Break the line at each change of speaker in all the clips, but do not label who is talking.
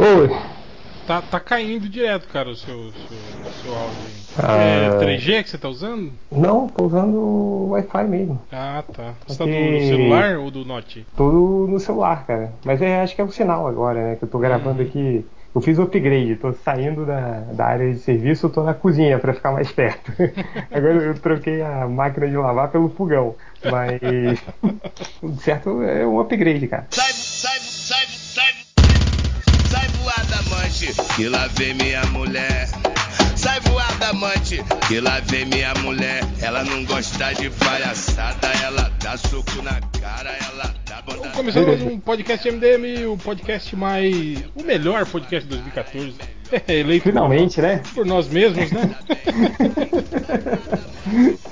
Oi.
Tá, tá caindo direto, cara, o seu, seu, seu áudio.
Ah.
É 3G que você tá usando?
Não, tô usando Wi-Fi mesmo.
Ah, tá. Você tá do celular ou do Note?
Tô no, celular, cara. Mas é, acho que é o sinal agora, né? Que eu tô gravando aqui. Eu fiz o upgrade, tô saindo da, da área de serviço, tô na cozinha pra ficar mais perto. Agora eu troquei a máquina de lavar pelo fogão. Mas, certo, é um upgrade, cara.
Sai, que lá vem minha mulher. Sai voada, amante, que lá vem minha mulher. Ela não gosta de palhaçada, ela dá soco na cara, ela dá banda.
Então, Começando mais um podcast MDM, o podcast mais. o melhor podcast de 2014. É, eleito
Finalmente, né?
por nós mesmos, né?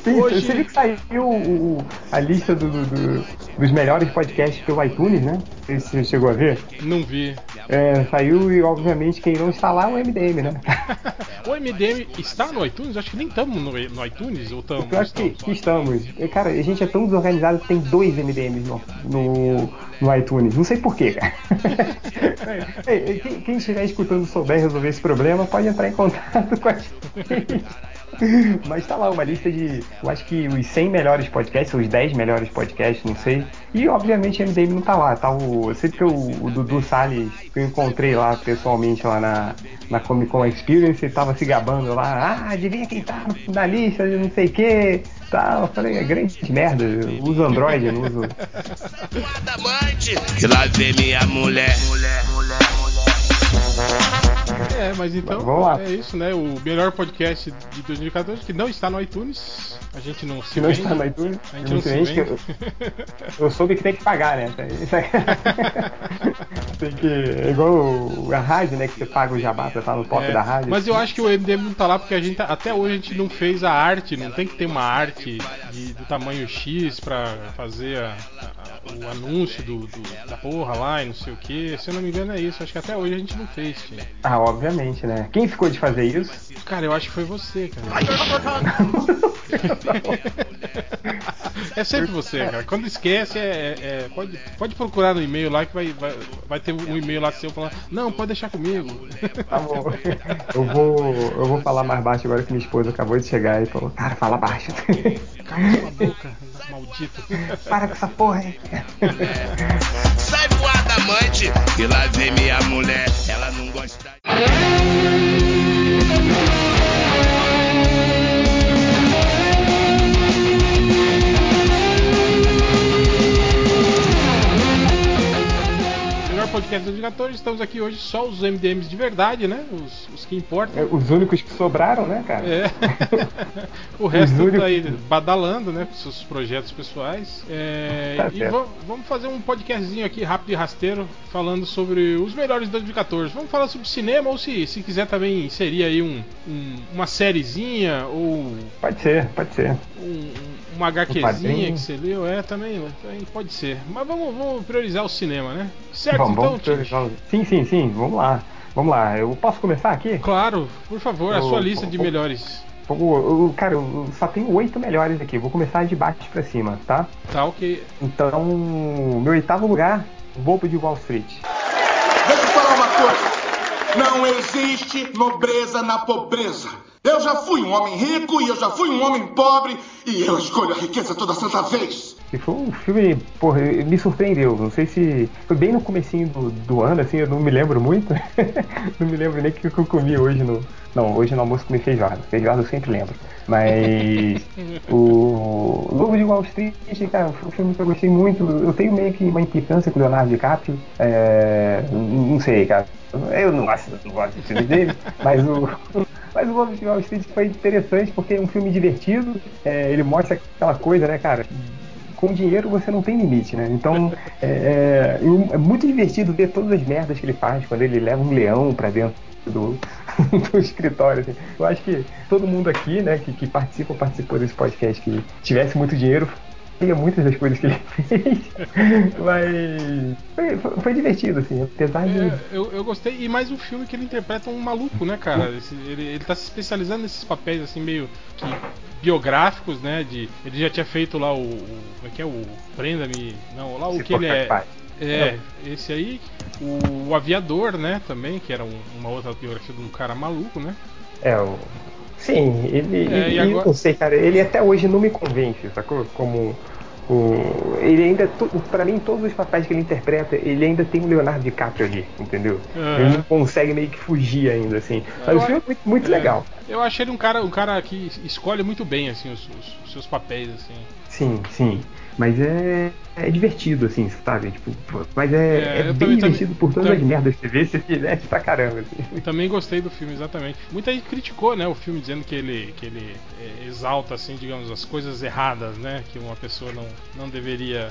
Sim,
Hoje-
Você viu que saiu o- o- a lista do- do- do- dos melhores podcasts pelo iTunes, né? Você chegou a ver.
Não vi.
É, saiu e, obviamente, quem não está lá é o MDM, né?
O MDM está no iTunes? Acho que nem estamos no, no iTunes ou estamos?
Eu acho que, que estamos. E, Cara, a gente é tão desorganizado que tem dois MDMs no, no, no iTunes. Não sei porquê, cara. Quem, quem estiver escutando souber resolver esse problema, pode entrar em contato com a gente. Mas tá lá uma lista de, eu acho que os 100 melhores podcasts, os 10 melhores podcasts, não sei. E obviamente o MDM não tá lá, tá o, eu sei que o, o Dudu Salles, que eu encontrei lá pessoalmente lá na, na Comic Con Experience, ele tava se gabando lá, ah, adivinha quem tá na lista de não sei o que, tá, eu falei, é grande merda, eu uso Android, eu não uso...
Que lá vem minha mulher. Mulher, mulher,
É, mas então
lá.
é isso, né? O melhor podcast de 2014 que não está no iTunes. A gente não se
não
vende.
está no iTunes,
A gente não se
vende eu, eu soube que tem que pagar, né? Tem, que. É igual o- a rádio, né? Que você paga o jabá pra estar no top
É,
da rádio.
Mas eu acho que o MDM não tá lá porque a gente até hoje a gente não fez a arte, não tem que ter uma arte de- do tamanho X pra fazer a- a- o anúncio do, do- da porra lá e não sei o que. Se eu não me engano é isso, acho que até hoje a gente não fez. tio.
Ah, obviamente, né? Quem ficou de fazer isso?
Cara, eu acho que foi você, cara. É sempre você, cara. Quando esquece, é, é- é- pode, pode procurar no e-mail lá que vai, vai, vai ter um e-mail lá seu falando: Não, pode deixar comigo.
Tá bom. Eu vou, eu vou falar mais baixo agora que minha esposa acabou de chegar e falou: Cara, fala baixo.
Cala sua boca, maldito.
Para com essa porra aí.
Sai voada, amante, que lá vem minha mulher. Ela não gosta. Yeah.
Melhor podcast de 2014, estamos aqui hoje só os MDMs de verdade, né? Os, os que importam.
É, Os únicos que sobraram, né, cara?
É. o resto
Os únicos-
tá aí badalando, né? Com seus projetos pessoais. É,
Tá
e vamos fazer um podcastzinho aqui rápido e rasteiro falando sobre os melhores de 2014. Vamos falar sobre cinema ou se, se quiser também inserir aí um, um- uma sériezinha ou
Pode ser, pode ser.
um- uma HQzinha
quadrinho.
que você leu, é também, também pode ser. Mas vamos, vamos priorizar o cinema, né? Certo,
Vamos,
então,
priorizar Sim, sim, sim. Vamos lá. Vamos lá. Eu posso começar aqui?
Claro, por favor, a
Ô,
sua lista
ô,
de
ô.
melhores.
Eu- cara, eu só tenho oito melhores aqui. Vou começar de baixo pra cima, tá?
Tá, ok.
Então, meu oitavo lugar, Lobo de Wall Street.
Deixa eu falar uma coisa. Não existe nobreza na pobreza. Eu já fui um homem rico e eu já fui um homem pobre e eu escolho a riqueza toda santa vez.
Que foi um filme, porra, me surpreendeu. Não sei se. Foi bem no comecinho do, do ano, assim, eu não me lembro muito. não me lembro nem o que eu comi hoje no. Não, hoje no almoço comi feijoada. Feijoada eu sempre lembro. Mas. o Lobo de Wall Street, cara, foi um filme que eu gostei muito. Eu tenho meio que uma implicância com o Leonardo DiCaprio. É, não sei, cara. Eu não gosto, não gosto dos filmes dele, mas o. Mas o Lobo de Wall Street foi interessante porque é um filme divertido. é, ele mostra aquela coisa, né, cara? com dinheiro você não tem limite, né? Então é, é- é muito divertido ver todas as merdas que ele faz quando ele leva um leão pra dentro do, do escritório. assim. Eu acho que todo mundo aqui, né, que, que participa ou participou desse podcast que tivesse muito dinheiro faria muitas das coisas que ele fez, mas foi, foi- foi divertido, assim, apesar de.
É, eu, eu gostei, e mais um filme que ele interpreta um maluco, né, cara? Esse- ele, ele tá se especializando nesses papéis, assim, meio que biográficos, né? De, ele já tinha feito lá o. o como é que é? O Prenda-me. Não, lá o
Se
que ele é.
capaz.
É, esse aí. O, o Aviador, né, também, que era um, uma outra biografia de um cara maluco, né?
É, o. Sim, ele.
É,
ele
agora-
Não sei, cara. Ele até hoje não me convence, sacou? Como. O, ele ainda, pra mim, todos os papéis que ele interpreta, ele ainda tem o Leonardo DiCaprio ali, entendeu?
Aham.
Ele não consegue meio que fugir ainda, assim. Mas
Eu
o filme é muito, muito
É,
legal.
Eu achei ele um cara, um cara que escolhe muito bem assim os, os- os seus papéis assim.
Sim, sim. Mas é, é divertido, assim, sabe? Tipo, mas é,
É,
é bem divertido por todas
também-
as merdas que você vê, você se diverte pra caramba, assim.
Também gostei do filme, exatamente. Muita gente criticou, né, o filme dizendo que ele, que ele é, exalta, assim, digamos, as coisas erradas, né, que uma pessoa não, não deveria.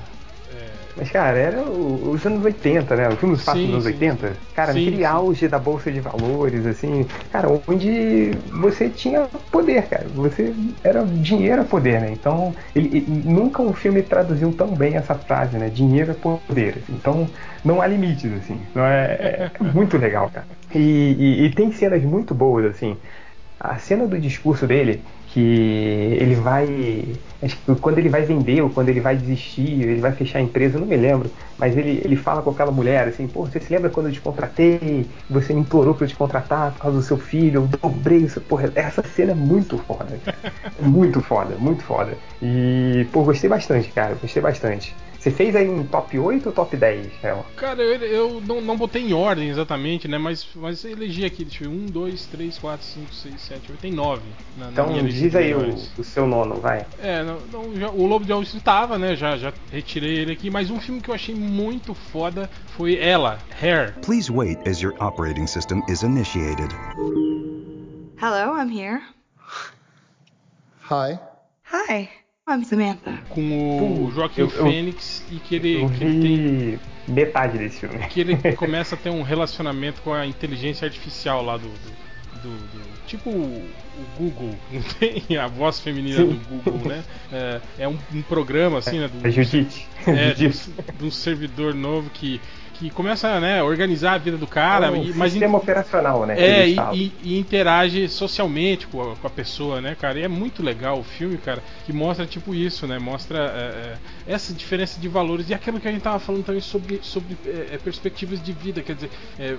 É,
Mas, cara, era os anos 80, né? O filme se passa nos anos
sim,
80. Cara,
Sim,
aquele
sim.
auge da bolsa de valores, assim, cara, onde você tinha poder, cara. Você era dinheiro é poder, né? Então, ele, ele- nunca um filme traduziu tão bem essa frase, né? Dinheiro é poder. assim. Então, não há limites, assim. Não é, é muito legal, cara. E, e- e tem cenas muito boas, assim. A cena do discurso dele, que ele vai. Acho que quando ele vai vender ou quando ele vai desistir, ele vai fechar a empresa, eu não me lembro. Mas ele, ele fala com aquela mulher assim: Pô, você se lembra quando eu te contratei? Você me implorou pra eu te contratar por causa do seu filho? Eu dobrei o seu. Porra, essa cena é muito foda, muito foda, muito foda. E, pô, gostei bastante, cara. Gostei bastante. Você fez aí um top 8 ou top 10, Hel?
Cara, eu, eu não, não botei em ordem exatamente, né, mas, mas eu elegi aqui, deixa eu ver, 1, 2, 3, 4, 5, 6, 7, 8, tem 9 na, na
Então
lista
diz aí o, o seu nono, vai.
É, não, não, já- o Lobo de Wall Street tava, né? Já, já retirei ele aqui, mas um filme que eu achei muito foda foi ela, Hair.
Please wait as your operating system is initiated.
Hello, I'm here.
Hi.
Hi,
Com o Joaquim
eu- eu-
Fênix e que ele,
Eu
que ele tem
vi metade desse filme.
que ele começa a ter um relacionamento com a inteligência artificial lá do, do, do- do- tipo o, Google, não tem a voz feminina
Sim.
do Google, né? É, é um, um programa assim, né? Do,
A Judite.
é, um- de um servidor novo que que começa né, a organizar a vida do cara,
É um
e, mas
sistema operacional, né?
é, e, e- e interage socialmente com a, com a pessoa, né, cara? E é muito legal o filme, cara, que mostra tipo isso, né? Mostra é, é, essa diferença de valores e aquilo que a gente tava falando também sobre, sobre é, é, perspectivas de vida, quer dizer,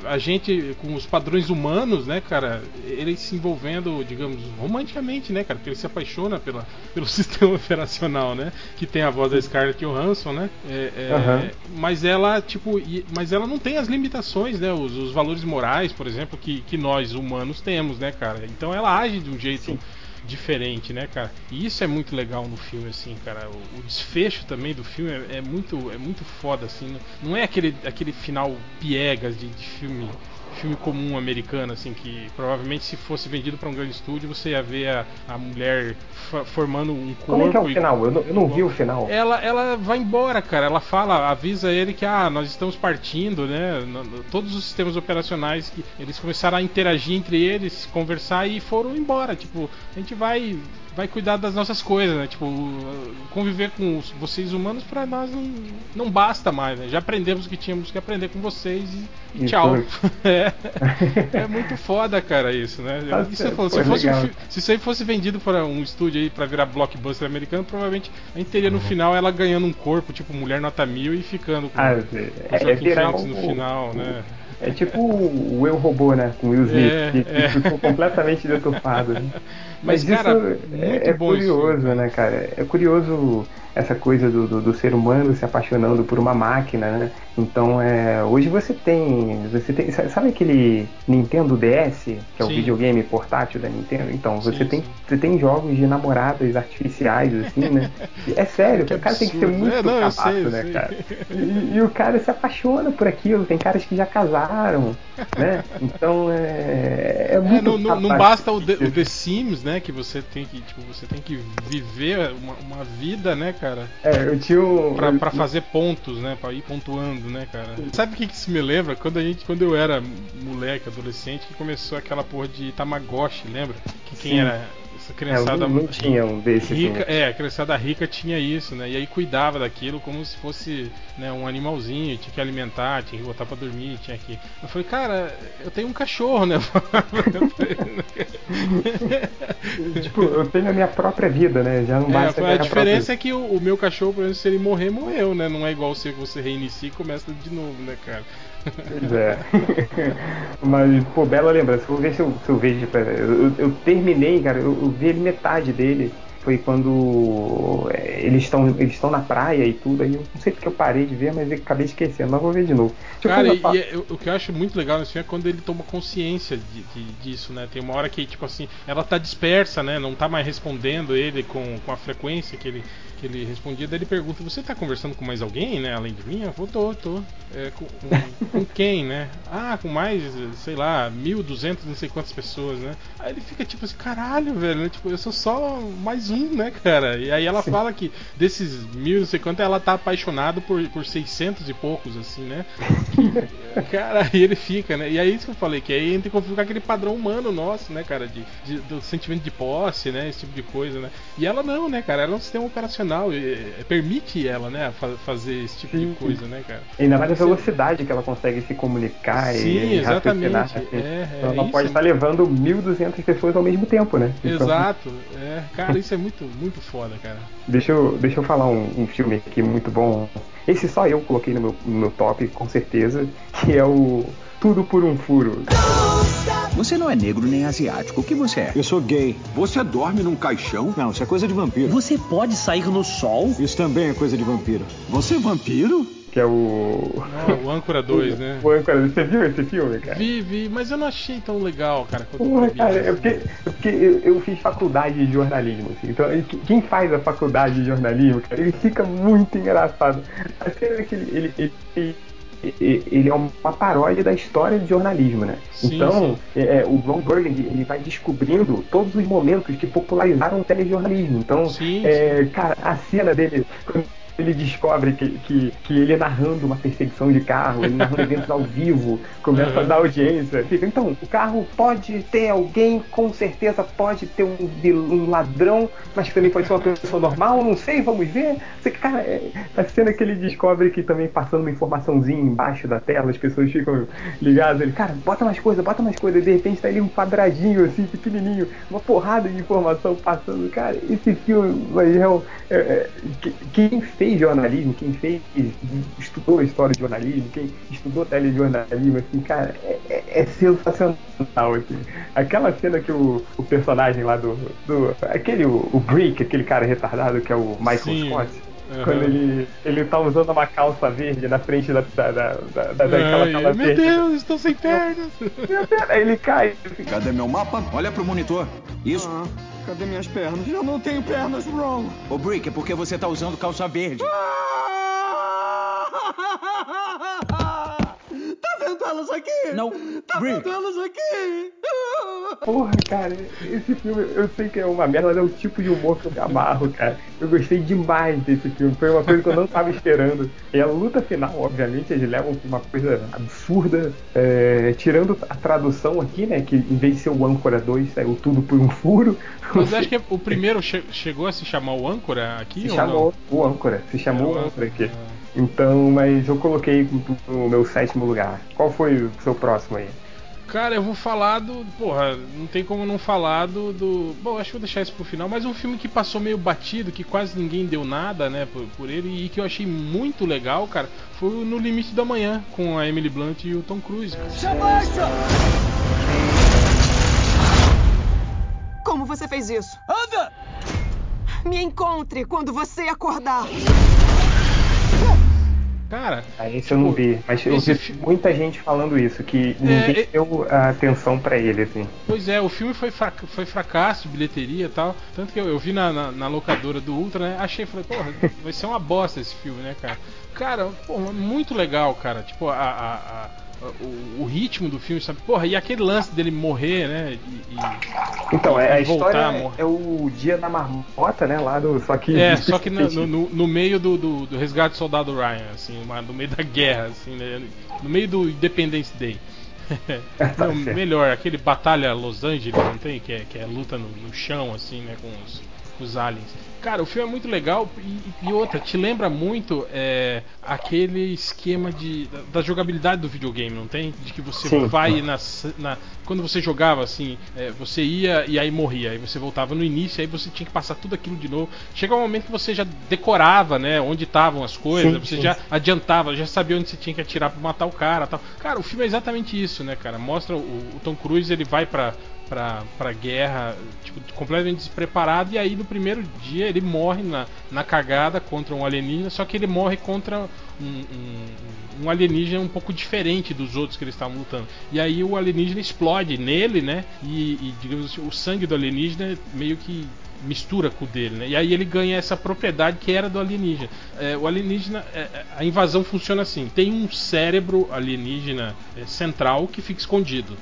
a gente com os padrões humanos, né, cara, ele se envolvendo, digamos, romanticamente, né, cara? Porque ele se apaixona pela, pelo sistema operacional, né? Que tem a voz da Scarlett Johansson, né? É, é,
Aham.
Mas ela, tipo, e- mas ela não tem as limitações, né? Os, os valores morais, por exemplo, que, que nós humanos temos, né, cara? Então ela age de um jeito diferente, né, cara? E isso é muito legal no filme, assim, cara. O, o desfecho também do filme é, é muito, é muito foda, assim. Não é aquele, aquele final piegas de, de filme filme comum americano, assim, que provavelmente se fosse vendido para um grande estúdio, você ia ver a, a mulher formando um corpo.
Como é que é o
e-
final? Eu não, eu não vi o final.
ela, ela vai embora, cara. Ela fala, avisa ele que ah, nós estamos partindo, né? Todos os sistemas operacionais que eles começaram a interagir entre eles, conversar e foram embora. Tipo, a gente vai vai cuidar das nossas coisas, né? Tipo, conviver com os- vocês humanos pra nós não, não basta mais, né? Já aprendemos o que tínhamos que aprender com vocês e, e tchau. é, é muito foda, cara, isso, né?
Tá
se, fosse,
foi
se, fosse um se isso aí fosse vendido para um estúdio aí pra virar blockbuster americano, provavelmente a gente teria no
Uhum.
final ela ganhando um corpo, tipo mulher nota mil e ficando com
Ah,
o
é, é
Joaquim Fênix
o-
no final, né?
É tipo o Eu Robô, né? Com Will Smith,
É,
que, que
é.
ficou completamente deturpado. né?
Mas,
isso
cara,
é, é curioso,
filme,
né, cara? É curioso essa coisa do, do, do ser humano se apaixonando por uma máquina, né? Então, é, hoje você tem, você tem, sabe aquele Nintendo DS, que é o
Sim.
videogame portátil da Nintendo? Então, você
Sim,
tem,
sim.
você tem jogos de namoradas artificiais, assim, né? É sério,
Que
o cara tem que ser
absurdo.
muito
É, não, eu
capaço,
sei,
né, cara? E, e o cara se apaixona por aquilo, tem caras que já casaram, né? Então é, é
É,
muito
não, não, não
capaz.
basta o The, o The Sims, né? Que você tem que, tipo, você tem que viver uma, uma vida, né, cara?
É, eu tinha um.
Pra, pra fazer pontos, né? Pra ir pontuando, né, cara? Sabe o que, que isso me lembra? Quando a gente, quando eu era moleque, adolescente, que começou aquela porra de Tamagotchi, lembra? Que quem
Sim.
era. Essa
É,
criançada
não, não tinha um desse
rica,
assim.
é, a criançada rica tinha isso, né? E aí cuidava daquilo como se fosse né, um animalzinho, tinha que alimentar, tinha que botar pra dormir, tinha que. Eu falei, cara, eu tenho um cachorro, né?
tipo, eu tenho a minha própria vida, né? Já não
É,
basta
a
minha
diferença é que o, o meu cachorro, por exemplo, se ele morrer, morreu, né? Não é igual você que você reinicia e começa de novo, né, cara?
Pois é. Mas, pô, bela lembrança. Vou ver se eu, se eu vejo. Eu, eu- terminei, cara, eu, eu vi metade dele. Foi quando é, eles estão eles estão na praia e tudo. Aí eu não sei porque eu parei de ver, mas eu acabei esquecendo. Mas vou ver de novo. Deixa
Cara, e, e o que eu acho muito legal nesse filme é quando ele toma consciência de- de- disso, né? Tem uma hora que, tipo assim, ela tá dispersa, né? Não tá mais respondendo ele com, com a frequência que ele, que ele respondia. Daí ele pergunta: Você tá conversando com mais alguém, né? Além de mim? Eu falo: Tô, tô. É, com, com- com quem, né? Ah, com mais, sei lá, 1.200, não sei quantas pessoas, né? Aí ele fica tipo assim: Caralho, velho, né? Tipo, eu sou só mais um, né, cara? E aí ela fala que desses mil, não sei quanto, ela tá apaixonada por, por 600 e poucos, assim, né? Cara, e ele fica, né? E é isso que eu falei, que aí entra em conflito com aquele padrão humano nosso, né, cara? De, de- do sentimento de posse, né? Esse tipo de coisa, né? E ela não, né, cara? Ela é um sistema operacional, e, e, permite ela, né, fa- fazer esse tipo de
Sim.
coisa, né, cara?
Ainda mais a velocidade que ela consegue se comunicar
Sim,
e
exatamente.
raciocinar.
É, é,
então ela pode estar levando 1.200 pessoas ao mesmo tempo, né? Então,
Exato, é. Cara, isso é muito, muito foda, cara.
Deixa eu, deixa eu falar um, um filme aqui muito bom. Esse só eu coloquei no meu, no meu top, com certeza, que é o Tudo por um Furo.
Você não é negro nem asiático. O que você é?
Eu sou gay. Você dorme num caixão? Não, isso é coisa de vampiro.
Você pode sair no sol?
Isso também é coisa de vampiro. Você é vampiro?
Que é o.
O Âncora 2, né?
O Âncora, você viu esse filme, cara?
Vi, vi, mas eu não achei tão legal, cara.
Porra, cara, é porque, é porque eu, eu fiz faculdade de jornalismo, assim, então que- quem faz a faculdade de jornalismo, cara, ele fica muito engraçado. A cena que ele, ele, ele, ele- é uma paródia da história de jornalismo, né?
Sim,
então, é, é, o Ron Burgundy, ele vai descobrindo todos os momentos que popularizaram o telejornalismo. Então,
Sim,
é, cara, a cena dele, quando ele descobre que, que, que ele narrando uma perseguição de carro, ele narrando eventos ao vivo, começa a
Uhum.
dar audiência. Fica, então, o carro pode ter alguém, com certeza pode ter um, um ladrão, mas também pode ser uma pessoa normal, não sei, vamos ver. Você, cara, é, a cena que ele descobre que também passando uma informaçãozinha embaixo da tela, as pessoas ficam ligadas, ele, cara, bota mais coisa, bota mais coisa, e de repente tá ali um quadradinho assim, pequenininho, uma porrada de informação passando. Cara, esse filme, mas é, é, é, que- quem fez jornalismo, quem fez, estudou história de jornalismo, quem estudou telejornalismo, assim, cara, é, é- é sensacional, assim. Aquela cena que o, o personagem lá do, do aquele, o, o Brick, aquele cara retardado que é o Michael
Sim.
Scott,
Aham.
quando ele, ele tá usando uma calça verde na frente da, da, da, da, da- daquela
Ai,
calça
meu
verde.
Deus, estou sem pernas.
Meu Deus, aí ele cai. assim,
Cadê meu mapa?
Olha pro monitor. Isso.
Ah, cadê minhas pernas? Eu não tenho pernas, Ron.
Ô, Brick, é porque você tá usando calça verde.
Tá vendo elas aqui?
Não,
Tá
Brick.
vendo elas aqui?
Porra, cara, esse filme, eu sei que é uma merda, mas é o tipo de humor que eu me amarro, cara. Eu gostei demais desse filme, foi uma coisa que eu não tava esperando. E a luta final, obviamente, eles levam pra uma coisa absurda, é, tirando a tradução aqui, né, que em vez de ser o Âncora 2, saiu tudo por um furo.
Mas acho que o primeiro che- chegou a se chamar o âncora aqui
Se
ou
chamou o Âncora, se chamou
É,
o Âncora aqui.
Âncora.
Então, mas eu coloquei no meu sétimo lugar. Qual foi o seu próximo aí?
Cara, eu vou falar do. Porra, não tem como não falar do. do- Bom, acho que vou deixar isso pro final, mas um filme que passou meio batido, que quase ninguém deu nada, né, por, por ele, e que eu achei muito legal, cara, foi o No Limite da Manhã, com a Emily Blunt e o Tom Cruise. cara.
Como você fez isso? Anda! Me encontre quando você acordar.
Cara,
Ah, esse eu não vi, mas eu vi
fi-
muita gente falando isso, que ninguém
é-
deu a atenção pra ele, assim.
Pois é, o filme foi, fra- foi fracasso de bilheteria e tal. Tanto que eu, eu vi na, na, na locadora do Ultra, né? Achei, falei, porra, vai ser uma bosta esse filme, né, cara? Cara, porra, muito legal, cara. Tipo, a, a- a- o, o ritmo do filme, sabe? Porra, e aquele lance dele morrer, né? E, e-
Então, é, a
e
história
morrer.
é o dia da marmota, né? Lá do. Só que.
É, só que no, no- no- meio do, do, do resgate do soldado Ryan, assim, uma- no meio da guerra, assim, né? No meio do Independence Day. Tá não, melhor, aquele Batalha Los Angeles, não tem? Que é, que é luta no, no chão, assim, né? Com os, com os aliens. Cara, o filme é muito legal e, e outra, te lembra muito é, aquele esquema de, da, da, jogabilidade do videogame, não tem? De que você Sim. vai na, na, Quando você jogava assim, é, você ia e aí morria, aí você voltava no início, aí você tinha que passar tudo aquilo de novo. Chega um momento que você já decorava, né? Onde estavam as coisas, sim, você sim. já adiantava, já sabia onde você tinha que atirar para matar o cara tal. Cara, o filme é exatamente isso, né, cara? Mostra o, o Tom Cruise, ele vai para pra, pra guerra, tipo, completamente despreparado, e aí no primeiro dia ele morre na, na cagada contra um alienígena, só que ele morre contra um, um, um alienígena um pouco diferente dos outros que eles estavam lutando. E aí o alienígena explode nele, né? E, e digamos assim, o sangue do alienígena meio que mistura com o dele, né? E aí ele ganha essa propriedade que era do alienígena. É, o alienígena, é, é a invasão funciona assim: tem um cérebro alienígena é, central que fica escondido.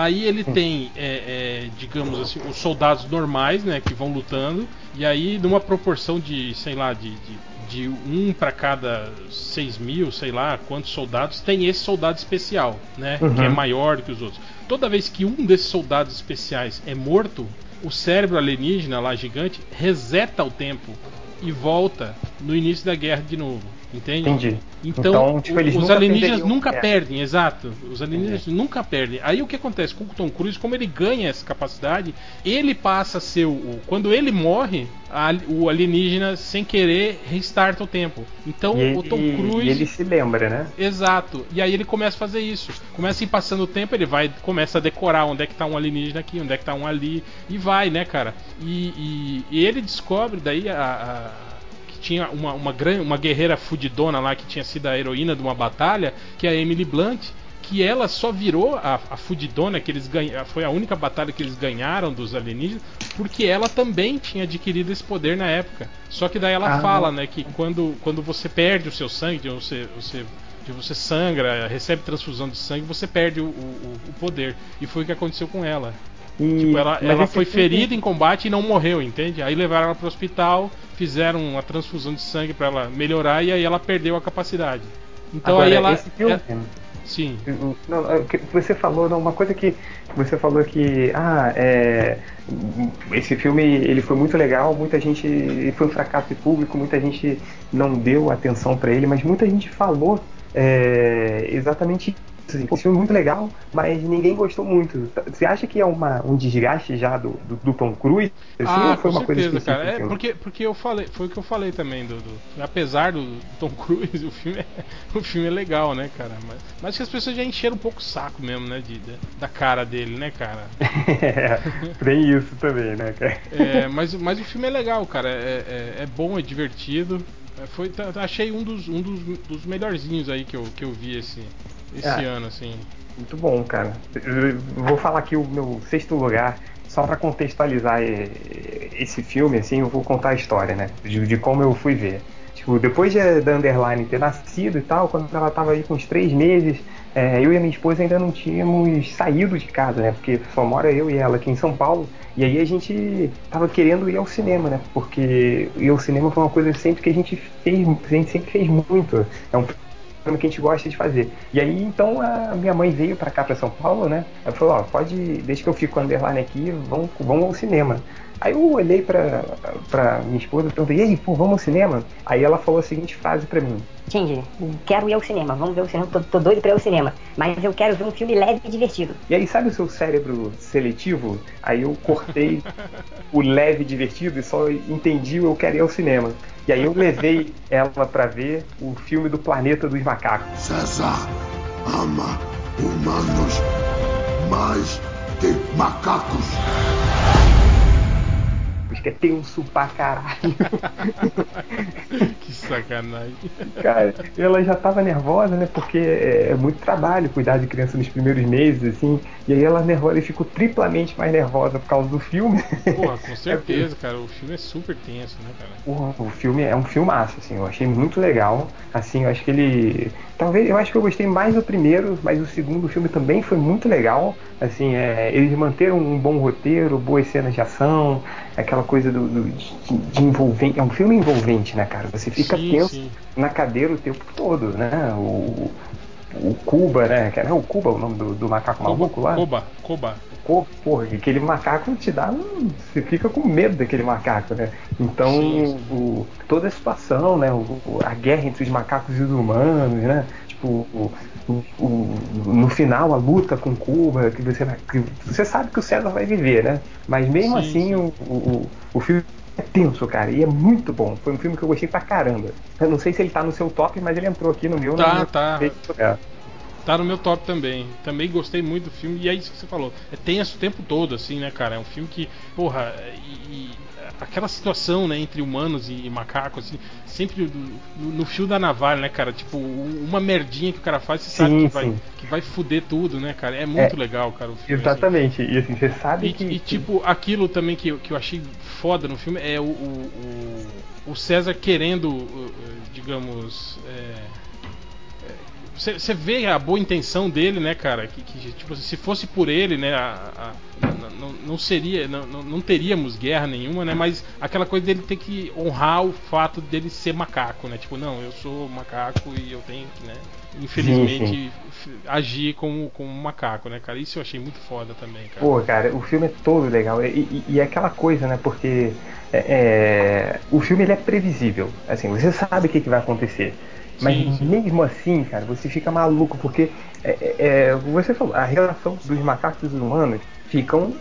Aí ele tem, é, é, digamos assim, os soldados normais, né, que vão lutando. E aí, numa proporção de, sei lá, de, de, de um para cada 6 mil, sei lá, quantos soldados, tem esse soldado especial, né, uhum. que é maior do que os outros. Toda vez que um desses soldados especiais é morto, o cérebro alienígena lá gigante reseta o tempo e volta no início da guerra de novo. Entende?
Entendi.
Então, então tipo, os nunca alienígenas nunca perdem, exato. Os alienígenas é. nunca perdem. Aí o que acontece com o Tom Cruise, como ele ganha essa capacidade, ele passa a ser o. Quando ele morre, a, o alienígena, sem querer, restarta o tempo. Então
e
o Tom Cruise.
E ele se lembra, né?
Exato. E aí ele começa a fazer isso. Começa a ir passando o tempo, ele vai, começa a decorar onde é que tá um alienígena aqui, onde é que tá um ali. E vai, né, cara? E, e, e ele descobre daí a, a tinha uma, uma, uma guerreira fudidona lá que tinha sido a heroína de uma batalha, que é a Emily Blunt, que ela só virou a, a fudidona que eles ganharam, foi a única batalha que eles ganharam dos alienígenas, porque ela também tinha adquirido esse poder na época. Só que daí ela ah, fala, né, que quando, quando você perde o seu sangue, você, você você sangra, recebe transfusão de sangue, você perde o, o, o poder. E foi o que aconteceu com ela. E... Tipo, ela, ela foi ferida em combate e não morreu, entende? Aí levaram ela pro hospital, fizeram uma transfusão de sangue para ela melhorar e aí ela perdeu a capacidade. Então
Agora,
aí ela.
Esse filme, é...
Sim.
Não, é você falou, não, uma coisa que você falou que ah, é, esse filme ele foi muito legal, muita gente foi um fracasso de público, muita gente não deu atenção para ele, mas muita gente falou é, exatamente assim, um filme muito legal, mas ninguém gostou muito. Você acha que é uma, um desgaste já do, do, do Tom Cruise?
Assim, ah, foi uma certeza, coisa cara. É porque, porque eu falei, foi o que eu falei também do, do apesar do, Tom Cruise, o filme é, o filme é legal, né, cara? Mas, mas que as pessoas já encheram um pouco o saco mesmo, né, de, de da cara dele, né, cara?
é, tem isso também, né, cara?
É, mas, mas o filme é legal, cara. É, é, é bom, é divertido. É, foi, tá, achei um dos, um dos, dos melhorzinhos aí que eu, que eu vi esse, esse é, ano, assim.
Muito bom, cara. Eu vou falar aqui o meu sexto lugar, só para contextualizar esse filme, assim, eu vou contar a história, né? De, de como eu fui ver. Tipo, depois de, da Underline ter nascido e tal, quando ela tava aí com uns três meses, é, eu e a minha esposa ainda não tínhamos saído de casa, né? Porque só mora eu e ela aqui em São Paulo. E aí a gente tava querendo ir ao cinema, né? Porque ir ao cinema foi uma coisa sempre que a gente fez, a gente sempre fez muito. É um que a gente gosta de fazer. E aí, então, a minha mãe veio para cá, para São Paulo, né? Ela falou, ó, pode, desde que eu fico underline aqui, vamos, vamos ao cinema. Aí eu olhei pra, pra minha esposa e perguntei, e aí, pô, vamos ao cinema? Aí ela falou a seguinte frase pra mim.
Entendi. Quero ir ao cinema, vamos ver o cinema, tô, tô, doido pra ir ao cinema. Mas eu quero ver um filme leve e divertido.
E aí, sabe o seu cérebro seletivo? Aí eu cortei o leve e divertido e só entendi o eu quero ir ao cinema. E aí eu levei ela para ver o filme do Planeta dos Macacos.
César ama humanos mais que macacos
é tenso pra caralho.
que sacanagem.
Cara, ela já tava nervosa, né? Porque é, é, muito trabalho cuidar de criança nos primeiros meses, assim. E aí ela nervosa e ficou triplamente mais nervosa por causa do filme.
Porra, com certeza, cara. O filme é super tenso, né, cara?
Porra, o filme é um filmaço, assim. Eu achei muito legal. Assim, eu acho que ele. Talvez, eu acho que eu gostei mais do primeiro, mas o segundo filme também foi muito legal. Assim, é, eles manteram um bom roteiro, boas cenas de ação, aquela coisa do, do de, de, envolvente. É um filme envolvente, né, cara? Você fica sim, tenso sim. na cadeira o tempo todo, né? O, o Cuba, né? Que o Cuba o nome do, do macaco maluco lá?
Koba, Koba.
Pô, porra, aquele macaco te dá. um- Você fica com medo daquele macaco, né? Então,
Sim,
o- toda a situação, né? O- a guerra entre os macacos e os humanos, né? Tipo, o- o- no final, a luta com Cuba, que você, vai- que você sabe que o César vai viver, né? Mas mesmo
Sim,
assim,
sim.
O, o, o filme é tenso, cara, e é muito bom. Foi um filme que eu gostei pra caramba. Eu não sei se ele tá no seu top, mas ele entrou aqui no meu.
Tá,
no meu
tá.
É.
Tá no meu top também. Também gostei muito do filme. E é isso que você falou. É tenso o tempo todo, assim, né, cara? É um filme que, porra, e aquela situação, né, entre humanos e, macacos, assim, sempre no, no fio da navalha, né, cara? Tipo, uma merdinha que o cara faz, você sabe
Sim,
que vai, que vai fuder tudo, né, cara? É muito
É,
legal, cara, o filme. assim.
Exatamente. E assim, você sabe
E,
que.
e, tipo, aquilo também que, eu- que eu achei foda no filme é o, o, o- o César querendo, uh, digamos. Você vê a boa intenção dele, né, cara? Que, que, tipo, se fosse por ele, né, a- a- não, não seria, não, não- teríamos guerra nenhuma, né? Mas aquela coisa dele ter que honrar o fato dele ser macaco, né? Tipo, não, eu sou macaco e eu tenho que, né? Infelizmente,
Sim,
f- agir como, como um macaco, né, cara? Isso eu achei muito foda também, cara.
Pô, cara, o filme é todo legal. E, e- e é aquela coisa, né? Porque é, é, o filme ele é previsível. Assim, você sabe o que, que vai acontecer. Mas
Sim, sim.
mesmo assim, cara, você fica maluco, porque é, é, é, você falou, a relação dos macacos e dos humanos ficam.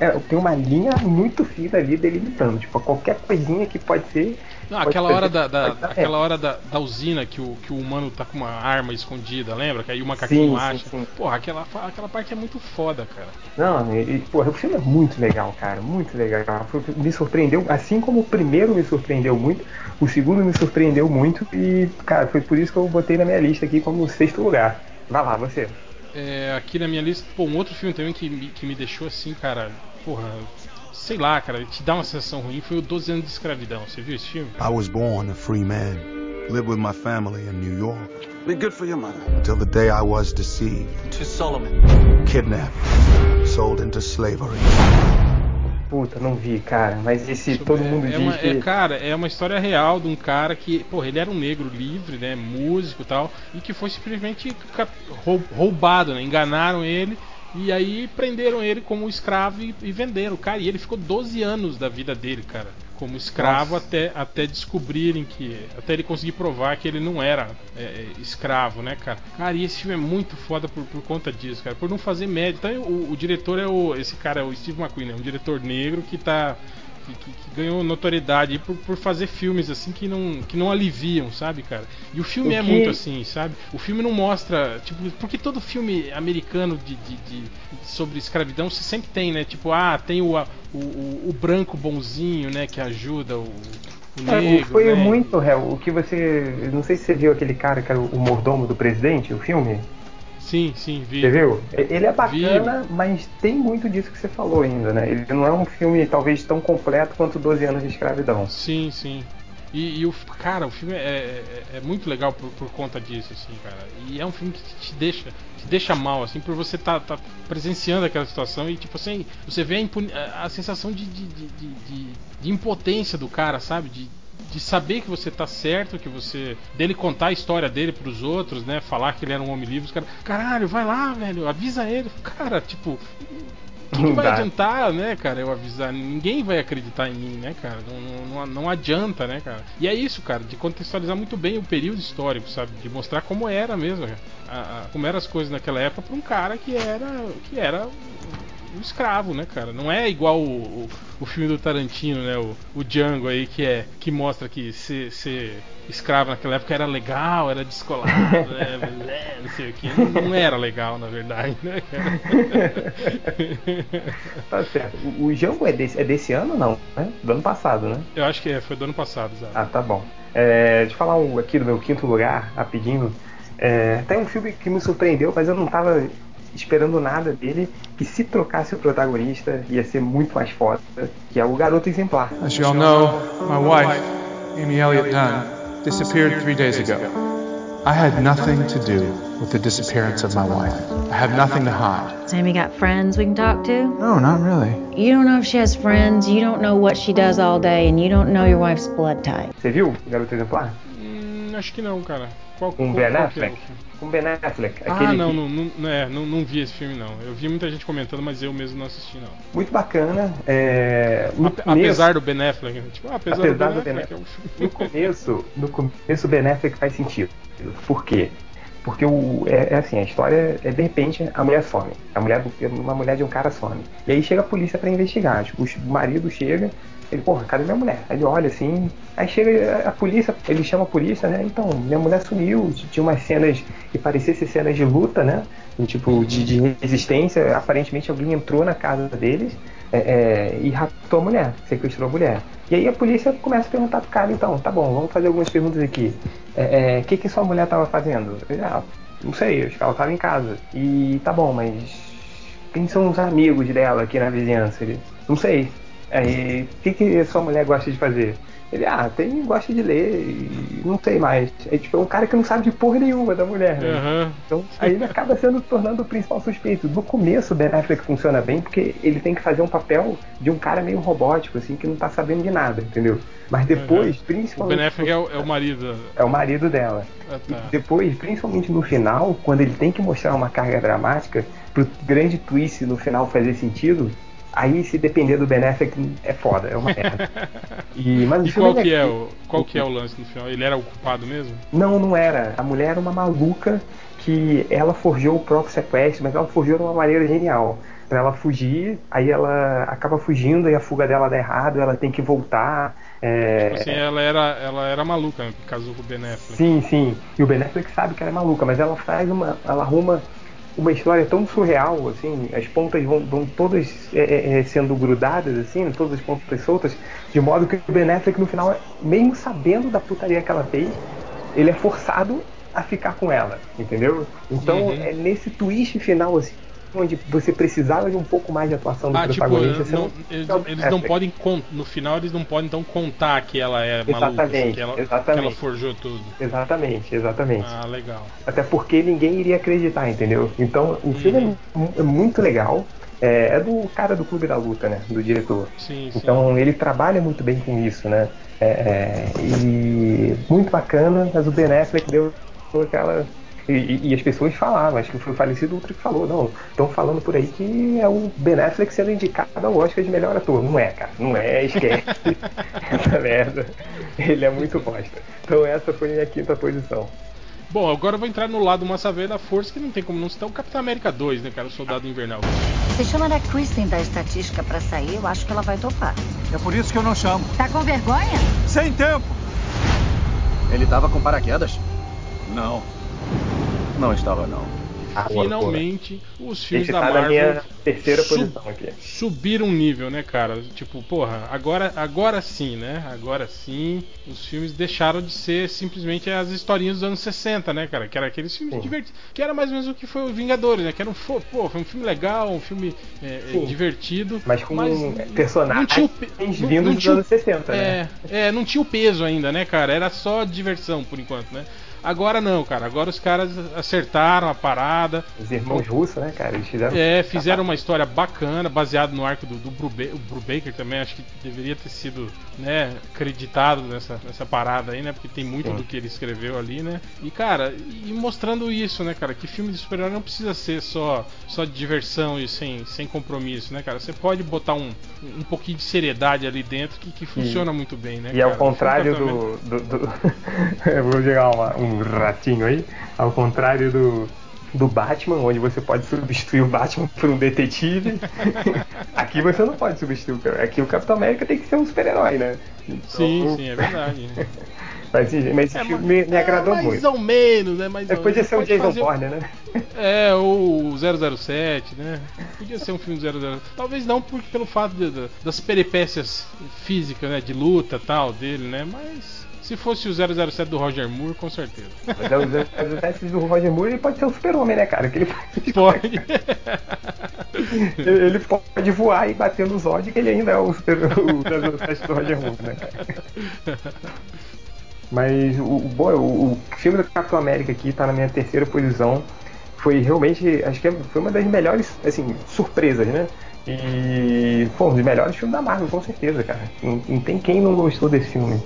é, tem uma linha muito fina ali delimitando. Tipo, qualquer coisinha que pode ser.
Não, aquela hora da, da- aquela hora da, da usina que o, que o humano tá com uma arma escondida, lembra? Que aí o macaquinho
Sim, sim,
acha.
sim.
Porra, aquela, aquela parte é muito foda, cara.
Não, e, porra, o filme é muito legal, cara, muito legal. Me surpreendeu, assim como o primeiro me surpreendeu muito, o segundo me surpreendeu muito e, cara, foi por isso que eu botei na minha lista aqui como sexto lugar. Vai lá, você.
É, aqui na minha lista, pô, um outro filme também que que me deixou assim, cara, porra, sei lá, cara, te dá uma sensação ruim foi o 12 anos de escravidão. Você viu esse filme?
I was born a free man, lived with my family in New York,
Be good for your mother.
until the day I was deceived,
To Solomon.
kidnapped, sold into slavery.
Puta, não vi, cara, mas esse todo mundo
é,
diz
uma,
que.
é, cara, é uma história real de um cara que, porra, ele era um negro livre, né, músico e tal, e que foi simplesmente roubado, né, enganaram ele e aí prenderam ele como escravo e, e venderam, cara, e ele ficou 12 anos da vida dele, cara, como escravo
Nossa.
até, até descobrirem que, até ele conseguir provar que ele não era é, é, escravo, né, cara. Cara, e esse filme é muito foda por, por conta disso, cara, por não fazer média. Então o, o diretor é o, esse cara é o Steve McQueen, né, um diretor negro que tá que, que- que ganhou notoriedade por, por fazer filmes assim que não, que não aliviam, sabe, cara? E o filme
O
é
que-
muito assim, sabe? O filme não mostra, tipo, porque todo filme americano de, de- de- sobre escravidão você sempre tem, né? Tipo, ah, tem o, o, o, o branco bonzinho, né, que ajuda o, o
É,
negro,
foi
né?
muito réu. O que você. Não sei se você viu aquele cara que era o mordomo do presidente, o filme.
Sim, sim, vi.
Você viu? Ele é bacana, mas tem muito disso que você falou ainda, né? Ele não é um filme talvez tão completo quanto 12 anos de escravidão.
Sim, sim. E, e o cara, o filme é, é- é muito legal por, por conta disso, assim, cara. E é um filme que te deixa, te deixa mal, assim, por você tá, tá presenciando aquela situação e tipo assim, você vê a, a- sensação de, de, de, de- de- de impotência do cara, sabe? De, de saber que você tá certo, que você. dele contar a história dele pros outros, né? Falar que ele era um homem livre, os caras. Caralho, vai lá, velho, avisa ele. Cara, tipo. O que, que vai adiantar, né, cara, eu avisar? Ninguém vai acreditar em mim, né, cara? Não, não, não adianta, né, cara? E é isso, cara, de contextualizar muito bem o período histórico, sabe? De mostrar como era mesmo. A- a- como eram as coisas naquela época pra um cara que era. que era um escravo, né, cara? Não é igual o, o, o filme do Tarantino, né? O, o Django aí, que é. que mostra que ser, ser escravo naquela época era legal, era descolado, né? é, Não sei o que. Não, não era legal, na verdade, né?
Tá certo. O, Django é desse, é desse ano ou não? Né? Do ano passado, né?
Eu acho que é, foi do ano passado, exato.
Ah, tá bom. É, deixa eu falar um, aqui do meu quinto lugar, rapidinho. É, tem um filme que me surpreendeu, mas eu não tava esperando nada dele, que se trocasse o protagonista ia ser muito mais foda, que é o Garoto Exemplar.
As you all know, my wife, Amy Elliott Dunn, disappeared three days ago. I had nothing to do with the disappearance of my wife. I have nothing to hide.
Sammy got friends we can talk to?
No, not really.
You don't know if she has friends, you don't know what she does all day, and you don't know your wife's blood type.
Você viu o Garoto Exemplar?
Hum, acho que não, cara. Qual,
Com
qual-
Ben
é
Affleck.
o-
Com Ben Affleck.
Ah, não,
que-
não, não, é, não, não vi esse filme não. Eu vi muita gente comentando, mas eu mesmo não assisti não.
Muito bacana. É, no
Ape-
começo-
Apesar do Ben Affleck, tipo, apesar,
Apesar do
Ben
Ben
Affleck, é um filme.
No começo, no começo o Ben Affleck faz sentido. Por quê? Porque o, é, é assim, a história é de repente a mulher some. A mulher, uma mulher de um cara some. E aí chega a polícia pra investigar. Tipo, o marido chega, ele, porra, cadê minha mulher? Aí ele olha assim, aí chega a, a polícia, ele chama a polícia, né? Então, minha mulher sumiu, tinha umas cenas que pareciam ser cenas de luta, né? E, tipo, de, de resistência. Aparentemente alguém entrou na casa deles é, é, e raptou a mulher, sequestrou a mulher. E aí a polícia começa a perguntar pro cara, então, tá bom, vamos fazer algumas perguntas aqui. O é, que, que sua mulher tava fazendo? Ele, ah, não sei, acho que ela tava em casa. E tá bom, mas quem são os amigos dela aqui na vizinhança? Ele, não sei. Aí, o que, que sua mulher gosta de fazer? Ele, ah, tem, gosta de ler e não sei mais. É tipo, é um cara que não sabe de porra nenhuma da mulher, né?
Aham.
Então, aí ele acaba sendo tornando o principal suspeito. No começo, o Ben Affleck funciona bem porque ele tem que fazer um papel de um cara meio robótico, assim, que não tá sabendo de nada, entendeu? Mas depois,
Uhum. O
principalmente.
Ben Affleck é o, é o marido.
É o marido dela.
Ah, tá.
Depois, principalmente no final, quando ele tem que mostrar uma carga dramática, pro grande twist no final fazer sentido, aí se depender do Ben Affleck é foda, é uma merda. E, mas
E qual que é
legal.
o qual que é o lance no final? Ele era o culpado mesmo?
Não, não era. A mulher era uma maluca que ela forjou o próprio sequestro, mas ela forjou de uma maneira genial. Pra ela fugir, aí ela acaba fugindo e a fuga dela dá errado, ela tem que voltar. é,
Tipo assim, ela era, ela era maluca, né? casou com o Ben Affleck.
Sim, sim. E o Ben Affleck sabe que ela é maluca, mas ela faz uma. Ela arruma uma história tão surreal, assim, as pontas vão, vão todas é, é, é, sendo grudadas, assim, todas as pontas soltas, de modo que o Ben Affleck no final, mesmo sabendo da putaria que ela fez, ele é forçado a ficar com ela, entendeu? Então
Uhum.
é nesse twist final, assim, onde você precisava de um pouco mais de atuação do
Ah, tipo,
protagonista. você
não- eles,
é o Ben
eles não
Affleck.
podem no final eles não podem então contar que ela é maluca, assim,
Exatamente,
que, ela, que
exatamente.
ela forjou tudo.
Exatamente, exatamente.
Ah, legal.
Até porque ninguém iria acreditar, entendeu? Então o filme é é, muito legal. É, é do cara do Clube da Luta, né? Do diretor.
Sim, sim.
Então ele trabalha muito bem com isso, né? É, é, e muito bacana, mas o Ben Affleck deu aquela. E, e- as pessoas falavam, acho que foi o falecido Ultra que falou, não, estão falando por aí que é o Ben Affleck sendo indicado ao Oscar de melhor ator. Não é, cara, não é, esquece. essa merda. Ele é muito bosta. Então essa foi a minha quinta posição.
Bom, agora eu vou entrar no lado massa velha da força, que não tem como não citar o Capitão América 2, né, cara? O Soldado Invernal.
Se chamar a Kristen da estatística pra sair, eu acho que ela vai topar.
É por isso que eu não chamo.
Tá com vergonha?
Sem tempo!
Ele tava com paraquedas?
Não. Não estava, não.
Finalmente, os filmes
Esse
da
tá
Marvel
minha terceira
sub-
posição aqui.
subiram um nível, né, cara? Tipo, porra, agora, agora sim, né? Agora sim, os filmes deixaram de ser simplesmente as historinhas dos anos 60, né, cara? Que era aqueles filmes divertidos. Que era mais ou menos o que foi o Vingadores, né? Que era um, fo- pô, foi um filme legal, um filme é, é, divertido.
Mas com
mas
personagens
não tinha o pe- não-
vindos
não
dos
tinha
anos 60,
é,
né?
É, não tinha o peso ainda, né, cara? Era só diversão por enquanto, né? Agora não, cara. Agora os caras acertaram a parada.
Os irmãos russos, né, cara? Eles fizeram.
É, fizeram uma história bacana, baseado no arco do, do Brubaker também, acho que deveria ter sido, né, acreditado nessa, nessa parada aí, né, porque tem muito
Sim.
do que ele escreveu ali, né, e cara, e mostrando isso, né, cara, que filme de super-herói não precisa ser só, só de diversão e sem, sem compromisso, né, cara, você pode botar um, um pouquinho de seriedade ali dentro que, que funciona muito bem, né,
E ao
cara?
contrário
O filme Capitão
do. do, do- Eu vou jogar uma- um ratinho aí. Ao contrário do. Do Batman, onde você pode substituir o Batman por um detetive. Aqui você não pode substituir. o cara. Aqui o Capitão América tem que ser um super-herói, né? Então,
Sim, sim, é verdade.
Mas, mas esse
É,
filme
mas-
me, me
é,
agradou
mais
muito.
ou menos, né? Mais
de
menos.
ser o Jason
fazer-
Bourne, né?
É, ou o 007, né? Podia ser um filme 007. Talvez não porque pelo fato de- de- das peripécias físicas, né? De luta tal dele, né? Mas se fosse o 007 do Roger Moore, com certeza.
Mas é o 007 do Roger Moore ele pode ser um super-homem, né, cara? Que ele,
Pode.
ele pode voar e bater no Zod que ele ainda é o, super, o 007 do Roger Moore, né, cara? Mas o, o, bom, o, o filme do Capitão América aqui tá na minha terceira posição. Foi realmente, acho que foi uma das melhores, assim, surpresas, né? E foi um dos melhores filmes da Marvel, com certeza, cara. Não, não tem quem não gostou desse filme.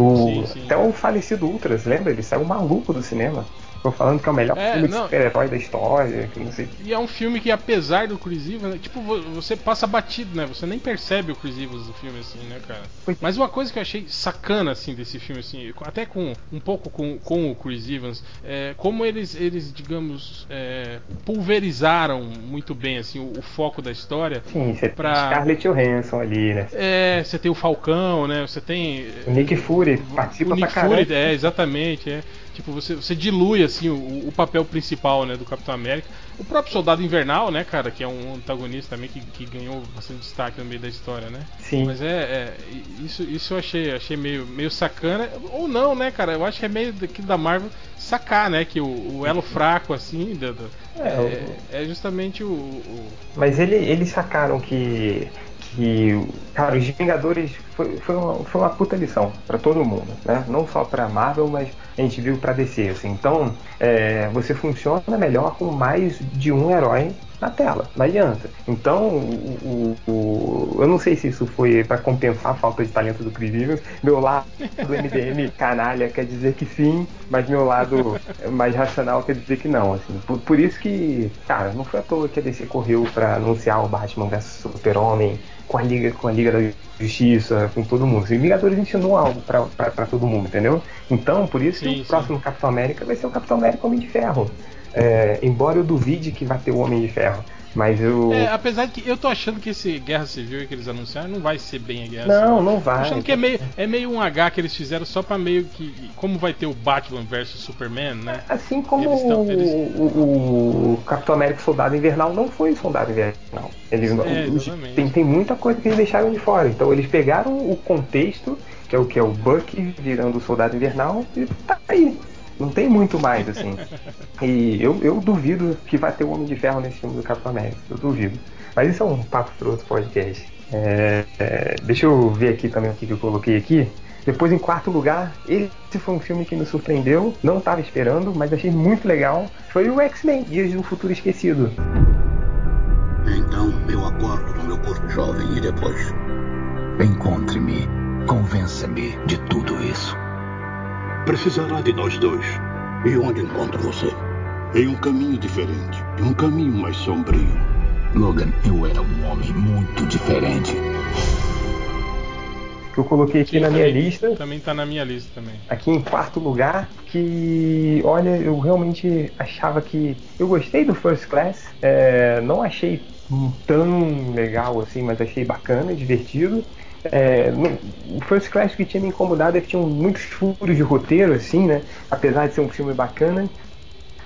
O,
Sim, sim.
Até o falecido Ultras, lembra? Ele saiu maluco do cinema. Ficou falando que é o melhor
É,
filme de
não.
super-herói da história, que não sei.
E é um filme que, apesar do Chris Evans, tipo, vo- você passa batido, né? Você nem percebe o Chris Evans do filme, assim, né, cara? Mas uma coisa que eu achei sacana, assim, desse filme, assim, até com um pouco com, com o Chris Evans, é como eles, eles digamos, é, pulverizaram muito bem, assim, o, o foco da história.
Sim, você
Pra-
tem Scarlett Johansson ali, né?
É, você tem o Falcão, né? Você tem
O Nick Fury participa
o Nick
pra caralho.
Fury, é, exatamente, é. Tipo, você, você dilui assim o, o papel principal, né, do Capitão América. O próprio Soldado Invernal, né, cara, que é um antagonista também que, que ganhou bastante destaque no meio da história, né?
Sim.
Mas é, é, isso, isso eu achei, achei meio, meio sacana ou não, né, cara? Eu acho que é meio daquilo da Marvel sacar, né, que o, o elo fraco assim, da- da-
É,
é, é justamente o, o-
Mas ele, eles sacaram que. que cara, os Vingadores foi, foi, uma, foi uma puta lição pra todo mundo, né? Não só pra Marvel, mas a gente viu pra DC. Assim. Então, é, você funciona melhor com mais de um herói na tela, não adianta. Então, o, o- o- eu não sei se isso foi pra compensar a falta de talento do Chris Evans. Meu lado do MDM canalha quer dizer que sim, mas meu lado mais racional quer dizer que não. Assim. Por, por isso que, cara, não foi à toa que a DC correu pra anunciar o Batman vs Super-Homem com a Liga, com a Liga da Justiça, com todo mundo. E Vingadores ensinou algo pra todo mundo, entendeu? Então, por isso
Sim,
que
sim.
o próximo Capitão América vai ser o Capitão América Homem de Ferro. É, embora eu duvide que vai ter o Homem de Ferro. Mas eu.
É, apesar de que eu tô achando que esse Guerra Civil que eles anunciaram não vai ser bem a Guerra
Não,
Civil.
não
Tô
vai.
achando que é meio, é meio um H que eles fizeram só pra meio que. Como vai ter o Batman versus Superman, né?
Assim como
Eles tão- eles-
o, o- Capitão América Soldado Invernal não foi Soldado Invernal. Eles,
É,
tem, tem muita coisa que eles deixaram de fora. Então eles pegaram o contexto, que é o que é o Buck virando o Soldado Invernal, e tá aí. Não tem muito mais, assim. E eu, eu duvido que vai ter o Homem de Ferro nesse filme do Capitão América. Eu duvido. Mas isso é um papo para outro podcast. É, é, deixa eu ver aqui também o que, que eu coloquei aqui. Depois, em quarto lugar, esse foi um filme que me surpreendeu, não estava esperando, mas achei muito legal. Foi o X-Men, Dias do Futuro Esquecido.
Então eu acordo no meu corpo jovem e depois. Encontre-me. Convença-me de tudo isso.
Precisará de nós dois.
E onde encontro você?
Em um caminho diferente. Um caminho mais sombrio.
Logan, eu era um homem muito diferente.
Que eu coloquei aqui na minha lista.
Também tá na minha lista também.
aqui em quarto lugar, que olha, eu realmente achava que eu gostei do First Class, é, não achei tão legal assim, mas achei bacana, divertido. É, o First Class que tinha me incomodado é que tinham muitos furos de roteiro, assim, né? Apesar de ser um filme bacana.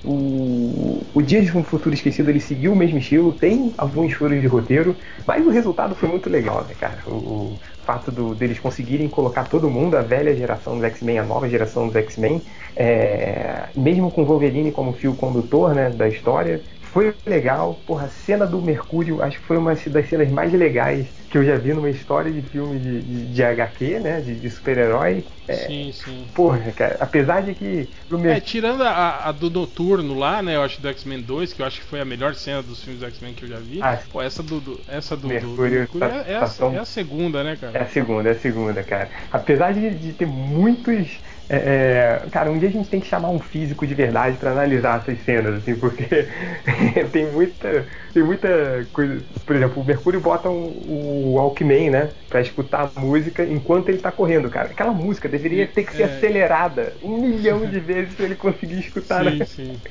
O, o Dia de um Futuro Esquecido ele seguiu o mesmo estilo, tem alguns furos de roteiro, mas o resultado foi muito legal, né, cara? O, o fato do, deles conseguirem colocar todo mundo, a velha geração dos X-Men, a nova geração dos X-Men, é, mesmo com Wolverine como fio condutor né, da história, foi legal. Porra, a cena do Mercúrio, acho que foi uma das cenas mais legais que eu já vi numa história de filme de, de, de HQ, né? De, de super-herói. É,
Sim, sim.
Porra, cara, apesar de que
É,
Mercúrio.
tirando a, a do Noturno lá, né? Eu acho do X-Men 2, que eu acho que foi a melhor cena dos filmes do X-Men que eu já vi.
Ah,
Pô, essa do, do- essa do, do- do
Mercúrio
Mercúrio
tá-
é, é
tá
a,
tão-
é a segunda, né, cara?
É a segunda, é a segunda, cara. Apesar de, de ter muitos. É, é, cara, um dia a gente tem que chamar um físico de verdade pra analisar essas cenas, assim, porque tem muita. Tem muita coisa. Por exemplo, o Mercúrio bota o, o Walkman, né? Pra escutar a música enquanto ele tá correndo, cara. Aquela música deveria ter que ser
É.
acelerada um milhão de vezes pra ele conseguir escutar,
Sim,
né?
sim.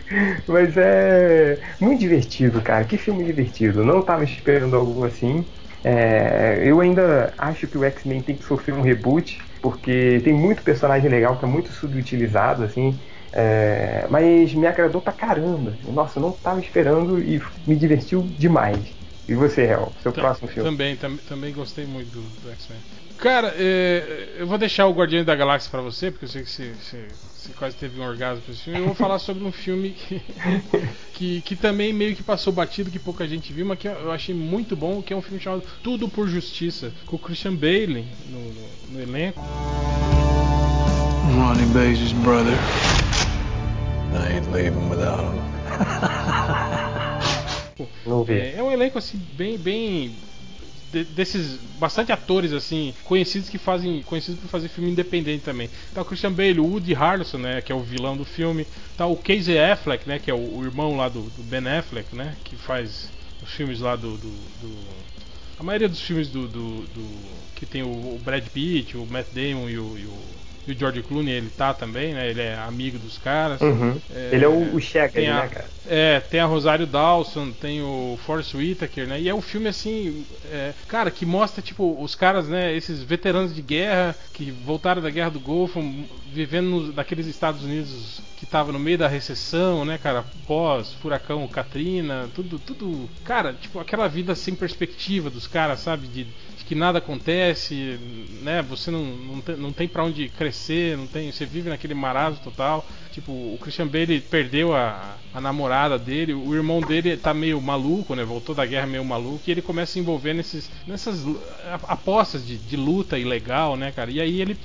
Mas é muito divertido, cara. Que filme divertido. Não tava esperando algo assim. É, eu ainda acho que o X-Men tem que sofrer um reboot, porque tem muito personagem legal que é muito subutilizado, assim. É, mas me agradou pra caramba. Nossa, eu não tava esperando e me divertiu demais. E você, Hel? Seu próximo filme?
Também, tam- também gostei muito do, do X-Men. Cara, é, eu vou deixar o Guardiões da Galáxia pra você, porque eu sei que você, você- você quase teve um orgasmo com esse filme. Eu vou falar sobre um filme que, que, que também meio que passou batido, que pouca gente viu, mas que eu eu achei muito bom, que é um filme chamado Tudo por Justiça, com o Christian Bale no, no- no elenco.
Ronnie Baze's brother.
I ain't leaving without him.
Não vi.
É, é um elenco assim bem, bem de- desses bastante atores assim conhecidos que fazem conhecidos por fazer filme independente também. Tá o Christian Bale, o Woody Harrelson, né, que é o vilão do filme. Tá o Casey Affleck, né, que é o, o irmão lá do, do Ben Affleck, né, que faz os filmes lá do, do- do- a maioria dos filmes do, que tem o, o Brad Pitt, o Matt Damon e o, e o- e o George Clooney, ele tá também, né? Ele é amigo dos caras.
Uhum. Ele é o, o
a-
né, cara?
É, tem a Rosário Dawson, tem o Forrest Whitaker, né? E é um filme assim, é, cara, que mostra tipo os caras, né? Esses veteranos de guerra que voltaram da Guerra do Golfo, vivendo nos, naqueles Estados Unidos que tava no meio da recessão, né, cara? Pós furacão Katrina, tudo, tudo, cara, tipo aquela vida sem perspectiva dos caras, sabe? De, de que nada acontece, né? Você não, não tem, não tem para onde crescer, não tem, você vive naquele marasmo total. Tipo, o Christian Bale perdeu a, a namorada dele, o irmão dele tá meio maluco, né? Voltou da guerra meio maluco e ele começa a se envolver nesses, nessas apostas de, de luta ilegal, né, cara? E aí ele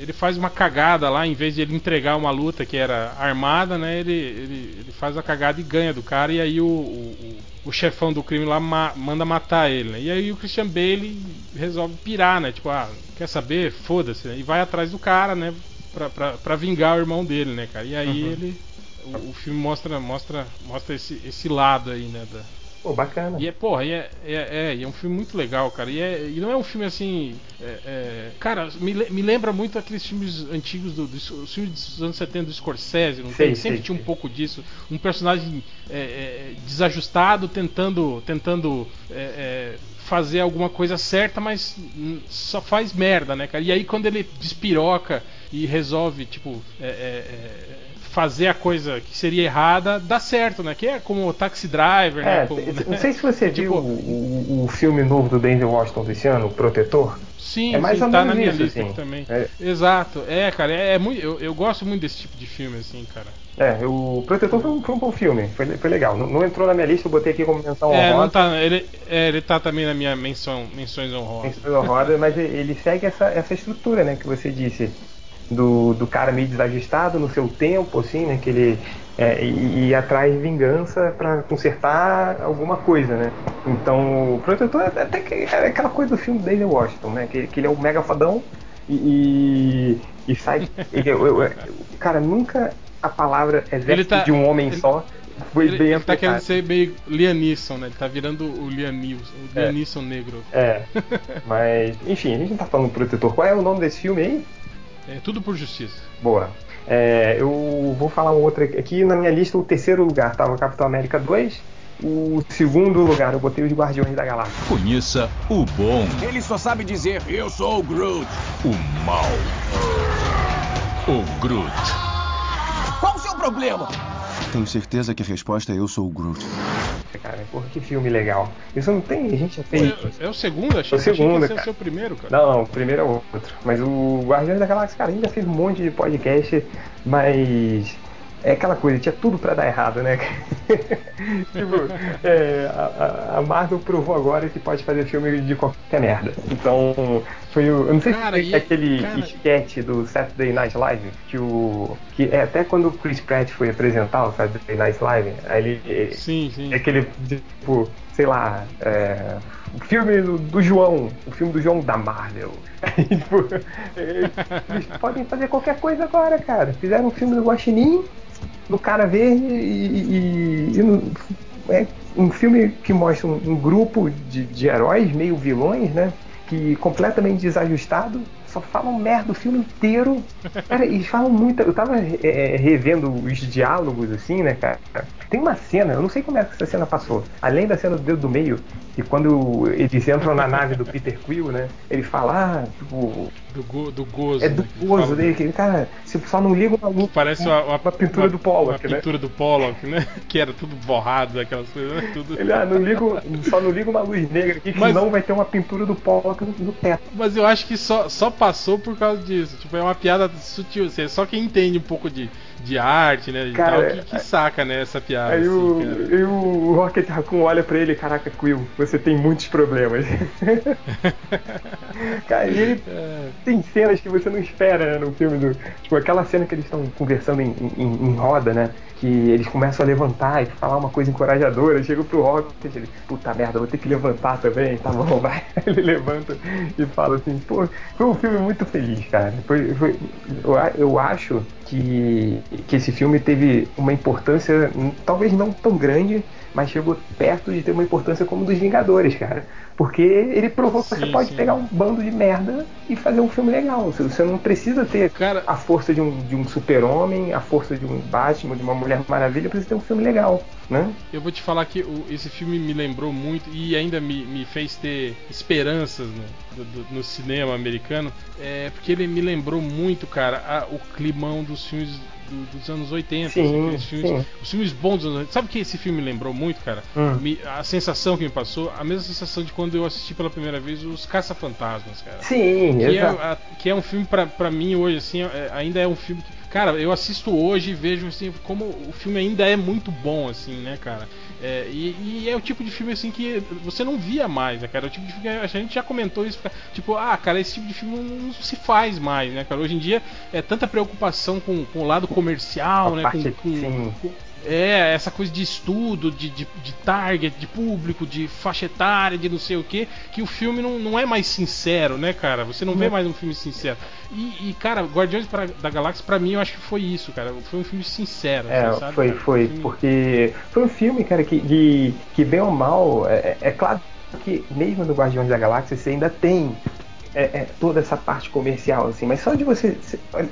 ele faz uma cagada lá, em vez de ele entregar uma luta que era armada, né? Ele, ele, ele faz a cagada e ganha do cara, e aí o, o, o- chefão do crime lá ma- manda matar ele, né? E aí o Christian Bale resolve pirar, né? Tipo, ah, quer saber? Foda-se, né? E vai atrás do cara, né? Pra, pra, pra vingar o irmão dele, né, cara? E aí
Uhum.
ele. O, o filme mostra, mostra, mostra esse, esse lado aí, né? Da,
Pô, bacana.
e é, porra, e é, é, é, é um filme muito legal, cara. E, é, e não é um filme assim. é, é, cara, me, me lembra muito aqueles filmes antigos, do, dos os filmes dos anos 70 do Scorsese, não
Sei,
tem?
sei,
Sempre tinha um pouco disso. Um personagem é, é, desajustado tentando. tentando fazer alguma coisa certa, mas só faz merda, né, cara? E aí quando ele despiroca e resolve, tipo, é, é, fazer a coisa que seria errada, dá certo, né? Que é como o Taxi Driver, né?
É,
Como,
t-
né?
não sei se você viu
Tipo,
o, o- o filme novo do Denzel Washington desse ano, O Protetor.
Sim,
é mais
sim,
ou
tá
menos
na minha
isso,
lista
assim.
também.
É,
Exato, é, cara, é, é muito, eu, eu gosto muito desse tipo de filme, assim, cara.
é, o Protetor foi um, foi um bom filme, foi, foi legal. Não, não entrou na minha lista, eu botei aqui como menção
É, não
honrosa.
tá, ele, é, ele tá também na minha menção, menções honrosas.
menção honrosa, mas ele segue essa, essa estrutura, né, que você disse. Do, do cara meio desajustado no seu tempo, assim, né? Que ele é, e, e atrás vingança pra consertar alguma coisa, né? Então, o protetor é até que é aquela coisa do filme do Denzel Washington, né? Que, que ele é um mega fodão e, e, e sai. ele- eu- eu- eu- cara, nunca a palavra exército
Ele tá-
de um homem
ele-
só foi
Ele,
bem
ele tá
aplicado.
querendo ser meio Liam Neeson, né? Ele tá virando o Liam Neeson, o
É.
Liam Neeson negro.
É, mas enfim, a gente não tá falando protetor. Qual é o nome desse filme aí?
É tudo por justiça.
Boa. É, eu vou falar um outro aqui. Aqui na minha lista, o terceiro lugar estava Capitão América 2. O segundo lugar eu botei os Guardiões da Galáxia.
Conheça o bom,
Ele só sabe dizer, eu sou o Groot.
o mal. O Groot.
Qual o seu problema?
Tenho certeza que a resposta é eu sou o Groot.
Cara, porra, que filme legal. Isso não tem, a gente já fez.
é, é o segundo? Achei,
O
achei que
segundo,
ia o seu primeiro, cara.
Não, não, o primeiro é outro. Mas o Guardiões da Galáxia, cara, a gente já fez um monte de podcast, mas é aquela coisa, tinha tudo pra dar errado, né? tipo, é, a, a- Marvel provou agora que pode fazer filme de qualquer merda. Então, foi o. Eu não sei
Cara,
se foi
e-
aquele
cara-
sketch do Saturday Night Live, que o. Que é até quando o Chris Pratt foi apresentar o Saturday Night Live, aí ele.
Sim, sim.
É aquele, tipo, sei lá, é, o filme do, do João, o filme do João da Marvel. Tipo, eles, eles podem fazer qualquer coisa agora, cara. Fizeram um filme do Guaxinim, do cara verde e. e- e é um filme que mostra um, um grupo de, de heróis, meio vilões, né? Que completamente desajustado, só falam merda o filme inteiro. Cara, eles falam muito. Eu tava é, revendo os diálogos, assim, né, cara? Tem uma cena, eu não sei como é que essa cena passou. Além da cena do dedo do meio, que quando eles entram na nave do Peter Quill, né? Ele fala, ah, tipo,
Do, go, do gozo.
é do
né,
gozo dele, que cara, se só não liga uma luz.
Parece uma, uma,
uma pintura
uma-
do Pollock,
uma
né?
pintura do Pollock, né? Que era tudo borrado, aquelas coisas, né? Tudo...
Ele, ah, não ligo, só não liga uma luz negra aqui, que
Mas-
senão vai ter uma pintura do Pollock no, no teto.
Mas eu acho que só, só, passou por causa disso. Tipo, é uma piada sutil. Assim, é só quem entende um pouco de, de arte, né?
Cara,
tal, que, que saca, né, essa piada.
Aí
assim,
o, e o Rocket Raccoon olha pra ele, caraca, Quill, você tem muitos problemas. Cara, e ele
É.
tem cenas que você não espera né, no filme do. Tipo, aquela cena que eles estão conversando em, em- em roda, né? Que eles começam a levantar e falar uma coisa encorajadora. Chega pro Rocket, ele, puta merda, vou ter que levantar também, tá bom, vai. Ele levanta e fala assim, pô, foi um filme muito feliz, cara. Foi, foi- eu, eu acho que, que esse filme teve uma importância, talvez não tão grande, mas chegou perto de ter uma importância como dos Vingadores, cara. Porque ele provou que você
Sim,
pode
sim.
pegar um bando de merda e fazer um filme legal. Você- Você não precisa ter
Cara-
a força de um, de um super-homem, a força de um Batman, de uma Mulher Maravilha, precisa ter um filme legal, né?
Eu vou te falar que o- esse filme me lembrou muito e ainda me, me fez ter esperanças no, do- do- no cinema americano, é, porque ele me lembrou muito, cara, a- o climão dos filmes do- dos anos 80.
Sim,
aqueles filmes. Os filmes bons dos anos 80. Sabe o que esse filme me lembrou muito, cara?
Hum.
Me- a sensação que me passou, a mesma sensação de quando eu assisti pela primeira vez os Caça-Fantasmas, cara.
Sim,
Que é,
exato.
a- que é um filme pra, pra mim hoje, assim, é- ainda é um filme que. Cara, eu assisto hoje e vejo assim, como o filme ainda é muito bom, assim, né, cara? É, e, e é o tipo de filme assim que você não via mais, né, cara? É o tipo de filme que a gente já comentou isso, tipo, ah, cara, esse tipo de filme não, não se faz mais, né, cara? Hoje em dia é tanta preocupação com, com o lado comercial,
A
né?
parte-
com, com-
sim.
com- é, essa coisa de estudo, de, de, de target, de público, de faixa etária, de não sei o que, que o filme não, não é mais sincero, né, cara? Você não vê mais um filme sincero. E, e, cara, Guardiões pra- da Galáxia, pra mim, eu acho que foi isso, cara. Foi um filme sincero,
É,
assim, sabe?
foi,
cara?
foi,
Um filme-
porque foi um filme, cara, que, que, que bem ou mal, é, é claro que mesmo no Guardiões da Galáxia você ainda tem é, é, toda essa parte comercial, assim, mas só de você,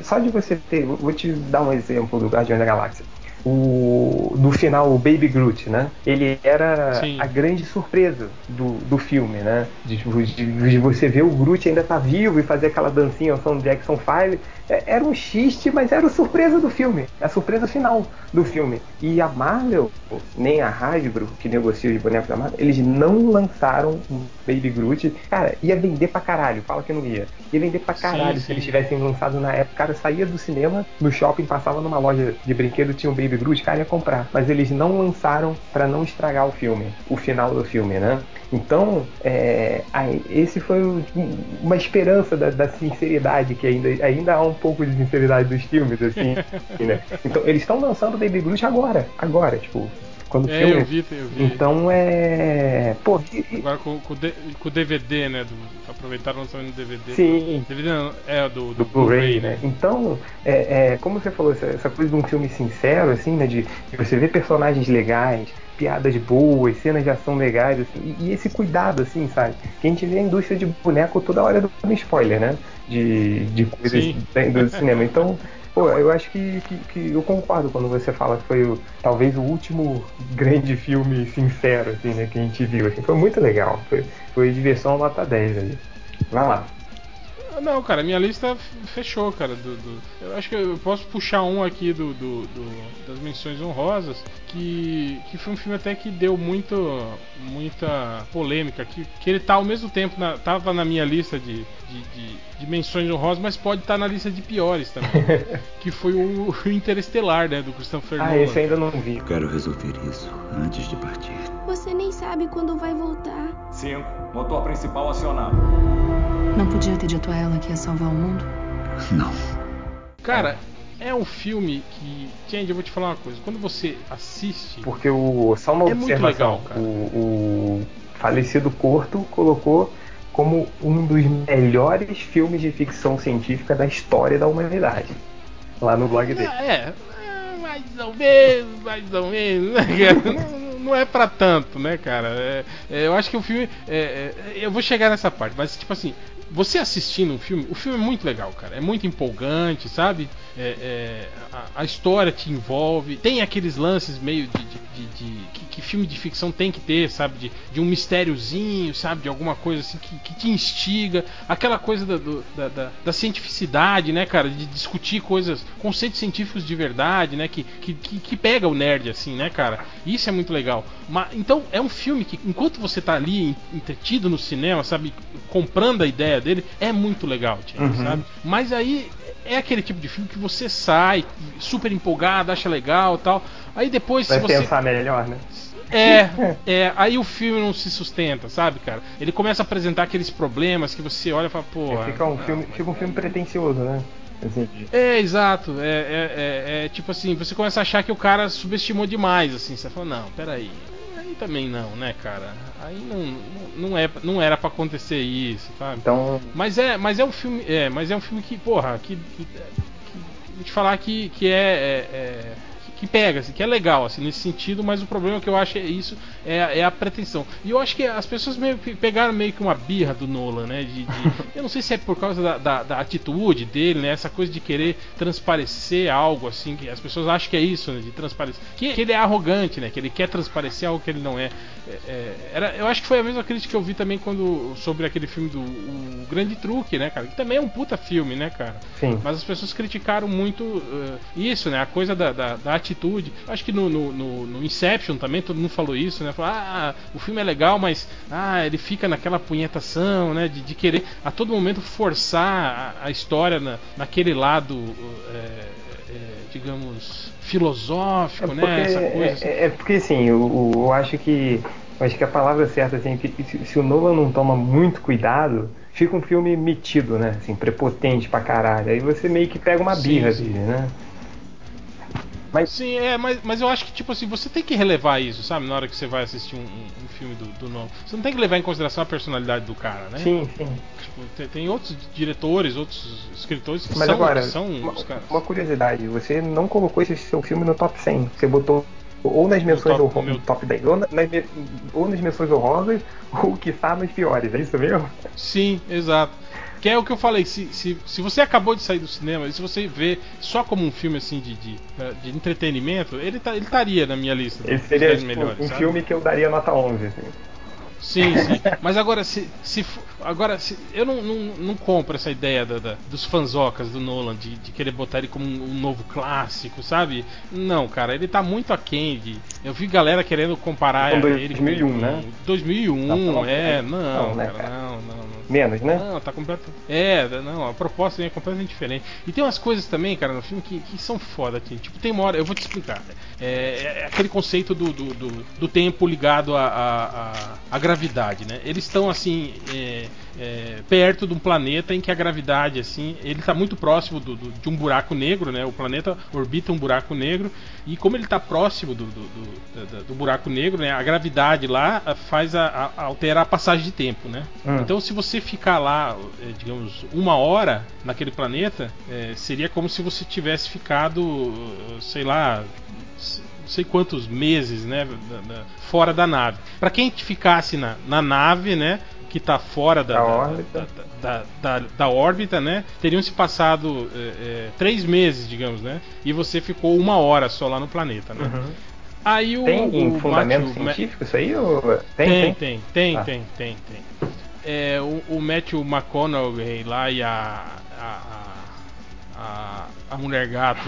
só de você ter, vou te dar um exemplo do Guardiões da Galáxia. O, do final, o Baby Groot, né? Ele era
Sim.
a grande surpresa do, do filme, né? De, de- de você ver o Groot ainda tá vivo e fazer aquela dancinha ao som do Jackson 5. É, Era um xiste, mas era a surpresa do filme. A surpresa final do filme. E a Marvel, nem a Hasbro, que negocia os bonecos da Marvel, eles não lançaram um Baby Groot. Cara, ia vender pra caralho. Fala que não ia. Ia vender pra caralho
Sim,
se
sim.
eles tivessem lançado na época. Cara, saía do cinema, no shopping, passava numa loja de brinquedo, tinha um Baby Groot, cara ia comprar. Mas eles não lançaram pra não estragar o filme, o final do filme, né? Então, é, aí, esse foi o- uma esperança da, da sinceridade, que ainda, ainda há um pouco de sinceridade dos filmes, assim, né? Então, eles estão lançando Baby Groot agora, agora, tipo, quando o
É,
filme...
eu vi, eu vi.
Então, é... Pô, e-
Agora com, com, o D- com o DVD, né? Do, aproveitaram o lançamento do DVD.
Sim.
DVD não, é, do,
do Blu-ray, né? Então, é, é, como você falou, essa, essa coisa de um filme sincero, assim, né? De, de você ver personagens legais, piadas boas, cenas de ação legais, assim, e, e esse cuidado, assim, sabe? Que a gente vê a indústria de boneco toda hora dando spoiler, né? De, de coisas do cinema. Então, pô, eu acho que, que, que eu concordo quando você fala que foi o, talvez o último grande filme sincero, assim, né? Que a gente viu. Assim, foi muito legal. Foi, foi diversão nota 10 aí. Vai lá.
Ah, Não, cara, minha lista fechou, cara. Do, do- eu acho que eu posso puxar um aqui do, do- do- das menções honrosas, que, que foi um filme até que deu muito, muita polêmica, que, que ele tá ao mesmo tempo, na, tava na minha lista de, de, de- de menções honrosas, mas pode estar na lista de piores também. que foi o, o Interestelar, né, do Christopher
Ah,
Nolan.
esse ainda não vi.
Quero resolver isso antes de partir.
Você nem sabe quando vai voltar.
5. Motor principal acionado.
Não podia ter dito a ela que ia salvar o mundo?
Não.
Cara, é um filme que. Gente, eu vou te falar uma coisa. Quando você assiste.
Porque o. Só uma
É muito
observação.
legal, cara.
o, o falecido Corto colocou como um dos melhores filmes de ficção científica da história da humanidade. Lá no blog dele.
É, é, mais ou menos, mais ou menos, né, cara? Não, é pra tanto, né, cara? É, é, eu acho que o filme. é, é, eu vou chegar nessa parte, mas tipo assim. Você assistindo um filme, o filme é muito legal, cara. É muito empolgante, sabe? É, é, a, a história te envolve. Tem aqueles lances meio de, de- de- de- que, que filme de ficção tem que ter, sabe? De, de um mistériozinho, sabe? De alguma coisa assim que, que te instiga. Aquela coisa da, do- da, da- da cientificidade, né, cara? De discutir coisas, conceitos científicos de verdade, né? Que, que, que, pega o nerd, assim, né, cara? Isso é muito legal. Mas, então, é um filme que, enquanto você tá ali en- entretido no cinema, sabe? Comprando a ideia dele é muito legal,
Uhum.
sabe? Mas aí é aquele tipo de filme que você sai super empolgado, acha legal e tal. Aí depois,
Vai
se você.
pensar melhor, né?
É, é, aí o filme não se sustenta, sabe, cara? Ele começa a apresentar aqueles problemas que você olha e fala, pô.
Fica um filme, fica um filme pretencioso, né? Assim,
É, exato. É, é, é, é tipo assim, você começa a achar que o cara subestimou demais, assim. Você fala, não, peraí. Aí também não, né, cara? Aí não, não, é, não era pra acontecer isso, sabe?
Então.
Mas é, mas é um filme. É, mas é um filme que, porra, que. que, que te falar que, que é, é, é que pega, assim, que é legal, assim, nesse sentido, mas o problema que eu acho é isso, é, é a pretensão. E eu acho que as pessoas meio que pegaram meio que uma birra do Nolan, né? De, de- eu não sei se é por causa da, da, da atitude dele, né? Essa coisa de querer transparecer algo, assim, que as pessoas acham que é isso, né? De transparecer. Que, que ele é arrogante, né? Que ele quer transparecer algo que ele não é. É, é, era, eu acho que foi a mesma crítica que eu vi também quando sobre aquele filme do o Grande Truque, né, cara? Que também é um puta filme, né, cara?
Sim.
Mas as pessoas criticaram muito eh, isso, né? A coisa da, da, da atitude. Acho que no, no, no- no Inception também todo mundo falou isso, né? Falou, ah, o filme é legal, mas ah, ele fica naquela punhetação, né? De, de querer a todo momento forçar a, a história na, naquele lado, eh, eh, digamos, filosófico, né? Essa coisa.
é, é porque assim, eu, eu- acho que eu acho que a palavra certa assim, que se, se o Nolan não toma muito cuidado, fica um filme metido, né? Assim, prepotente pra caralho. Aí você meio que pega uma
Sim,
birra
sim.
dele, né? Mas
Sim, é, mas, mas eu acho que, tipo assim, você tem que relevar isso, sabe? Na hora que você vai assistir um, um- um filme do, do Nolan. Você não tem que levar em consideração a personalidade do cara, né?
sim, sim.
Tipo, tem, tem outros diretores, outros escritores que
Mas
são,
agora,
que são
uma,
os caras.
uma curiosidade, você não colocou esse seu filme no top 100. Você botou ou nas menções
top-
honro-
meu-
top 10, ou, na- nas ou nas menções honrosas, ou quiçá nos piores, é isso mesmo?
Sim, exato. Que é o que eu falei, se, se, se você acabou de sair do cinema e se você vê só como um filme assim de, de, de entretenimento, ele tá- ele estaria na minha lista
Ele seria
10
tipo,
melhores.
um
sabe?
filme que eu daria nota 11. Assim.
Sim, sim. Mas agora, se, se agora se, eu não, não, não compro essa ideia da, da- dos fanzocas do Nolan de, de querer botar ele como um, um novo clássico, sabe? Não, cara, ele tá muito aquém de. Eu vi galera querendo comparar
Com
ele
2001,
com,
né?
2001,
Não, pelo
é, não,
Não, né,
cara, não, não, não.
Menos, né?
Não, tá completo. É, não, a proposta é completamente diferente. E tem umas coisas também, cara, no filme que, que são foda aqui. Tipo, tem uma hora, eu vou te explicar. É, é aquele conceito do, do, do- do tempo ligado à, à, à- à gravidade, né? Eles estão assim. é, é, perto de um planeta em que a gravidade, assim, ele está muito próximo do- do- de um buraco negro, né? O planeta orbita um buraco negro e como ele está próximo do, do, buraco negro, né? A gravidade lá ah, faz a, a- alterar a passagem de tempo, né?
Hum.
Então, se você ficar lá, eh, digamos, uma hora naquele planeta, eh, seria como se você tivesse ficado, sei lá, não sei quantos meses, né, fora da nave. Para quem ficasse na, na nave, né, que está fora da,
Da
da-
órbita.
da, da, da órbita, né, teriam se passado eh, eh, três meses, digamos, né, e você ficou uma hora só lá no planeta, né.
Uhum.
Aí o,
Tem
o
fundamento
Matthew-
científico isso aí? Ou...
tem, tem, tem,
Ah.
tem, tem, tem. É, o, o Matthew McConaughey lá e a. a, a, a, a mulher gato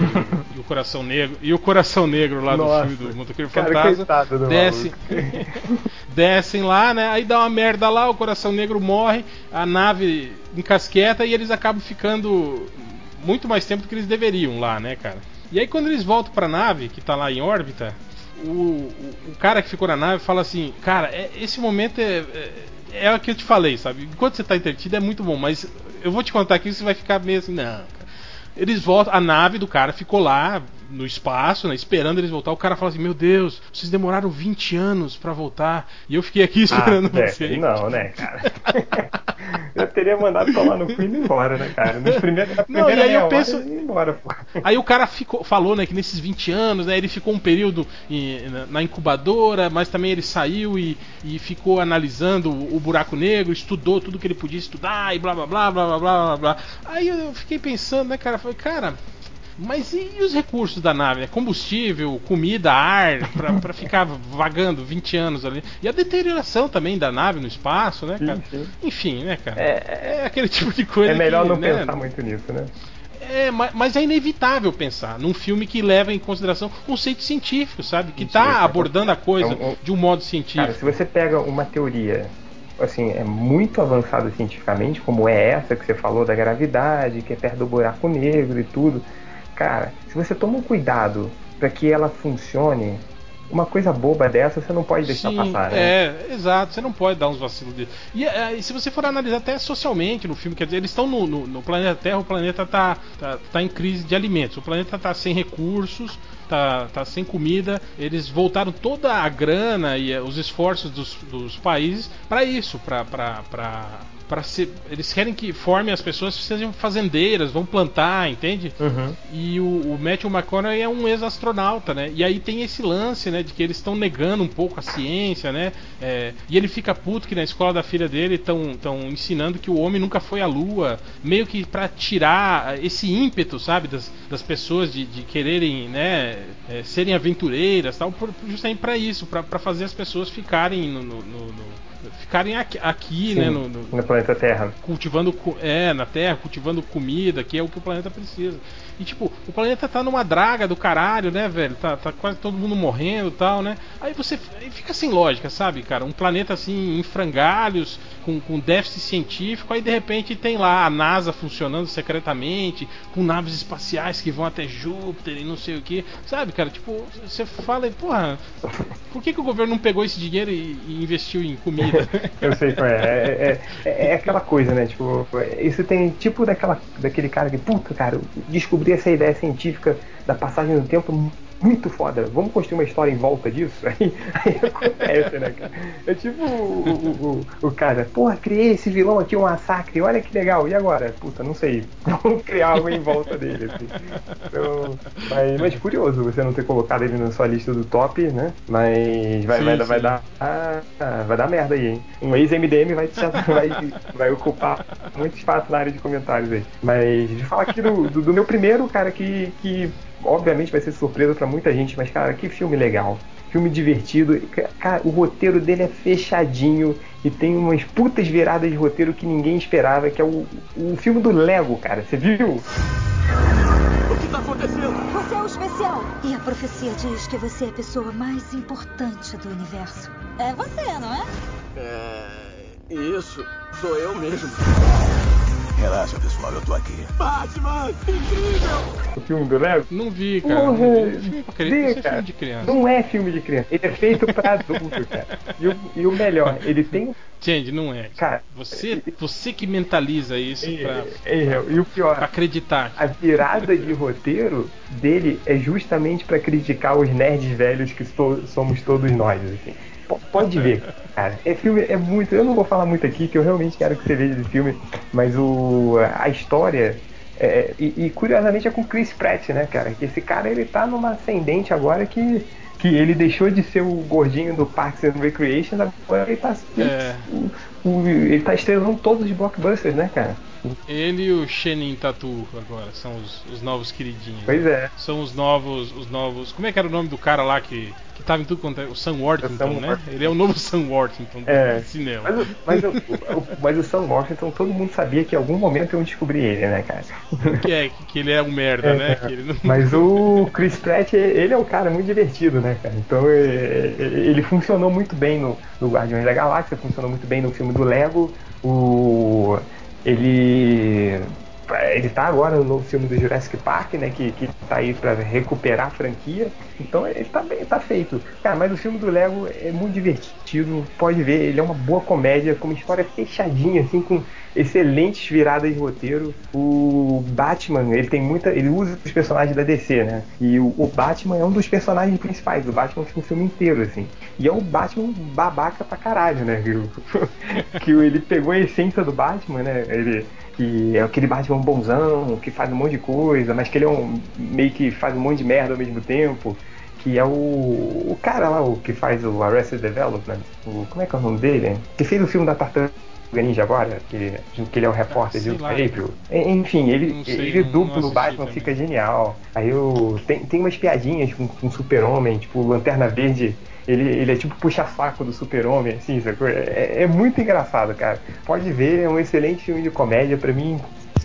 e, o coração negro e o coração negro lá
Nossa.
do filme do Motoqueiro Fantasma
do
descem descem lá né aí dá uma merda lá o coração negro morre a nave encasqueta e eles acabam ficando muito mais tempo do que eles deveriam lá né cara e aí quando eles voltam pra nave que tá lá em órbita o, o, o cara que ficou na nave fala assim, cara, é- esse momento é, é, é o que eu te falei, sabe? Enquanto você tá entretido é muito bom, mas eu vou te contar aqui você vai ficar meio assim, não, cara. Eles voltam, a nave do cara ficou lá no espaço, né, esperando eles voltar. O cara fala assim: Meu Deus, vocês demoraram 20 anos pra voltar. E eu fiquei aqui esperando
ah,
você.
é, Não, né, cara? eu teria mandado tomar no cu e ir embora, né, cara? Nos primeiros, na
Não,
primeira
e aí eu
meia hora,
penso-
eu embora, pô.
Aí o cara ficou, falou, né, que nesses 20 anos, né, ele ficou um período em- na, incubadora, mas também ele saiu e, e ficou analisando o, o buraco negro, estudou tudo que ele podia estudar e blá blá blá blá blá blá blá. blá. Aí eu fiquei pensando, né, cara, falei, cara, mas e, e os recursos da nave? né? Combustível, comida, ar, pra, pra ficar vagando 20 anos ali. E a deterioração também da nave no espaço, né, cara?
Sim, sim.
Enfim, né, cara?
É-
É, aquele tipo de coisa
É melhor
que,
não
né,
pensar muito nisso, né?
é, ma- mas é inevitável pensar num filme que leva em consideração conceitos científicos, sabe? Que
Mentira,
tá
cara.
abordando a coisa
É
de um modo científico.
Cara, se você pega uma teoria, assim, é muito avançada cientificamente, como é essa que você falou da gravidade, que é perto do buraco negro e tudo. Cara, se você toma um cuidado para que ela funcione, uma coisa boba dessa você não pode deixar
Sim,
passar, né?
É, exato, você não pode dar uns vacilos dele. E, é, e se você for analisar até socialmente no filme, quer dizer, eles estão no, no, no planeta Terra, o planeta tá, tá, tá em crise de alimentos, o planeta tá sem recursos, tá, tá sem comida, eles voltaram toda a grana e eh, os esforços dos, dos países para isso, para para ser. Eles querem que formem as pessoas que sejam fazendeiras, vão plantar, entende?
Uhum.
E o, o Matthew McConaughey é um ex-astronauta, né? E aí tem esse lance, né, de que eles estão negando um pouco a ciência, né? É, e ele fica puto que na escola da filha dele estão ensinando que o homem nunca foi à Lua, meio que para tirar esse ímpeto, sabe, das, das pessoas de, de quererem, né, é, serem aventureiras, tal, por, justamente para isso, para fazer as pessoas ficarem no, no, no ficarem aqui, aqui
Sim,
né, no, no,
no planeta Terra.
cultivando é na Terra, cultivando comida, que é o que o planeta precisa. E tipo, o planeta tá numa draga do caralho, né, velho? Tá, tá quase todo mundo morrendo e tal, né? Aí você aí fica sem lógica, sabe, cara? Um planeta assim em frangalhos, com, com déficit científico, aí de repente tem lá a NASA funcionando secretamente, com naves espaciais que vão até Júpiter e não sei o que, sabe, cara? Tipo, você fala, porra, por que, que o governo não pegou esse dinheiro e, e investiu em comida?
Eu sei qual é. É, é. é aquela coisa, né? Tipo, isso tem tipo daquela, daquele cara que, puta, cara, descobri essa ideia científica da passagem do tempo muito foda. Vamos construir uma história em volta disso? Aí, aí acontece, né, cara? É tipo o, o, o, o cara, porra, criei esse vilão aqui, um massacre, olha que legal. E agora? Puta, não sei. Vamos criar algo em volta dele, assim. Então, mas, mas curioso você não ter colocado ele na sua lista do top, né? Mas vai,
Sim,
vai, vai
sim.
dar. ah, vai dar merda aí, hein? Um ex-MDM vai, vai, vai ocupar muito espaço na área de comentários aí. Mas de falar aqui do, do, do meu primeiro, cara, que, que obviamente vai ser surpresa pra muita gente, mas, cara, que filme legal. Filme divertido. Cara, o roteiro dele é fechadinho e tem umas putas viradas de roteiro que ninguém esperava, que é o, o filme do Lego, cara. Você viu?
O que tá acontecendo?
Você é o especial. E a profecia diz que você é a pessoa mais importante do universo. É você, não é?
É. Isso, sou eu mesmo.
Relaxa, pessoal, eu tô aqui.
Batman! Incrível!
O filme do Lego?
Não vi, cara.
Porra,
não vi. Filme pra criança,
vê,
isso é
cara.
filme de criança.
Não é filme de criança. Ele é feito pra adulto, cara. E o, e o melhor, ele tem.
Change, não é.
Cara,
Você, você que mentaliza isso pra,
É, e o pior,
pra acreditar.
a virada de roteiro dele é justamente pra criticar os nerds velhos que so- somos todos nós, assim. Pode ver, cara. É filme, é muito. Eu não vou falar muito aqui, que eu realmente quero que você veja esse filme, mas o, a história. é, e, e, curiosamente é com Chris Pratt, né, cara? Que esse cara ele tá numa ascendente agora que, que ele deixou de ser o gordinho do Parks and Recreation, agora ele tá,
É.
o- ele tá estrelando todos os blockbusters, né, cara?
Ele e o Shenin Tatu agora são os, os novos queridinhos.
Pois é.
São os novos, os novos. Como é que era o nome do cara lá que, que tava em tudo quanto é? O Sam Worthington, né?
Worthington.
Ele é o novo Sam Worthington do
É.
cinema.
Mas, o- mas, o, o- mas o Sam Washington, todo mundo sabia que em algum momento iam descobrir ele, né, cara?
Que, é, que ele é um merda,
É,
né? Não...
Mas o Chris Pratt, ele é um cara muito divertido, né, cara? Então é, é, ele funcionou muito bem no, no Guardiões da Galáxia, funcionou muito bem no filme do Lego. O, ele ele tá agora no novo filme do Jurassic Park, né? Que, que tá aí pra recuperar a franquia. Então ele tá bem, tá feito. Cara, mas o filme do Lego é muito divertido. Pode ver, ele é uma boa comédia, com uma história fechadinha, assim, com excelentes viradas de roteiro. O Batman, ele tem muita. ele usa os personagens da DC, né? E o, o Batman é um dos personagens principais. O Batman fica o filme inteiro, assim. E é o Batman babaca pra caralho, né? Que, que ele pegou a essência do Batman, né? Ele que é aquele Batman bonzão, que faz um monte de coisa, mas que ele é um meio que faz um monte de merda ao mesmo tempo. Que é o, o cara lá, o que faz o Arrested Development. O, como é que é o nome dele? Que fez o filme da Tartaruga Ninja agora, que, que ele é o repórter
sei
de. April. En- Enfim, ele,
sei,
ele
não-
duplo no Batman
também.
fica genial. Aí eu, tem, tem umas piadinhas com, com Super-Homem, tipo, Lanterna Verde. Ele, ele é tipo puxa-saco do super-homem, assim, sacou? É, é muito engraçado, cara. Pode ver, é um excelente filme de comédia. Pra mim,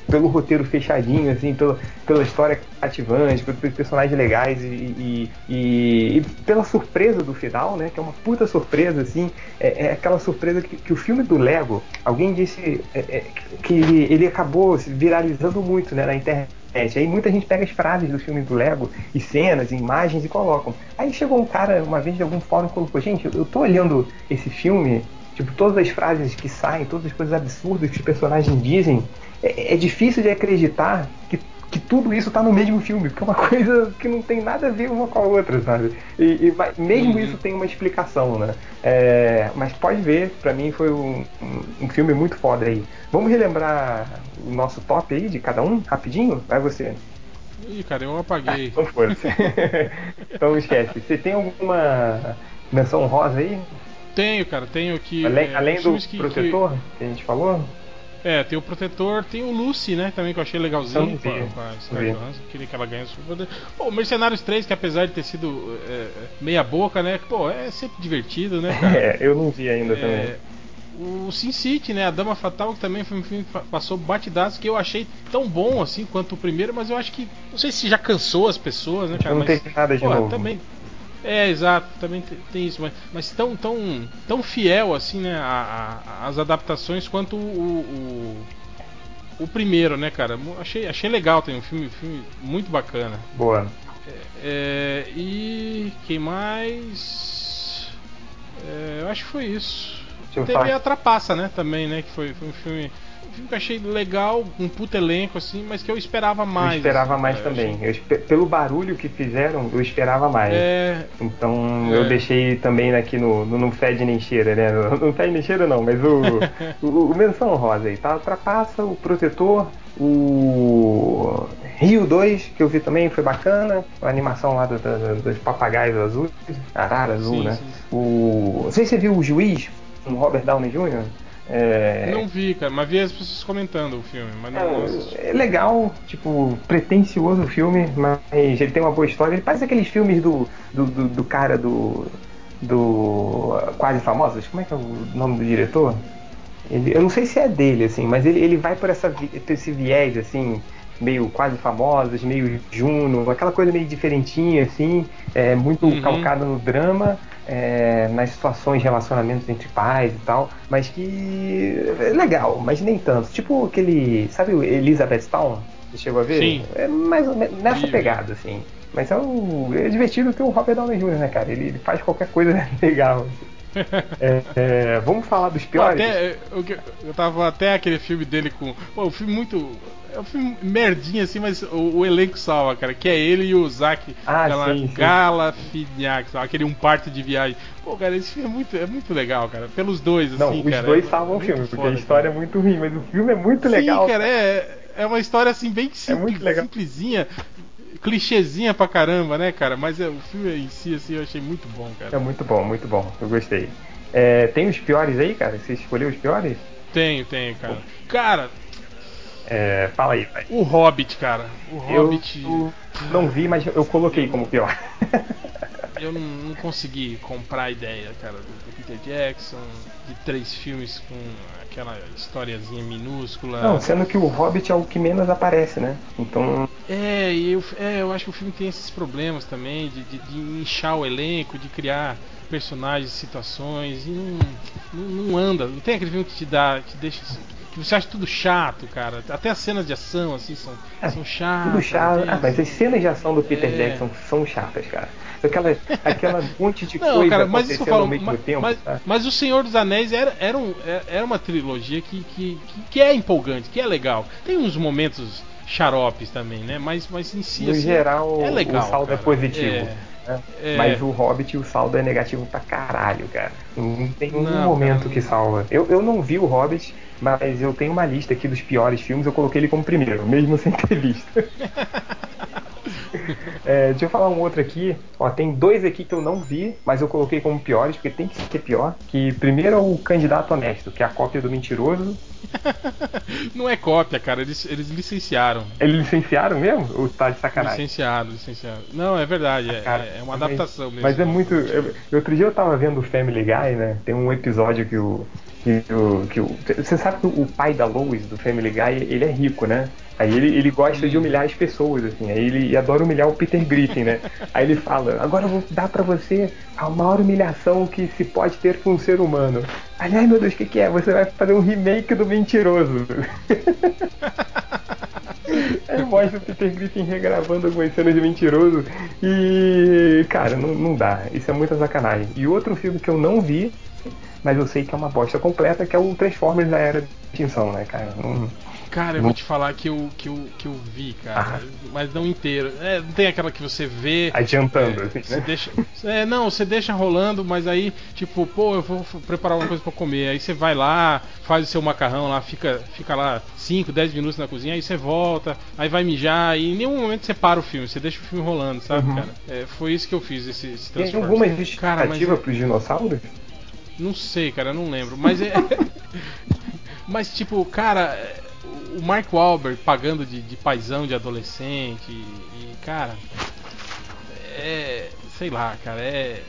pelo roteiro fechadinho, assim, pela, pela história cativante, pelos personagens legais e, e, e, e, pela surpresa do final, né? Que é uma puta surpresa, assim. É, é aquela surpresa que, que, o filme do Lego, alguém disse é, é, que ele, ele acabou se viralizando muito né, na internet. Aí muita gente pega as frases do filme do Lego e cenas, e imagens e colocam. Aí chegou um cara uma vez de algum fórum e colocou: Gente, eu tô olhando esse filme Tipo, todas as frases que saem, todas as coisas absurdas que os personagens dizem, é, é difícil de acreditar que, que tudo isso tá no mesmo filme, porque é uma coisa que não tem nada a ver uma com a outra, sabe? E, e mesmo uhum. isso tem uma explicação, né? É, mas pode ver, para mim foi um, um, filme muito foda aí. Vamos relembrar o nosso top aí de cada um, rapidinho? Vai você.
Ih, cara, eu apaguei.
então foi. então esquece. Você tem alguma menção rosa aí?
Tenho, cara, tenho aqui.
Além, é, além do que, protetor que... que... a gente falou?
É, tem o protetor, tem o Lucy, né? Também que eu achei legalzinho com a, Johansson. Queria que ela ganhasse o poder. Pô, Mercenários 3, que apesar de ter sido é, meia boca, né? Pô, é sempre divertido, né, cara?
É, eu não vi ainda é, também.
O Sin City, né? A Dama Fatal, que também foi um filme que passou batidados, que eu achei tão bom assim quanto o primeiro, mas eu acho que. Não sei se já cansou as pessoas, né, cara?
Não
mas,
tem nada de
pô,
novo.
Também, é, exato, também tem isso, mas, mas tão, tão, tão fiel assim, né, a, a, as adaptações quanto o, o, o, primeiro, né, cara? Achei, achei legal, tem um filme, filme muito bacana.
Boa.
É, é, e quem mais? É, eu acho que foi isso. Teve a Trapaça, né, também, né, que foi, foi um filme filme que eu achei legal, um puto elenco, assim, mas que eu esperava mais.
Eu esperava
assim,
mais também. Eu, pelo barulho que fizeram, eu esperava mais. É... Então é... eu deixei também aqui no, no Não Fede Nem Cheira, né? No, não Fede Nem Cheira não, mas o, o, o Menção Rosa aí, tá? Ultrapassa, o Protetor, o Rio 2, que eu vi também, foi bacana. A animação lá do, do, dos papagaios azuis, arara azul, sim, né? Sim. O... Não sei se você viu o Juiz, com o Robert Downey Jr.,
é... Não vi, cara, mas vi as pessoas comentando o filme, mas não,
é, é legal, tipo, pretencioso o filme, mas ele tem uma boa história. Ele parece aqueles filmes do, do, do, do cara do. do. Quase Famosos. Como é que é o nome do diretor? Ele, eu não sei se é dele, assim, mas ele, ele vai por essa, esse viés, assim, meio quase famosas, meio Juno, aquela coisa meio diferentinha, assim, é, muito uhum. calcada no drama, é, nas situações, relacionamentos entre pais e tal, mas que é legal, mas nem tanto. Tipo aquele, sabe o Elizabeth Town? Você chegou a ver?
Sim.
É mais nessa pegada, assim. Mas é, o, é divertido ter o Robert Downey Jr., né, cara? Ele, ele faz qualquer coisa legal. É, é, vamos falar dos piores?
Até, eu, eu tava até aquele filme dele com. Pô, o filme muito é um filme merdinha assim, mas o, o, elenco salva, cara. Que é ele e o Zac
ah,
Galafinak, aquele um parto de viagem. Pô, cara, esse filme é muito, é muito legal, cara. Pelos dois, assim,
Não, os
cara.
dois é, salvam o filme, porque a história cara. é muito ruim, mas o filme é muito legal.
Sim, cara, é, é uma história assim, bem simples, é simplesinha clichêzinha pra caramba, né, cara? Mas é, o filme em si, assim, eu achei muito bom, cara.
É muito bom, muito bom. Eu gostei. É, tem os piores aí, cara? Você escolheu os piores?
Tenho, tenho, cara. Cara,
é, fala aí, pai.
O Hobbit, cara. O Hobbit.
Eu não vi, mas eu coloquei como pior.
eu não, não, consegui comprar a ideia, cara, do, do, Peter Jackson, de três filmes com aquela historiazinha minúscula.
Não, sendo que o Hobbit é o que menos aparece, né? Então.
É, eu, é, eu acho que o filme tem esses problemas também, de, de, de inchar o elenco, de criar personagens, situações, e não, não, não, anda. Não tem aquele filme que te dá, que deixa que você acha tudo chato, cara. Até as cenas de ação, assim, são, é, são chatas.
Tudo chato. Né? Ah, mas as cenas de ação do Peter é. Jackson são chatas, cara. Aquela, aquela monte de
Não,
coisa
cara, mas isso que eu falo, mas,
tempo,
mas, tá? mas, O Senhor dos Anéis era, era, um, era uma trilogia que, que, que, que é empolgante, que é legal. Tem uns momentos xaropes também, né? Mas, mas em si,
no
assim,
geral,
é legal,
o saldo
cara.
é positivo. É. Né? É. Mas o Hobbit, o saldo é negativo pra caralho, cara. Não tem um não, momento cara, que salva. Eu, eu não vi o Hobbit, mas eu tenho uma lista aqui dos piores filmes, eu coloquei ele como primeiro, mesmo sem ter visto. é, deixa eu falar um outro aqui. Ó, tem dois aqui que eu não vi, mas eu coloquei como piores, porque tem que ser pior. Que primeiro é o Candidato Honesto, que é a cópia do Mentiroso.
não é cópia, cara, eles, eles licenciaram.
Eles licenciaram mesmo? Ou tá de sacanagem?
Licenciado, licenciado. Não, é verdade, é, cara, é, uma adaptação
mas,
mesmo.
Mas é muito. Eu, outro dia eu tava vendo o Family Guy, né? Tem um episódio que o Que o, que você sabe que o pai da Lois, do Family Guy, ele é rico, né? Aí ele, ele gosta de humilhar as pessoas, assim. Aí ele adora humilhar o Peter Griffin, né? Aí ele fala: Agora eu vou dar pra você a maior humilhação que se pode ter com um ser humano. Aí, ai meu Deus, o que, que é? Você vai fazer um remake do Mentiroso. Aí mostra o Peter Griffin regravando algumas cenas de mentiroso. E, cara, não, não dá. Isso é muita sacanagem. E outro filme que eu não vi, mas eu sei que é uma bosta completa, que é o Transformers da Era de Extinção, né, cara? Não,
Cara, eu
não-
vou te falar que eu, que eu, que eu vi, cara.
Ah.
Mas não inteiro. É, não tem aquela que você vê.
Adiantando,
é,
assim,
você
né?
deixa, é, não, você deixa rolando, mas aí, tipo, pô, eu vou preparar uma coisa pra comer. Aí você vai lá, faz o seu macarrão lá, fica, fica lá 5, 10 minutos na cozinha, aí você volta, aí vai mijar, e em nenhum momento você para o filme, você deixa o filme rolando, sabe,
Uhum.
cara? É, foi isso que eu fiz, esse, esse
Tem
Transformers.
alguma
Cara, mas
justificativa pros dinossauros?
Não sei, cara, eu não lembro. Mas é. mas, tipo, cara, o Mark Wahlberg pagando de, de paizão de adolescente. E, e, cara. É. Sei lá, cara, é.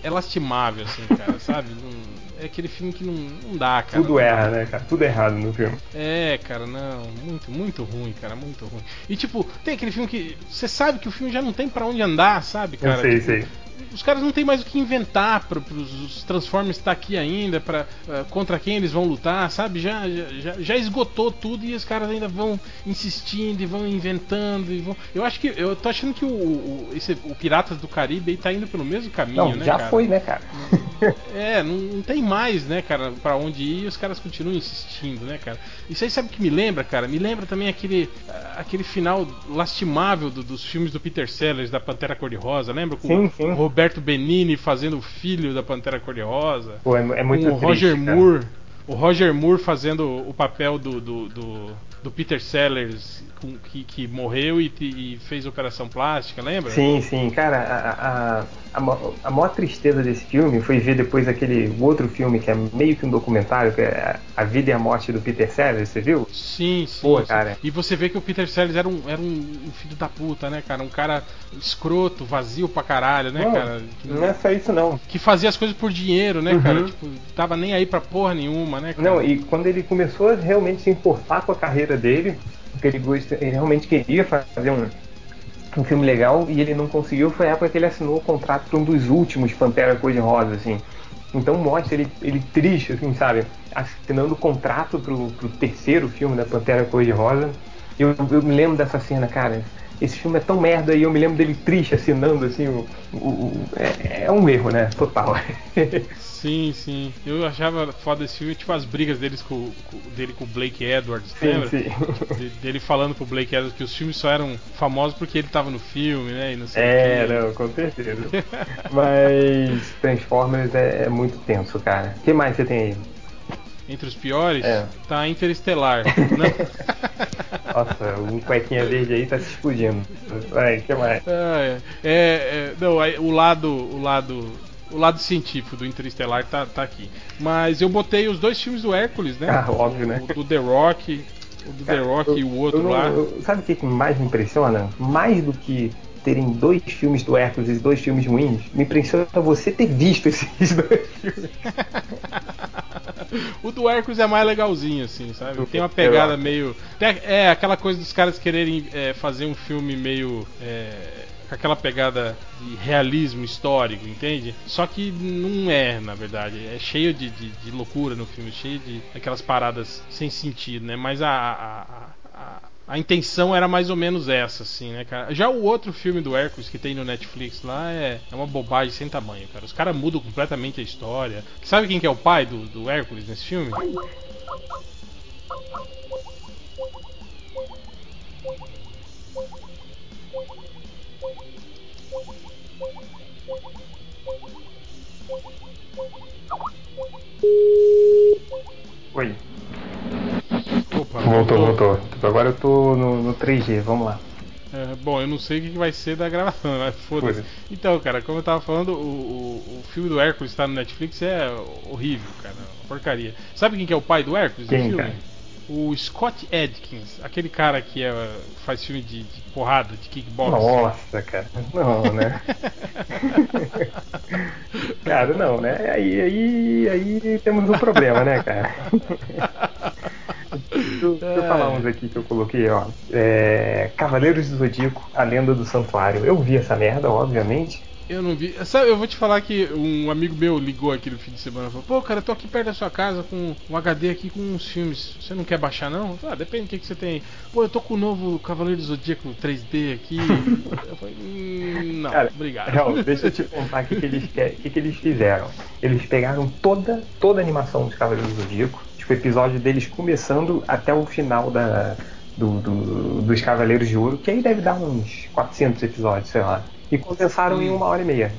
É lastimável, assim, cara, sabe? Não- é aquele filme que não, não dá, cara.
Tudo erra, né, cara? Tudo errado no filme.
É, cara, não, muito, muito ruim, cara, muito ruim. E tipo, tem aquele filme que você sabe que o filme já não tem pra onde andar, sabe,
Eu
cara?
sei,
Tipo,
sei.
Os caras não tem mais o que inventar para os Transformers estar aqui ainda, para contra quem eles vão lutar, sabe? Já, já, já, esgotou tudo e os caras ainda vão insistindo e vão inventando e vão. Eu acho que eu tô achando que o, o, esse, o Piratas do Caribe aí tá indo pelo mesmo caminho,
Não,
né,
já
cara?
foi, né, cara?
É, não, não tem mais, né, cara, pra onde ir e os caras continuam insistindo, né, cara? Isso aí sabe o que me lembra, cara? Me lembra também aquele, aquele final lastimável do- dos filmes do Peter Sellers, da Pantera Cor-de-Rosa, lembra? Com
Sim, sim.
o Roberto Benini fazendo o filho da Pantera Cor-de-Rosa.
Pô, é, é muito
com o Roger
triste, cara.
Moore. O Roger Moore fazendo o papel do, do, do, do Peter Sellers, que, que morreu e, e fez operação plástica, lembra?
Sim, sim, cara, a, a, a, a maior tristeza desse filme foi ver depois aquele outro filme que é meio que um documentário, que é A Vida e a Morte do Peter Sellers, você viu?
Sim, sim.
Pô,
sim.
cara.
E você vê que o Peter Sellers era um, era um, um filho da puta, né, cara? Um cara escroto, vazio pra caralho, né,
Não,
cara? Que,
não é só isso não.
que fazia as coisas por dinheiro, né,
Uhum.
cara? Tipo, tava nem aí pra porra nenhuma, né, cara?
Não, e quando ele começou a realmente se importar com a carreira dele, porque ele, ele realmente queria fazer um, um filme legal e ele não conseguiu, foi a época que ele assinou o contrato para um dos últimos Pantera Cor-de-Rosa, assim. Então mostra ele, ele triste, assim, sabe? Assinando o contrato pro, pro terceiro filme da Pantera Cor-de-Rosa. Eu, eu me lembro dessa cena, cara. Esse filme é tão merda e eu me lembro dele triste assinando, assim, o, o- o- é, é um erro, né? Total.
Sim, sim. Eu achava foda esse filme, tipo as brigas deles com, com- dele com o Blake Edwards,
Sim,
lembra?
sim.
De- dele falando pro Blake Edwards que os filmes só eram famosos porque ele tava no filme, né? E não sei
É,
o
não, com certeza. Mas Transformers é, é muito tenso, cara. O que mais você tem aí?
Entre os piores,
É.
tá Interestelar. Não-
Nossa, um cuequinha verde aí tá se explodindo. Vai, o que mais?
Ah, é. É, é, não, aí o lado, o lado, o lado científico do Interestelar tá, tá aqui. Mas eu botei os dois filmes do Hércules, né?
Ah, óbvio, né?
O do The Rock, o do The Rock e o outro
Eu
lá.
eu- sabe o que que mais me impressiona? Mais do que terem dois filmes do Hércules e dois filmes ruins, me impressiona você ter visto esses dois filmes.
O do Hércules é mais legalzinho, assim, sabe? Tem uma pegada meio. É, aquela coisa dos caras quererem é, fazer um filme meio. é, aquela pegada de realismo histórico, entende? Só que não é, na verdade. É cheio de, de, de loucura no filme, cheio de aquelas paradas sem sentido, né? Mas a, a, a, a, intenção era mais ou menos essa, assim, né, cara? Já o outro filme do Hércules que tem no Netflix lá é, é uma bobagem sem tamanho, cara. Os caras mudam completamente a história. Sabe quem que é o pai do, do Hércules nesse filme?
Oi.
Opa,
Voltou, voltou. Agora eu tô no, no 3G, vamos lá.
É, bom, eu não sei o que vai ser da gravação, mas foda-se.
Foda-se.
Então, cara, como eu tava falando, o, o, o filme do Hércules tá no Netflix é horrível, cara. uma Porcaria. Sabe quem que é o pai do Hércules
Quem,
no filme?
cara?
O Scott Adkins, aquele cara que é, faz filme de, de porrada, de kickboxing.
Nossa, cara. Não, né? cara, não, né? Aí, aí, aí temos um problema, né, cara? Deixa eu, deixa eu falar uns aqui que eu coloquei, ó. É, Cavaleiros do Zodíaco, a lenda do santuário. Eu vi essa merda, obviamente.
Eu não vi. Sabe, eu vou te falar que um amigo meu ligou aqui no fim de semana e falou: Pô, cara, eu tô aqui perto da sua casa com um HD aqui com uns filmes. Você não quer baixar, não? Falei, ah, depende do que, que você tem. Pô, eu tô com o novo Cavaleiro do Zodíaco 3D aqui. eu falei: hum, Não,
Cara,
obrigado.
Não, deixa eu te contar o que, que, eles, que, que, que eles fizeram. Eles pegaram toda, toda a animação dos Cavaleiros do Zodíaco, tipo, o episódio deles começando até o final da, do, do, dos Cavaleiros de Ouro, que aí deve dar uns 400 episódios, sei lá. E condensaram em uma hora e meia.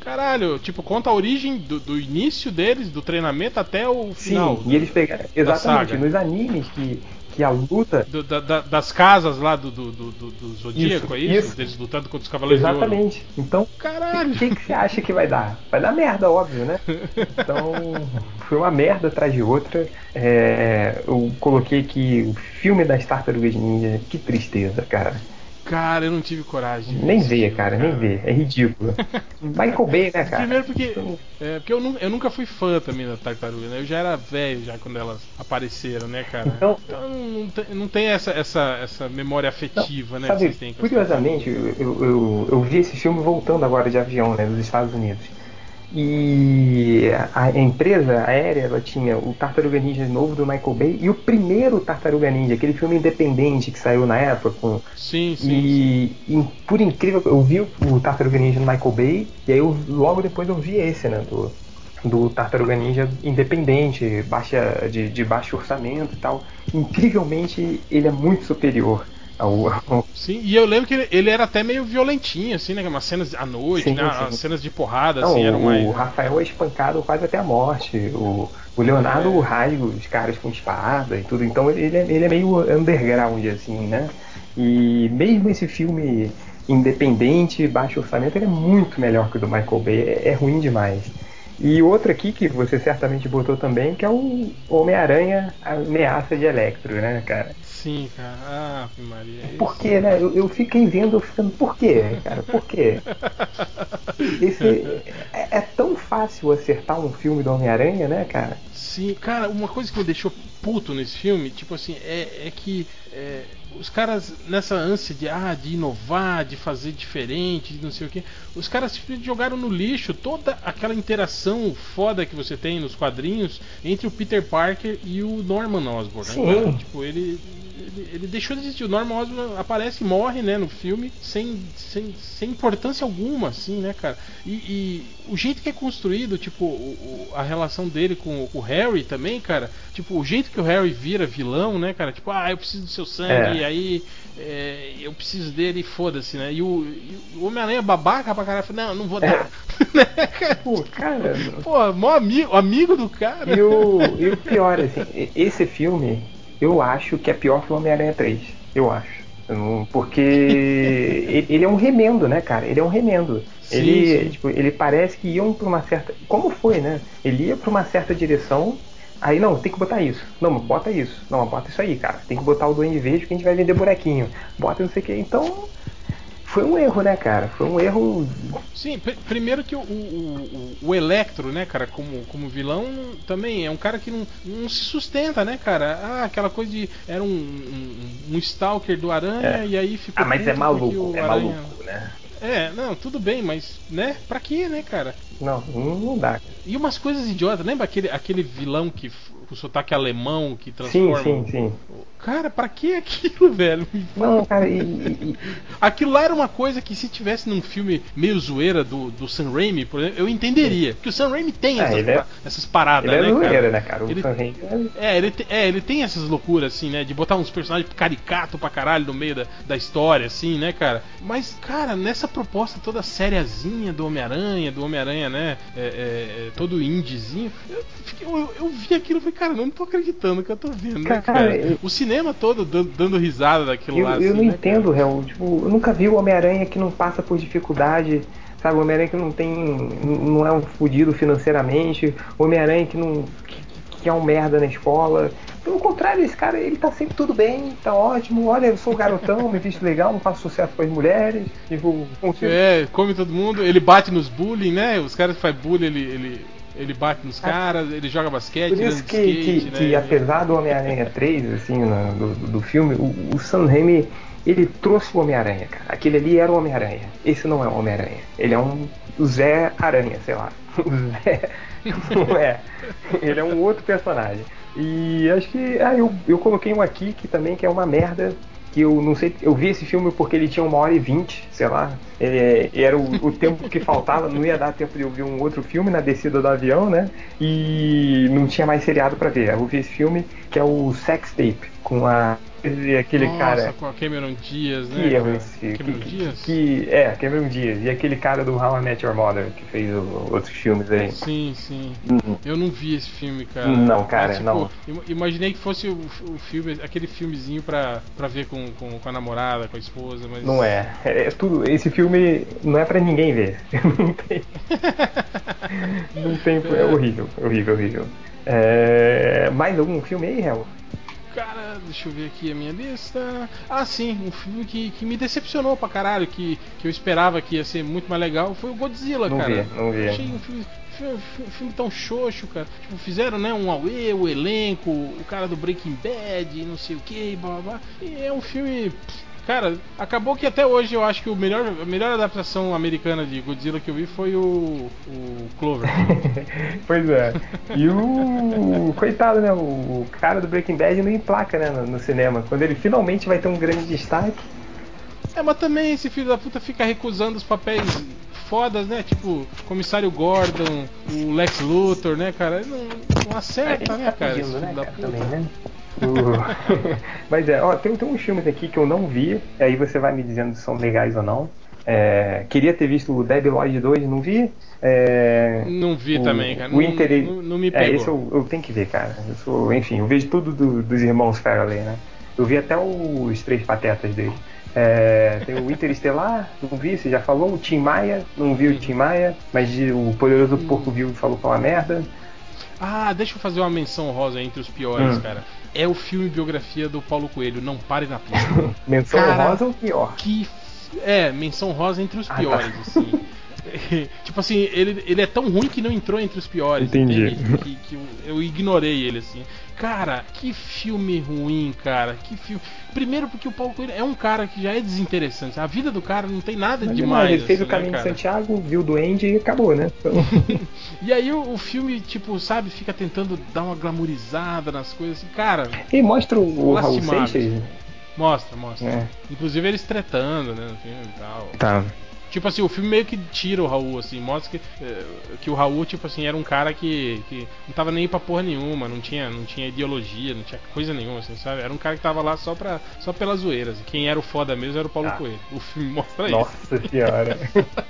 Caralho, tipo, conta a origem do, do início deles, do treinamento até o final.
Sim, e eles pegaram. Exatamente, nos animes que, que a luta.
Do- da- da- das casas lá do, do, do, Zodíaco,
Isso,
é isso?
isso.
Deles lutando contra os Cavaleiros de Ouro.
Exatamente. Então,
Caralho.
o que, que você acha que vai dar? Vai dar merda, óbvio, né? Então, foi uma merda atrás de outra. É, eu coloquei aqui o filme das Tartarugas Ninja. Que tristeza, cara.
Cara, eu não tive coragem. ver
Nem vê,
filme,
cara, nem vê. É ridículo. Michael Bay, né, cara?
Primeiro porque, é, porque eu, eu nunca fui fã também da Tartaruga, né? Eu já era velho já quando elas apareceram, né, cara?
Então-
não, tem, não tem essa, essa, essa memória afetiva, né? que
Sabe, curiosamente, eu, eu, eu, eu vi esse filme voltando agora de avião, né, dos Estados Unidos. E a, empresa aérea, ela tinha o Tartaruga Ninja novo do Michael Bay e o primeiro Tartaruga Ninja, aquele filme independente que saiu na época com
Sim, sim.
e, e por incrível eu vi o, Tartaruga Ninja do Michael Bay e aí eu, logo depois eu vi esse, né, do do Tartaruga Ninja independente, baixa de, de baixo orçamento e tal. Incrivelmente ele é muito superior ao, ao
Sim, e eu lembro que ele, ele era até meio violentinho, assim, né? Umas cenas à noite,
Sim,
né?
sim.
As cenas de porrada,
Não,
assim, eram
o,
mais.
o Rafael é espancado quase até a morte. O, o Leonardo
É.
rasga os caras com espada e tudo. Então ele é, ele é meio underground, assim, né? E mesmo esse filme independente, baixo orçamento, ele é muito melhor que o do Michael Bay. É, é ruim demais. E outro aqui que você certamente botou também, que é o Homem-Aranha Ameaça de Electro, né, cara?
Sim, cara. Ah, Maria.
Por quê, né? Eu, eu fiquei vendo, eu ficando, por quê, cara? Por quê? Esse, é, é tão fácil acertar um filme do Homem-Aranha, né, cara?
Sim, cara, uma coisa que me deixou puto nesse filme, tipo assim, é, é que é, os caras, nessa ânsia de, ah, de inovar, de fazer diferente, de não sei o que, os caras simplesmente jogaram no lixo toda aquela interação foda que você tem nos quadrinhos entre o Peter Parker e o Norman Osborn, né? Tipo, ele, ele, ele deixou de existir. O Norman Osborn aparece e morre, né, no filme, sem, sem, sem importância alguma, assim, né, cara? E, e o jeito que é construído, tipo, o- a relação dele com, com o Harry também, cara, tipo, o jeito que o Harry vira vilão, né, cara? Tipo, ah, eu preciso do seu sangue,
É.
e aí é, eu preciso dele, e foda-se, né? E o, e o Homem-Aranha babaca pra caralho, não, não vou dar. né, cara?
Pô, cara.
Pô, mó amigo, amigo do cara.
E o, e o pior, assim, esse filme, eu acho que é pior que o Homem-Aranha 3. Eu acho. Porque ele é um remendo, né, cara? Ele é um remendo.
Sim,
ele,
sim.
Tipo, ele parece que iam pra uma certa. Como foi, né? Ele ia pra uma certa direção. Aí, não, tem que botar isso. Não, mas bota isso. Não, mas bota isso aí, cara. Tem que botar o Duende Verde que a gente vai vender bonequinho. Bota não sei o que. Então, foi um erro, né, cara? Foi um erro.
Sim, pr- primeiro que o, o, o, o Electro, né, cara, como, como vilão, também é um cara que não, não se sustenta, né, cara? Ah, aquela coisa de. Era um, um, um Stalker do Aranha
É.
e aí ficou.
Ah, mas é maluco, é
Aranha-
maluco, né?
É, não, tudo bem, mas, né? Pra quê, né, cara?
Não, não dá.
E umas coisas idiotas, lembra aquele, aquele vilão que com o sotaque alemão que transforma.
Sim, sim, sim.
Cara, pra que aquilo, velho?
Não, cara, e- e-
Aquilo lá era uma coisa que se tivesse num filme meio zoeira do, do Sam Raimi, por exemplo, eu entenderia. Porque o Sam Raimi tem
Ah,
essas,
ele é-
essas paradas,
ele é
né, cara?
zoeira, né, cara? O
Ele-
Sam Raimi é-
É ele, te- é, ele tem essas loucuras, assim, né? De botar uns personagens caricato pra caralho no meio da, da história, assim, né, cara? Mas, cara, nessa proposta toda sériazinha do Homem-Aranha, do Homem-Aranha, né? É, é, é, todo indiezinho, eu, eu, eu vi aquilo e falei, cara, não tô acreditando que eu tô vendo, né,
Cara,
cara?
eu-
O cinema todo dando, dando risada daquilo
Eu,
lá,
eu
assim,
não
né,
entendo, réu. Tipo, eu nunca vi o Homem-Aranha que não passa por dificuldade. Sabe, o Homem-Aranha que não tem. não é um fudido financeiramente. O Homem-Aranha que não. Que, que é um merda na escola. Pelo contrário, esse cara, ele tá sempre tudo bem, tá ótimo. Olha, eu sou um garotão, me visto legal, não faço sucesso com as mulheres. Tipo, consigo...
É, come todo mundo, ele bate nos bullying, né? Os caras que fazem bullying, ele, ele, ele bate nos caras, ele joga basquete,
Por isso que,
skate,
que,
né?
que apesar do Homem-Aranha 3, assim, no- do, do filme, o, o Sam Raimi, ele trouxe o Homem-Aranha, cara. Aquele ali era o Homem-Aranha. Esse não é o Homem-Aranha. Ele é um Zé Aranha, sei lá. O Zé não é. Ele é um outro personagem. E acho que. Ah, eu, eu coloquei um aqui que também que é uma merda. Que eu não sei. Eu vi esse filme porque ele tinha uma hora e vinte, sei lá. É, era o, o tempo que faltava, não ia dar tempo de eu ver um outro filme na descida do avião, né? E não tinha mais seriado pra ver. Eu vi esse filme que é o Sex Tape, com a. aquele
Nossa,
cara.
com a Cameron Diaz, né?
Que erro esse.
Cameron
que,
Diaz?
que- é, Cameron Diaz. E aquele cara do How I Met Your Mother, que fez o- outros filmes aí.
Sim, sim.
Uhum.
Eu não vi esse filme, cara.
Não, cara,
Mas, tipo,
não.
im- Imaginei que fosse o, o filme, aquele filmezinho pra, pra ver com, com, com a namorada, com a esposa, mas.
Não é. é. é tudo. Esse filme não é pra ninguém ver. Não tem. não tem. É horrível, horrível, horrível. É, mais algum filme aí, Hel?
Cara, deixa eu ver aqui a minha lista. Ah, sim, um filme que, que me decepcionou pra caralho, que, que eu esperava que ia ser muito mais legal, foi o Godzilla,
Não
cara.
vi, não vi.
Achei um filme, filme, filme tão xoxo, cara. Tipo, fizeram, né, um Aue, o elenco, o cara do Breaking Bad, não sei o que, blá blá blá. E é um filme. Cara, acabou que até hoje eu acho que o melhor, a melhor adaptação americana de Godzilla que eu vi foi o, o Clover.
pois é. E o. Coitado, né? O cara do Breaking Bad não emplaca, né? No, no cinema. Quando ele finalmente vai ter um grande destaque.
É, mas também esse filho da puta fica recusando os papéis fodas, né? Tipo, Comissário Gordon, o Lex Luthor, né, cara? Ele Não, não acerta,
Ele
né,
tá
cara?
pedindo, né, cara, também, né? O- Mas é, ó, tem, tem uns filmes aqui que eu não vi, aí você vai me dizendo se são legais ou não. É, queria ter visto o Debbie Lloyd 2, não vi. É,
Não vi
o
também, cara. Não,
Winter,
não, não me
é,
pegou.
esse eu, eu tenho que ver, cara. Eu sou, enfim, eu vejo tudo do- dos irmãos Farrelly, né? Eu vi até os três patetas dele. É, tem o Interestelar, não vi, você já falou. O Tim Maia, não vi o Tim Maia, mas o Poderoso Porco Vivo falou que é uma merda.
Ah, deixa eu fazer uma menção rosa entre os piores,
Hum.
cara. É o filme biografia do Paulo Coelho, Não Pare na Pista.
Menção
Cara,
rosa ou pior?
Que. f- É, menção rosa entre os
Ah,
piores,
tá.
assim. tipo assim, ele, ele é tão ruim que não entrou entre os piores.
Entendi.
entende? Que, que eu, eu ignorei ele, assim. Cara, que filme ruim, cara. Que filme. Primeiro porque o Paulo Coelho é um cara que já é desinteressante. A vida do cara não tem nada
Mas
demais.
ele fez
assim,
o caminho
né,
de? Santiago, viu o Duende e acabou, né? Então,
E aí o, o filme, tipo, sabe, fica tentando dar uma glamourizada nas coisas. Assim, cara,
e mostra o, o Raul. Seixas.
mostra, mostra.
É.
Inclusive eles tretando, né, no filme e tal.
Tá.
Tipo assim, o filme meio que tira o Raul, assim, mostra que, eh, que o Raul, tipo assim, era um cara que, que não tava nem pra porra nenhuma, não tinha, não tinha ideologia, não tinha coisa nenhuma, assim, sabe? Era um cara que tava lá só, pra, só pelas zoeiras. Quem era o foda mesmo era o Paulo
Ah.
Coelho. O filme mostra isso.
Nossa senhora.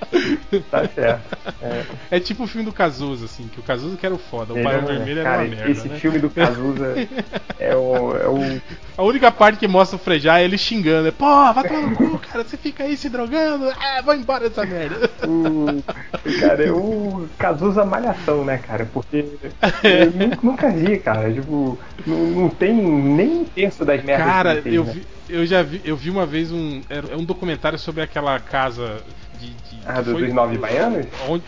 tá certo. É.
É tipo o filme do Cazuza, assim, que o Cazuza que era o foda, o Barão
é
Vermelho
cara,
era uma merda,
esse
né?
filme do Cazuza é o, é o
A única parte que mostra o Frejá é ele xingando. É, Pô, vai tomar no cu, cara. Você fica aí se drogando. Ah, vai embora dessa merda.
o, cara, é o Cazuza Malhação, né, cara? Porque eu nu- nunca vi, cara. Tipo, não, não tem nem um terço das merdas
Cara,
que ele fez,
eu,
né?
vi, eu já vi, eu vi uma vez um, era- é um documentário sobre aquela casa de. de
Ah, do-
foi-
dos Nove Baianos?
Onde,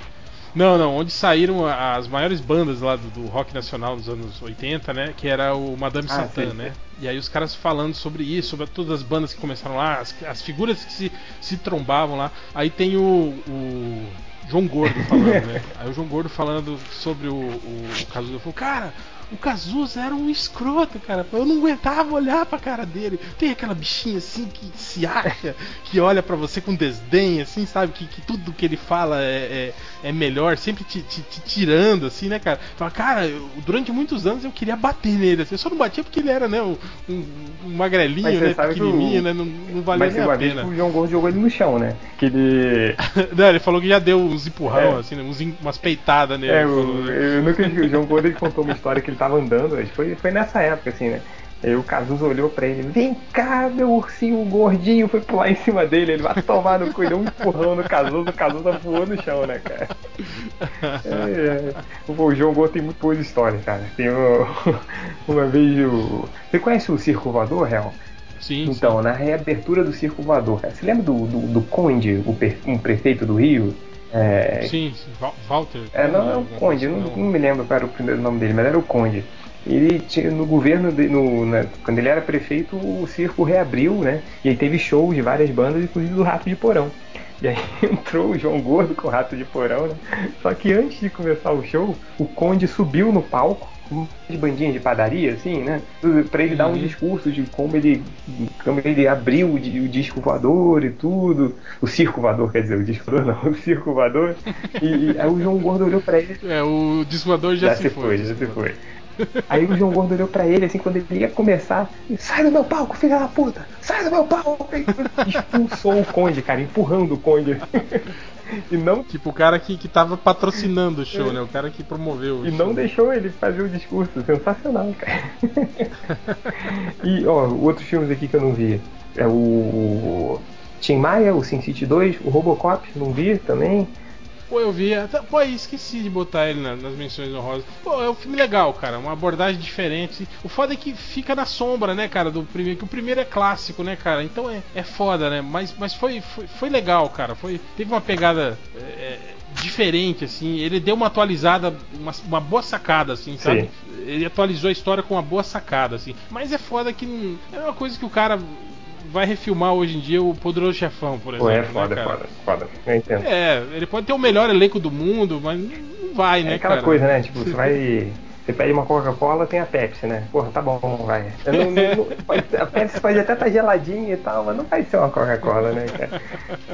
não, não, onde saíram as maiores bandas lá do, do rock nacional dos anos 80, né? Que era o Madame
Ah,
Satã, né? E aí os caras falando sobre isso, sobre todas as bandas que começaram lá, as, as figuras que se, se trombavam lá. Aí tem o, o João Gordo falando, né? Aí o João Gordo falando sobre o, o, o Cazuza falou, cara, o Cazuza era um escroto, cara. Eu não aguentava olhar pra cara dele. Tem aquela bichinha assim que se acha, que olha pra você com desdém, assim, sabe? Que, que tudo que ele fala é, é, é melhor, sempre te, te- te tirando, assim, né, cara? Fala, cara, eu- durante muitos anos eu queria bater nele, assim. Eu só não batia porque ele era, né, um, um- um magrelinho,
Mas
né,
que o-
pequenininho, né? Não, não valia
Mas
nem a pena.
que o João Gordo jogou ele no chão, né? Que ele.
Não, ele falou que já deu uns empurrão,
É.
assim, né, uns, umas peitadas nele.
É,
falou,
o,
né?
eu nunca vi. O João Gordo ele contou uma história que ele tava andando, foi, foi nessa época, assim, né? Aí o Cazuza olhou pra ele, vem cá, meu ursinho gordinho, foi pular em cima dele, ele vai tomar no cu, deu um empurrão no Cazuza, o Cazuza voou no chão, né, cara? É, é. O João Gordo tem muito boas histórias, cara. Tem uma, uma vez o. Você conhece o Circo Voador, Real?
Sim.
Então, sim. na reabertura do Circo Voador, cara, você lembra do, do, do Conde, o per, um prefeito do Rio?
É... Sim, sim, Walter.
É, não, é o Conde, não, não, me lembro qual era o primeiro nome dele, mas era o Conde. Ele tinha, no governo, de, no, né, quando ele era prefeito, o circo reabriu, né? E aí teve shows de várias bandas, inclusive do Rato de Porão. E aí entrou o João Gordo com o Rato de Porão, né? Só que antes de começar o show, o Conde subiu no palco de bandinha de padaria, assim, né? Pra ele dar um discurso de como ele, como ele abriu o, disco voador e tudo. O circo voador, quer dizer, o disco voador não, o circo voador. E, e aí o João Gordo olhou pra ele.
É, o disco voador já,
já
se,
se
foi.
Já se foi. Aí o João Gordo olhou pra ele, assim, quando ele ia começar, sai do meu palco, filha da puta! Sai do meu palco! Expulsou o Conde, cara, empurrando o Conde.
E não. Tipo, o cara que, que tava patrocinando o show, é. né? O cara que promoveu o
E
show.
não deixou ele fazer o discurso. Sensacional, cara. e, ó, outros filmes aqui que eu não vi. É o. Tim Maia, o Sin City 2, o Robocop, não vi também.
Pô, eu vi. Pô, esqueci de botar ele nas menções honrosas. Pô, é um filme legal, cara. Uma abordagem diferente. O foda é que fica na sombra, né, cara, do primeiro. Que o primeiro é clássico, né, cara? Então é, é foda, né? Mas, mas foi, foi, foi legal, cara. Foi, teve uma pegada. É, diferente, assim. Ele deu uma atualizada, uma, uma boa sacada, assim, sabe? Sim. Ele atualizou a história com uma boa sacada, assim. Mas é foda que é uma coisa que o cara vai refilmar hoje em dia o Poderoso Chefão, por exemplo.
É foda,
né,
foda, foda. Eu entendo.
É, ele pode ter o melhor elenco do mundo, mas não vai, né,
é aquela
cara?
coisa, né? Tipo, você vai. Você pede uma Coca-Cola, tem a Pepsi, né? Porra, tá bom, vai. Não, não, a Pepsi pode até estar tá geladinha e tal, mas não vai ser uma Coca-Cola, né, cara?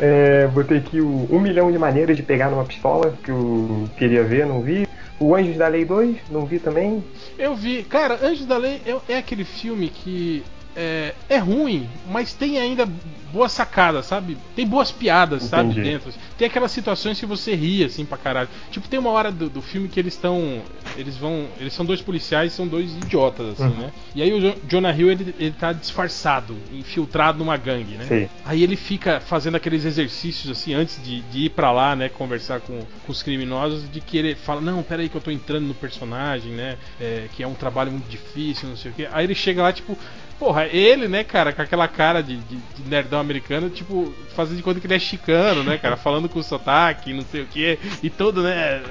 É, botei aqui o um milhão de maneiras de pegar numa pistola, que eu queria ver, não vi. O Anjos da Lei 2, não vi também.
Eu vi. Cara, Anjos da Lei é, é aquele filme que é, é, ruim, mas tem ainda boa sacada, sabe? Tem boas piadas, Entendi. sabe? Dentro. Tem aquelas situações que você ri, assim, pra caralho. Tipo, tem uma hora do, do filme que eles estão. Eles vão. Eles são dois policiais são dois idiotas, assim, uhum. né? E aí o Jonah Hill, ele, ele tá disfarçado, infiltrado numa gangue, né?
Sim.
Aí ele fica fazendo aqueles exercícios, assim, antes de, de ir para lá, né? Conversar com, com os criminosos, de que ele fala, não, peraí que eu tô entrando no personagem, né? É, que é um trabalho muito difícil, não sei o quê. Aí ele chega lá, tipo, Porra, ele, né, cara, com aquela cara de, de, de, nerdão americano, tipo, fazendo de conta que ele é chicano, né, cara, falando com sotaque, não sei o que, e todo, né,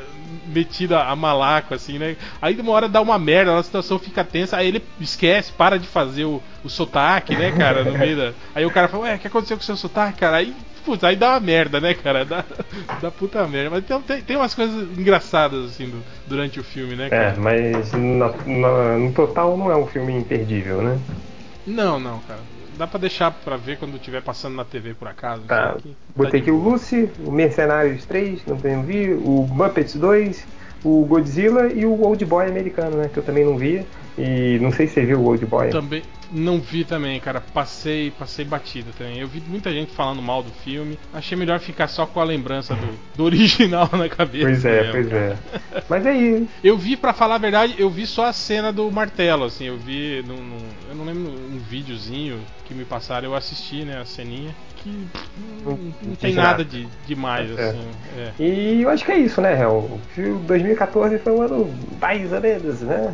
metido a, a, malaco, assim, né. Aí de uma hora dá uma merda, a situação fica tensa, aí ele esquece, para de fazer o, o sotaque, né, cara, no meio da. Aí o cara fala, ué, o que aconteceu com o seu sotaque, cara? Aí Putz, aí dá uma merda, né, cara? Dá, dá puta merda. Mas tem, tem, tem umas coisas engraçadas, assim, do, durante o filme, né, cara?
É, mas no, total não é um filme imperdível, né?
Não, não, cara. Dá pra deixar pra ver quando estiver passando na TV por acaso.
Tá. Botei tá aqui o Lucy, o Mercenários 3, não tenho vi, o Muppets 2, o Godzilla e o Old Boy americano, né? Que eu também não vi. E não sei se você viu o Old Boy.
Também não vi também, cara. Passei, passei batida também. Eu vi muita gente falando mal do filme. Achei melhor ficar só com a lembrança do, do original na cabeça.
Pois é, mesmo, pois cara. é. Mas aí.
Eu vi, para falar a verdade, eu vi só a cena do martelo, assim. Eu vi, num, num, eu não lembro, um videozinho que me passaram. Eu assisti, né, a ceninha que não, não tem nada de demais, é. assim. É.
E eu acho que é isso, né, Hel? 2014 foi um ano mais ou menos, né?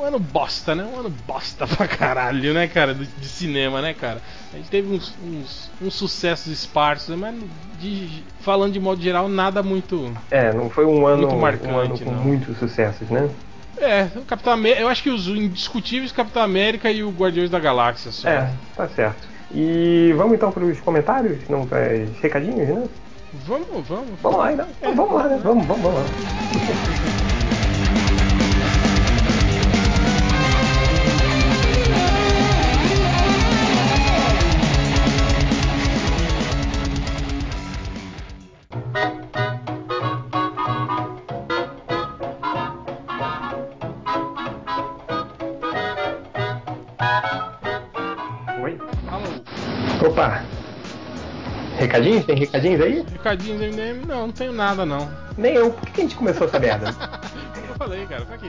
Um ano bosta, né? Um ano bosta pra caralho, né, cara? De, de cinema, né, cara? A gente teve uns, uns, uns sucessos esparsos, mas de, falando de modo geral, nada muito.
É, não foi um ano, muito marcante, um ano com não. muitos sucessos, né?
É, o Capitão América, eu acho que os indiscutíveis Capitão América e o Guardiões da Galáxia só.
É, tá certo. E vamos então para os comentários, não para recadinhos, né?
Vamos, vamos.
Vamos lá, então. É. Vamos lá, né? Vamos, vamos, vamos lá. Recadinhos? Tem recadinhos aí?
Recadinhos MDM? Não, não tenho nada não.
Nem eu. Por que a gente começou essa merda?
eu falei, cara. Pra quê?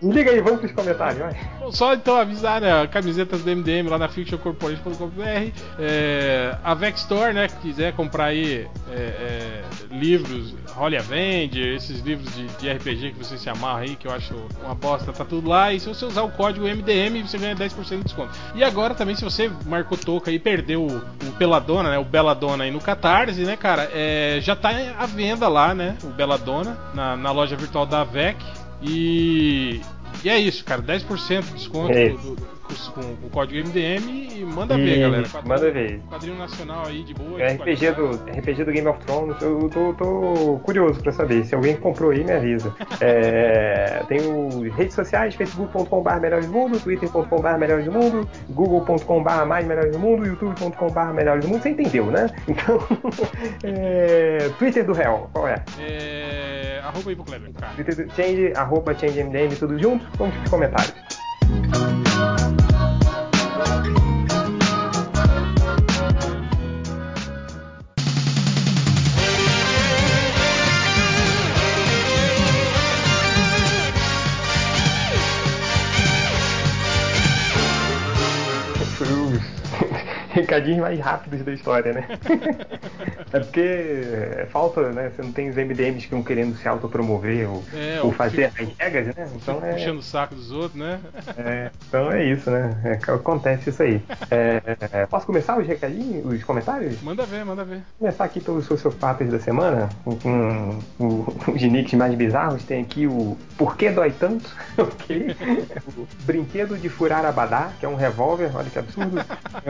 Desliga aí, vamos pros comentários, vai.
Só então avisar, né? Camisetas do MDM lá na fictioncorporation.com.br. É, a Vex Store, né? Que quiser comprar aí é, é, livros, Holly Avenger, esses livros de, de RPG que você se amarra aí, que eu acho uma bosta, tá tudo lá. E se você usar o código MDM, você ganha 10% de desconto. E agora também, se você marcou toca e perdeu o, o Peladona, né? O Beladona aí no Catarse, né, cara? É, já tá à venda lá, né? O Beladona, na, na loja virtual da VEC. E, e é isso, cara. 10% de desconto
É
do- do- com, o código MDM e manda ver,
E
galera.
manda ver.
Quadrinho nacional aí de boa.
É
de
RPG do, RPG do Game of Thrones, eu tô, tô curioso pra saber. Se alguém comprou aí, me avisa. É, tem o redes sociais, facebook.com.br melhores do mundo, twitter.com.br melhores do mundo, google.com.br mais melhores do mundo, youtube.com.br melhores do mundo. Você entendeu, né? Então, é, Twitter do réu, qual é?
É. Arroba aí pro Kleber. Cara.
Twitter do Change, arroba ChangeMDM, tudo junto. Vamos pros comentários. Recadinhos mais rápidos da história, né? é porque falta, né? Você não tem os MDMs que estão querendo se autopromover ou,
É,
ou fazer
fico-
as regras, né? Então é,
Puxando o saco dos outros, né?
é, então é isso, né? É, acontece isso aí. É, é, posso começar os recadinhos, os comentários?
Manda ver, manda ver.
começar aqui pelos sociopatas da semana, com, com, com os nicks mais bizarros. Tem aqui o Por que dói tanto? ok. O Brinquedo de Furar Abadá, que é um revólver, olha que absurdo.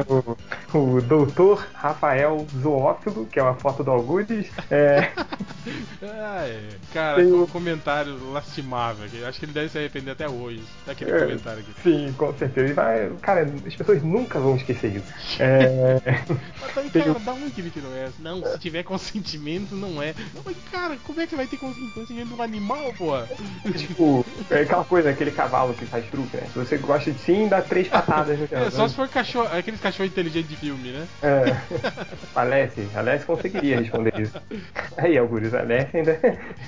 o, o Doutor Rafael Zoófilo, que é uma foto do Algudes. É,
é. Cara,
Tem o-
comentário lastimável. aqui. Acho que ele deve se arrepender até hoje daquele
É.
comentário aqui.
sim, com certeza. E vai- cara, as pessoas nunca vão esquecer isso. É,
Mas também,
Tem
cara,
o-
da onde que ele tirou essa? Não, se tiver consentimento, não é. Não, mas, cara, como é que vai ter consen- consentimento do animal, pô?
tipo, é aquela coisa, aquele cavalo que faz truque, né? Se você gosta de sim, dá três patadas no
É, só
né?
se for cachorro, aqueles cachorros inteligentes de filme, né?
É. Alessi, Alessi conseguiria responder isso. Aí, Algures, Alessi ainda,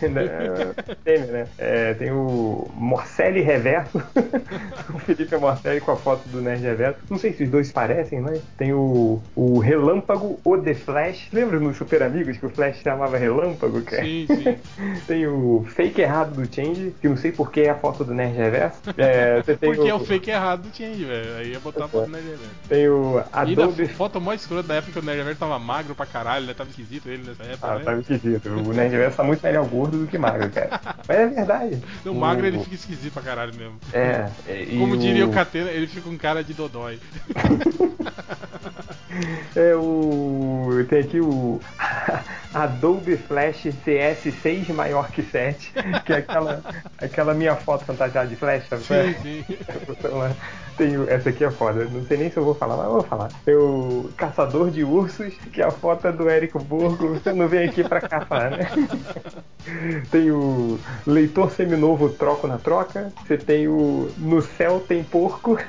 ainda tem, né? É, tem o Morcelli Reverso, o Felipe Morcelli com a foto do Nerd Reverso. Não sei se os dois parecem, mas tem o, o Relâmpago O The Flash. Lembra no Super Amigos que o Flash chamava Relâmpago? Cara?
Sim, sim.
Tem o Fake Errado do Change, que não sei por que é a foto do Nerd Reverso. É, você tem
Porque é
o,
o fake errado do Change, velho. Aí ia botar a foto do Nerd Reverso.
Tem o
E foto mó escrota da época que o Nerd Reverso tava magro pra caralho, né? Tava esquisito ele nessa época,
Ah,
né?
tá esquisito. O Nerd Reverso tá muito melhor gordo do que magro, cara. Mas é verdade. O-
magro ele fica esquisito pra caralho mesmo.
É,
Como diria o
o-
Catena, ele fica com cara de dodói.
É o. Tem aqui o Adobe Flash CS6 maior que 7, que é aquela, aquela minha foto fantasiada de Flash, sabe?
Sim, sim.
Então, lá, tem o- essa aqui é foda, não sei nem se eu vou falar, mas eu vou falar. Tem o Caçador de Ursos, que é a foto do Érico Burgo, você não vem aqui pra caçar, né? Tem o Leitor Seminovo Troco na Troca, você tem o No Céu Tem Porco.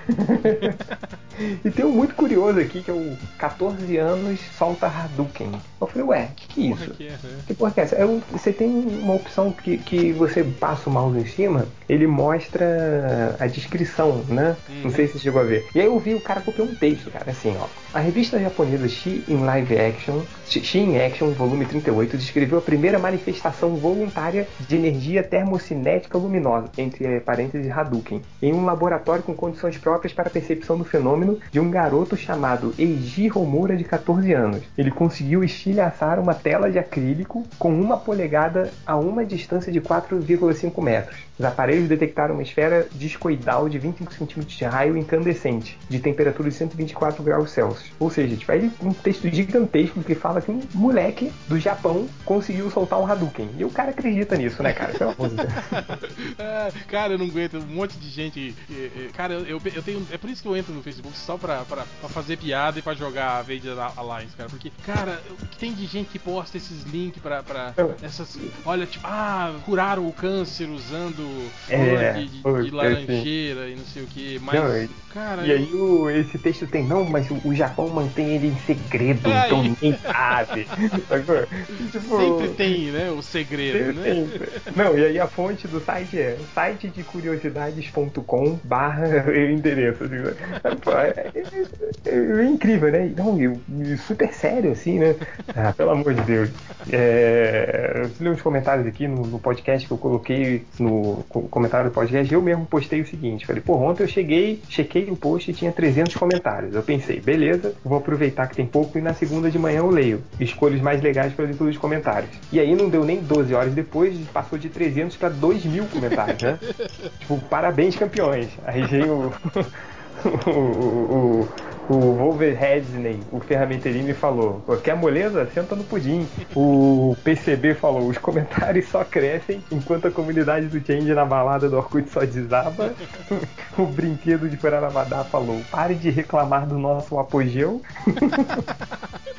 E tem um muito curioso aqui, que é o 14 anos solta Hadouken. Eu falei, ué, que que é isso?
É, né?
Que porra que é essa? É um- você tem uma opção que, que você passa o mouse em cima, ele mostra a descrição, né? Não sei se você chegou a ver. E aí eu vi o cara copiou um texto, cara, assim, ó. A revista japonesa She in Live Action, She in Action, volume 38, descreveu a primeira manifestação voluntária de energia termocinética luminosa, entre parênteses Hadouken, em um laboratório com condições próprias para a percepção do fenômeno de um garoto chamado Eiji Homura, de 14 anos. Ele conseguiu estilhaçar uma tela de acrílico com uma polegada a uma distância de 4,5 metros. Os aparelhos detectaram uma esfera discoidal de 25 centímetros de raio incandescente, de temperatura de 124 graus Celsius. Ou seja, tipo, aí um texto gigantesco que fala que um moleque do Japão conseguiu soltar um Hadouken. E o cara acredita nisso, né, cara? Pelo amor de Deus.
Ah, cara, eu não aguento. Um monte de gente. Cara, eu, eu, tenho. É por isso que eu entro no Facebook só pra, pra, pra fazer piada e pra jogar Avengers Alliance, cara. Porque, cara, o que tem de gente que posta esses links pra. pra essas. Olha, tipo, ah, curaram o câncer usando
É,
de, de-
foi
laranjeira e não sei o que. Mas,
Não, e-
cara,
E aí o- esse texto tem, não, mas o, o Japão mantém ele em segredo,
É,
então
e-
ninguém sabe. Tipo,
sempre tem, né, o segredo, né?
Sempre. Não, e aí a fonte do site é site de curiosidades.com barra endereço. Assim, né? Pô, é, é- é incrível, né? Não, e, e super sério, assim, né? Ah, pelo amor de Deus. É, eu li uns comentários aqui no, no podcast que eu coloquei no co- comentário do podcast. Eu mesmo postei o seguinte: falei, pô, ontem eu cheguei, chequei o post e tinha 300 comentários. Eu pensei, beleza, vou aproveitar que tem pouco e na segunda de manhã eu leio. Escolho os mais legais para leitura de comentários. E aí não deu nem 12 horas depois, passou de 300 para 2 mil comentários, né? tipo, parabéns, campeões. Aí veio o, o, o, o Wolverhampton, o ferramenteiro, me falou: "Pô, quer moleza? Senta no pudim. O PCB falou: os comentários só crescem enquanto a comunidade do Change na balada do Orkut só desaba. o brinquedo de Guaramadá falou: pare de reclamar do nosso apogeu.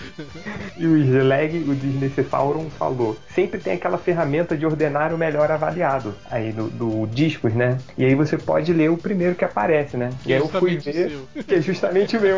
E o Slag, o Desnecessauron, falou: sempre tem aquela ferramenta de ordenar o melhor avaliado aí do, do discos, né? E aí você pode ler o primeiro que aparece, né? E aí eu fui
o
ver, que é justamente o meu.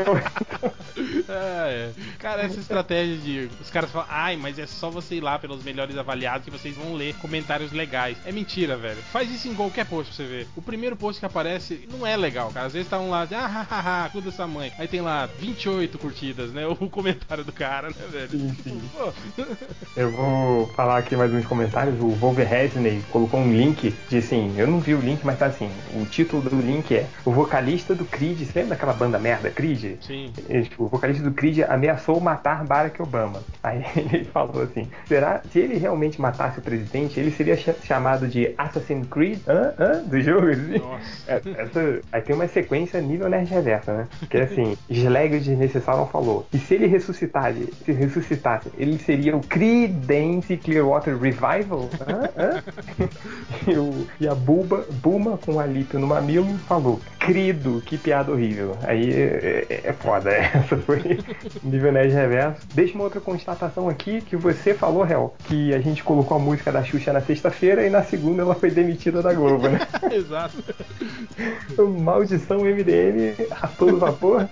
Ah, é. Cara, essa estratégia de. Os caras falam, ai, mas é só você ir lá pelos melhores avaliados que vocês vão ler comentários legais. É mentira, velho. Faz isso em qualquer post pra você ver. O primeiro post que aparece não é legal, cara. Às vezes tá um lá, ah, hahaha, cu dessa mãe. Aí tem lá 28 curtidas, né? O comentário do cara, né, velho?
Sim, sim. Eu vou falar aqui mais uns comentários. O Wolverhampton colocou um link de assim, eu não vi o link, mas tá assim. O título do link é O vocalista do Creed. Você lembra daquela banda merda, Creed?
Sim.
Ele, tipo, o vocalista do Creed ameaçou matar Barack Obama. Aí ele falou assim: será se ele realmente matasse o presidente, ele seria cha- chamado de Assassin's Creed hã? Hã? do jogo? assim?
Nossa.
É, essa- aí tem uma sequência nível Nerd Reversa, né? Que é assim: Slag desnecessário falou. E se ele ressuscitasse, se ressuscitasse, ele seria o Creedence Clearwater Revival? Hã? Hã? e, o- e a Buba, Buma com o alípio no mamilo falou: Crido, que piada horrível. Aí é, é- é foda, essa foi nível Nerd Reverso. Deixa uma outra constatação aqui que você falou, Hel, que a gente colocou a música da Xuxa na sexta-feira e na segunda ela foi demitida da Globo, né?
Exato.
Maldição MDM a todo vapor.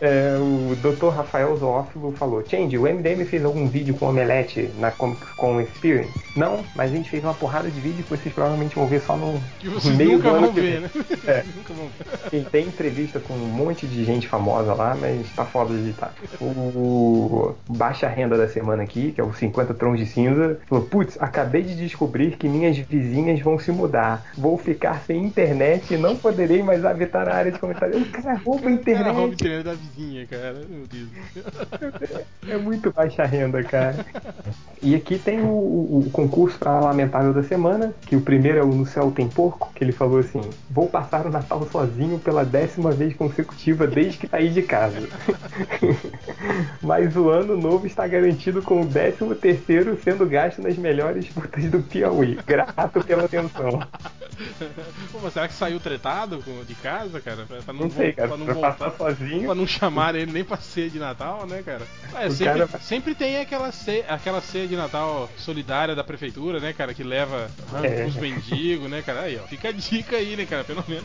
É, o Dr. Rafael Zoófilo falou: Change, o MDM fez algum vídeo com omelete na Comic Con Experience? Não, mas a gente fez uma porrada de vídeo que vocês provavelmente vão ver só no
Que vocês
meio
nunca
do ano
vão
que
ver, né?
É.
nunca vão ver.
Tem entrevista com um monte de gente famosa lá, mas tá foda de editar. O Baixa Renda da semana aqui, que é o 50 Tons de Cinza, falou: Putz, acabei de descobrir que minhas vizinhas vão se mudar. Vou ficar sem internet e não poderei mais habitar a área de comentário. O cara rouba a
Cara,
internet.
rouba internet da vizinha, cara. Meu Deus.
É muito baixa renda, cara. E aqui tem o, o- concurso para lamentável da semana, que o primeiro é o No Céu Tem Porco, que ele falou assim: Vou passar o Natal sozinho pela décima vez consecutiva desde que saí de casa. Mas o ano novo está garantido com o décimo terceiro sendo gasto nas melhores putas do Piauí. Grato pela atenção.
Pô, mas será que saiu tretado de casa, cara? Pra, pra não,
Não sei, cara.
Pra não
Pra
voltar.
sozinho.
Pra não chamar ele nem pra ceia de Natal, né, cara? É, sempre,
cara-
sempre tem aquela ceia, aquela ceia de Natal solidária da prefeitura, né, cara? Que leva
É.
pros mendigos, né, cara? Aí, ó. Fica a dica aí, né, cara? Pelo menos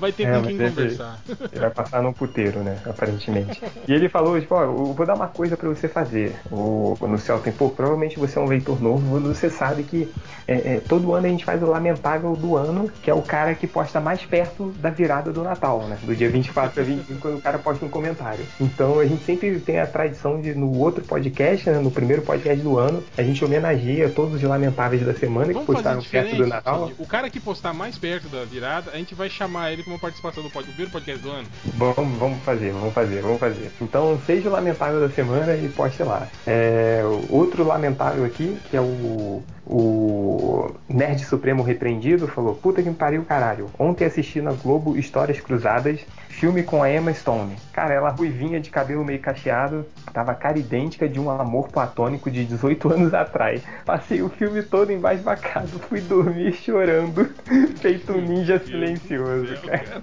vai ter
É,
com quem conversar.
Ele vai passar num puteiro, né? Aparentemente. E ele falou, tipo, ó, eu vou dar uma coisa pra você fazer. O, no céu tem pouco, provavelmente você é um leitor novo, você sabe que é, é, todo ano a gente faz o lamentável do ano, que é o cara que posta mais perto da virada do Natal, né? Do dia 24 a 25, quando o cara posta um comentário. Então a gente sempre tem a tradição de, no outro podcast, né, no primeiro podcast do ano, a gente homenageia todos os lamentáveis da semana que
Vamos
postaram perto do Natal.
O cara que postar mais perto da virada, a gente vai chamar ele pra uma participação do pod- do primeiro podcast do ano.
Vamos, vamos fazer, vamos fazer, vamos fazer. Então, seja o lamentável da semana e poste lá. É, outro lamentável aqui, que é o, o Nerd Supremo Repreendido, falou: Puta que me pariu, caralho. Ontem assisti na Globo Histórias Cruzadas, filme com a Emma Stone. Cara, ela ruivinha de cabelo meio cacheado, tava cara idêntica de um amor platônico de 18 anos atrás. Passei o filme todo embasbacado, fui dormir chorando, feito um ninja silencioso, cara.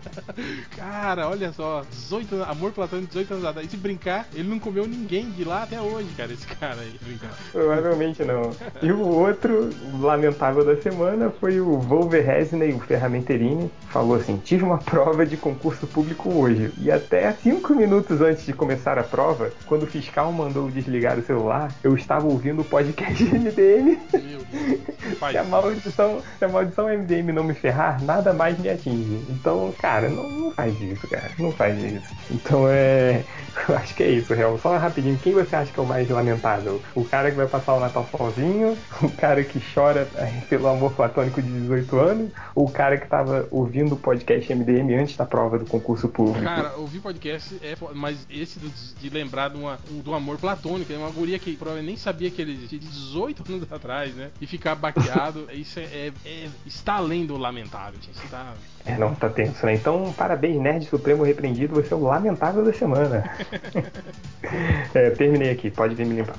Cara, olha só, 18 anos, amor platônico 18 anos atrás. E se brincar, ele não comeu ninguém de lá até hoje, cara, esse cara aí, brincar.
Provavelmente não. E o outro lamentável da semana foi o Wolverhampton, o Ferramenterini, falou assim: tive uma prova de concurso público hoje. E até cinco minutos antes de começar a prova, quando o fiscal mandou desligar o celular, eu estava ouvindo o podcast MDM. Se a, maldição, se a maldição MDM não me ferrar, nada mais me atinge. Então, cara, não, não faz isso, cara. Não faz isso. Então é. Eu acho que é isso, real. Só rapidinho, quem você acha que é o mais lamentável? O cara que vai passar o Natal sozinho? O cara que chora é, pelo amor platônico de 18 anos? Ou o cara que tava ouvindo o podcast MDM antes da prova do concurso público?
Cara, ouvir podcast é. Mas esse do, de lembrar de uma, do amor platônico, é uma guria que provavelmente nem sabia que ele existia de 18 anos atrás, né? E ficar baqueado, isso é, é, é, está além do lamentável, gente. Está...
É, não, tá tenso, né? Então, parabéns, Nerd Supremo Repreendido, você é o lamentável da semana. é, terminei aqui, pode vir me limpar.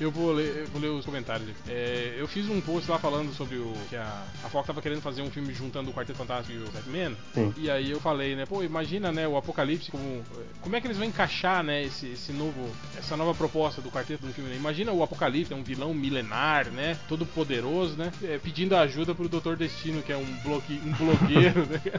eu, vou ler, eu vou ler os comentários aqui. É, eu fiz um post lá falando sobre o. que a, a Fox tava querendo fazer um filme juntando o Quarteto Fantástico e o Batman.
Sim.
E aí eu falei, né, pô, imagina, né, o Apocalipse como. Como é que eles vão encaixar, né, esse, esse novo. essa nova proposta do quarteto no filme, né? Imagina o Apocalipse, é um vilão milenar, né? Todo poderoso, né? É, pedindo ajuda pro Doutor Destino, que é um, bloque, um blogueiro, né?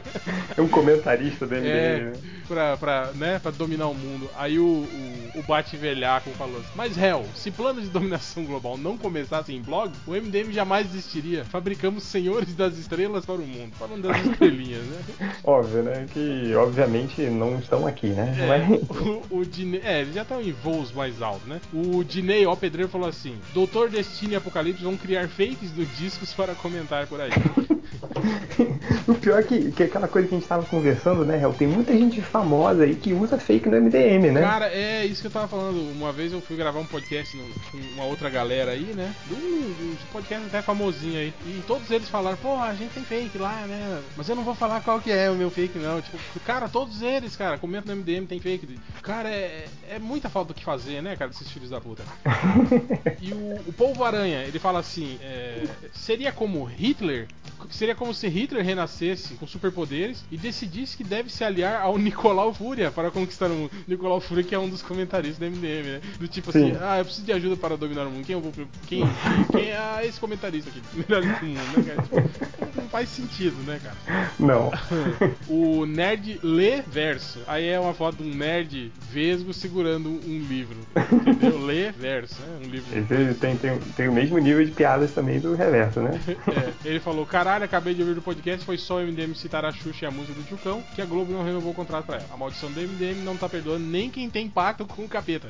É um comentarista do MDM,
É,
né?
pra, pra, né, pra dominar o mundo. Aí o, o, o Bate Velhaco falou assim: Mas, Hell, se planos de dominação global não começassem em blog, o MDM jamais existiria. Fabricamos senhores das estrelas para o mundo. Falando das estrelinhas, né?
Óbvio, né? Que obviamente não estão aqui, né?
É,
Mas-
o, o Diney, é, eles já estão em voos mais altos, né? O Diney, ó, Pedreiro, falou assim: Doutor Destino e Apocalipse vão criar fakes do discos para comentar por aí.
O pior é que, que aquela coisa que a gente tava conversando, né, Hel? Tem muita gente famosa aí que usa fake no MDM, né?
Cara, é isso que eu tava falando. Uma vez eu fui gravar um podcast com uma outra galera aí, né? De um, podcast até famosinho aí. E todos eles falaram, pô, a gente tem fake lá, né? Mas eu não vou falar qual que é o meu fake, não. Tipo, cara, todos eles, cara, comentam no MDM, tem fake. Cara, é, é muita falta do que fazer, né, cara, desses filhos da puta. E o, o Polvo Aranha, ele fala assim: é, seria como Hitler? Seria como se Hitler renascesse com superpoderes e decidisse que deve se aliar ao Nicolau Fúria para conquistar o mundo. Nicolau Fúria, que é um dos comentaristas do MDM, né? Do tipo assim:
Sim.
ah, eu preciso de ajuda para dominar o mundo. Quem eu vou. Quem, quem, quem é ah, esse comentarista aqui? Melhor do mundo, né, cara? Tipo, não faz sentido, né, cara?
Não.
o nerd lê verso. Aí é uma foto de um nerd vesgo segurando um livro. Entendeu? Lê verso, né? Um livro. de
Esse tem, tem, tem o mesmo nível de piadas também do reverso, né?
É, ele falou: caralho, acabei de ouvir o podcast, foi só o MDM citar a Xuxa e a música do Tchucão, que a Globo não renovou o contrato pra ela. A maldição do MDM não tá perdoando nem quem tem pacto com o capeta.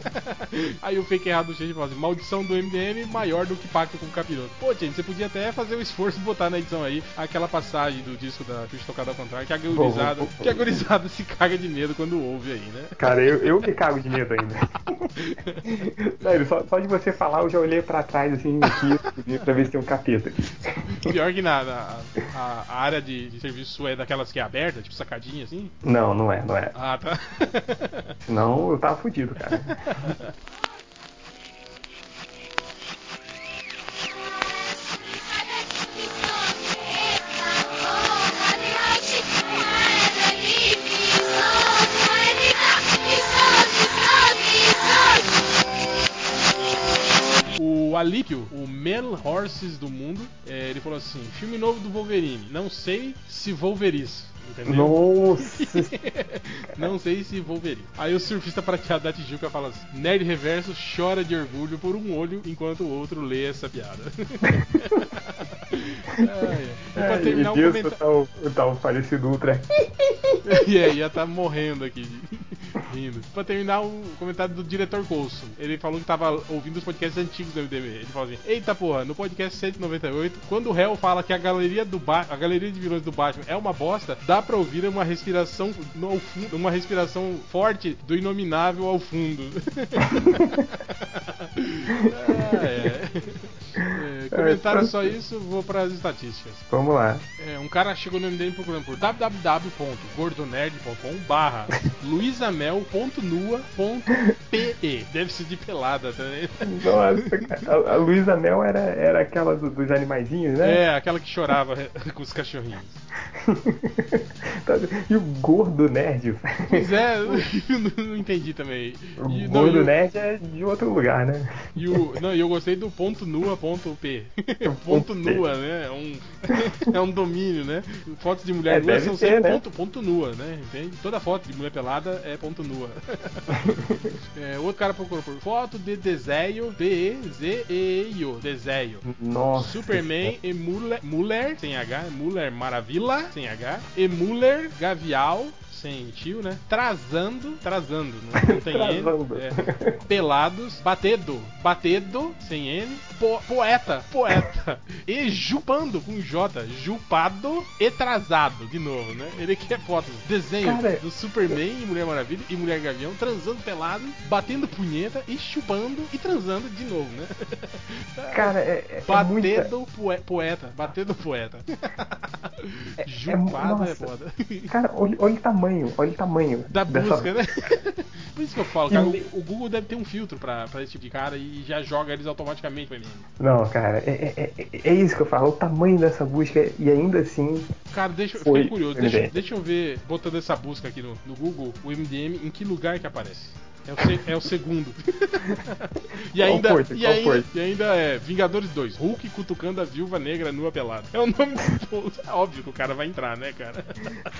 Aí o fake errado do Xande falou assim: maldição do MDM maior do que pacto com o capiroto. Pô, gente, você podia até fazer o esforço de botar na edição aí aquela passagem do disco da Xuxa tocada ao contrário, que a gurizada, que a gurizada se caga de medo quando ouve aí, né?
Cara, eu, eu me cago de medo ainda. Sério, só, só de você falar, eu já olhei pra trás, assim, aqui, pra ver se tem um capeta.
Pior que na, na- a, a área de, de serviço é daquelas que é aberta, tipo sacadinha assim.
Não, não é, não é.
Ah, tá.
Senão eu tava fudido, cara.
O Alípio, o Mel Horses do mundo, é, ele falou assim: filme novo do Wolverine, não sei se Wolverizo. Entendeu?
Nossa!
não sei se Wolverine. Aí o surfista prateado da Tijuca fala assim: Nerd Reverso chora de orgulho por um olho enquanto o outro lê essa piada. Ai, ai. E pra
É,
terminar o comentário.
tá o, tá o falecido Ultra.
E aí, ia tá morrendo aqui rindo. Pra terminar, o comentário do diretor Coulson. Ele falou que tava ouvindo os podcasts antigos do MDB. Ele falou assim: Eita porra, no podcast 198, quando o réu fala que a galeria do ba a galeria de vilões do Batman é uma bosta, dá pra ouvir uma respiração no fundo, uma respiração forte do inominável ao fundo. Ah, é. É, Comentário só isso, vou pras estatísticas.
Vamos lá.
É, um cara chegou no MDM procurando por www.gordonerd.com barra luisamel.nua.pe Deve ser de pelada também.
Nossa, cara. A, a Luísa Mel era, era aquela do- dos animaizinhos, né?
É, aquela que chorava com os cachorrinhos.
Tá- E o gordo nerd?
Pois é, eu não, não entendi também.
O
E, não,
gordo
e o-
nerd é de outro lugar, né?
E o, não, eu gostei do ponto nua ponto P. ponto nua, né? É um, é um domínio, né? Fotos de mulher
É,
nua são
ser,
sempre
né?
ponto, ponto nua, né? Entende? Toda foto de mulher pelada é ponto nua. É, outro cara procurou por foto de desenho D-E-Z-E-I-O. Desenho.
Nossa.
Superman e Muller, Muller sem H, Muller Maravilha, sem H, e Muller Gavial, sem tio, né? Trazando, trazando, não, não tem
Trazando.
N. é. Pelados, batedo, batedo, sem N, po- poeta, poeta, e jupando, com J, jupado e trazado, de novo, né? Ele quer fotos, desenho
Cara,
do Superman e Mulher Maravilha e Mulher Gavião, transando pelado, batendo punheta e chupando e transando de novo, né?
Cara, é, é, é
Batendo poe- poeta. Batendo poeta. Jupado é,
nossa.
foda.
Cara, olha, olha o tamanho, olha o tamanho
Da
dessa-
busca, né? Por isso que eu falo, cara, o, o Google deve ter um filtro pra, pra esse tipo de cara e já joga eles automaticamente pro MM.
Não, cara, é, é, é, é isso que eu falo, o tamanho dessa busca e ainda assim.
Cara, deixa eu
Foi
fiquei curioso. Deixa, deixa eu ver, botando essa busca aqui no, no Google, o MDM, em que lugar que aparece. É o, se- é o segundo. e,
Qual
ainda,
foi?
e, ainda, e ainda é Vingadores 2. Hulk cutucando a viúva negra nua pelada. É o nome do post. É óbvio que o cara vai entrar, né, cara?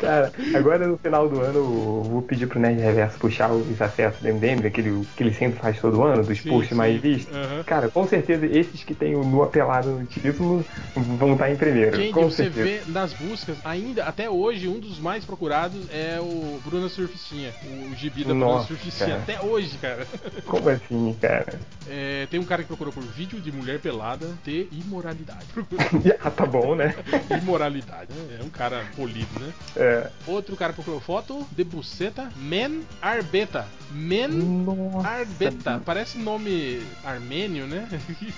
Cara, agora no final do ano eu vou pedir pro Nerd Reverso puxar os acessos do MDM, aquele que ele sempre faz todo ano, dos
Sim,
posts
sim.
mais vistos.
Aham.
Cara, com certeza esses que tem o nua pelado no título vão estar em primeiro.
Gente,
com
você
certeza.
vê nas buscas, ainda até hoje, um dos mais procurados é o Bruna Surficinha. O, gibi da Bruna Surficinha.
cara.
Até hoje, cara.
Como assim, cara?
É, tem um cara que procurou por vídeo de mulher pelada de imoralidade.
ah, tá bom, né?
imoralidade. né? É um cara polido, né?
É.
Outro cara procurou foto de buceta Men Arbeta. Men
Nossa.
Arbeta. Parece nome armênio, né?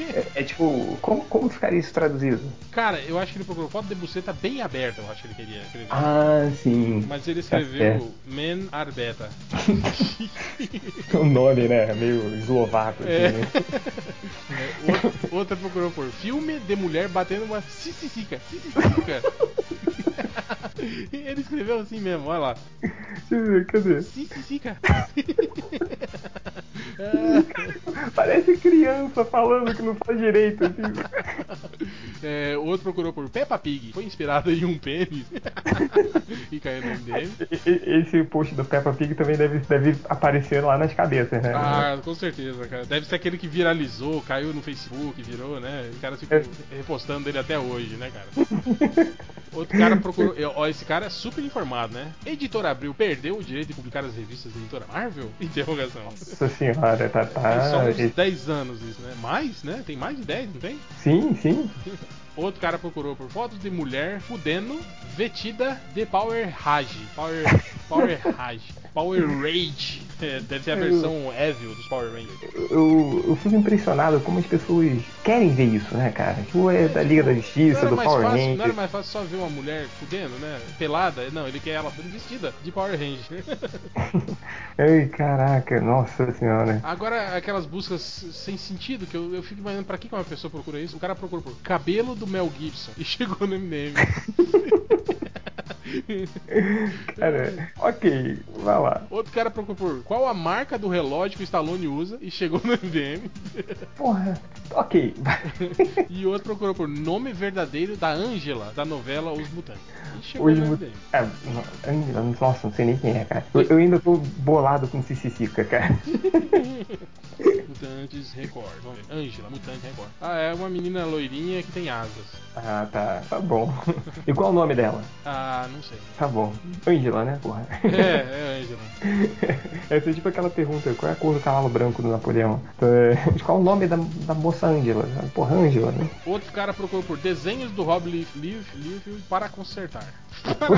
É, é tipo, como, como ficaria isso traduzido?
Cara, eu acho que ele procurou foto de buceta bem aberta, eu acho que ele queria escrever.
Ah, sim.
Mas ele
Tá
escreveu Men Arbeta.
O nome, né? Meio eslovaco. assim,
É.
né?
Outra, outra procurou por filme de mulher batendo uma cicicica. Cicicica. Ele escreveu assim mesmo, olha lá.
Deixa eu ver, cadê?
Cicicica.
Parece criança falando que não faz direito. Assim.
É, outro procurou por Peppa Pig. Foi inspirado em um pênis. e caiu no MDM.
Esse post do Peppa Pig também deve, deve aparecer lá nas cabeças, né?
Ah, com certeza, cara. Deve ser aquele que viralizou, caiu no Facebook, virou, né? O cara ficou repostando dele até hoje, né, cara? Outro cara procurou. Ó, esse cara é super informado, né? Editora Abril perdeu o direito de publicar as revistas da editora Marvel? Interrogação.
Nossa senhora,
só uns
esse-
10 anos isso, né? Mais, né? Tem mais de 10, não tem?
Sim, sim.
Outro cara procurou por fotos de mulher fudendo vestida de Power Rage. Power, Power Rage. Power Rage. É, deve ser a versão Evil dos Power Rangers.
Eu, eu fico impressionado como as pessoas querem ver isso, né, cara? Tipo, é da Liga da Justiça, do Power
fácil, não era mais fácil só ver uma mulher fudendo, né? Pelada? Não, ele quer ela vestida de Power Ranger.
Ai, caraca, nossa senhora.
Agora, aquelas buscas sem sentido, que eu, eu fico imaginando pra que que uma pessoa procura isso. O cara procurou por cabelo do Mel Gibson e chegou no MDM.
Cara, ok, vai lá.
Outro cara procurou por qual a marca do relógio que o Stallone usa e chegou no MDM.
Porra, ok.
e outro procurou por nome verdadeiro da Angela, da novela Os Mutantes. E chegou
Hoje,
no MDM.
é, nossa, não sei nem quem é, cara. Eu, eu ainda tô bolado com Cicicica, cara.
Mutantes Record. Vamos ver. Angela, Mutante Record. Ah, é uma menina loirinha que tem asas.
Ah, tá, tá bom. E qual o nome dela?
Ah, não sei.
Tá bom. Angela, né, porra?
É, é Angela.
Essa é tipo aquela pergunta, qual é a cor do cavalo branco do Napoleão? Então, é, qual o nome da, da moça Ângela? Porra, Ângela, né?
Outro cara procurou por desenhos do Rob Lief- Lief- Liefeld para consertar.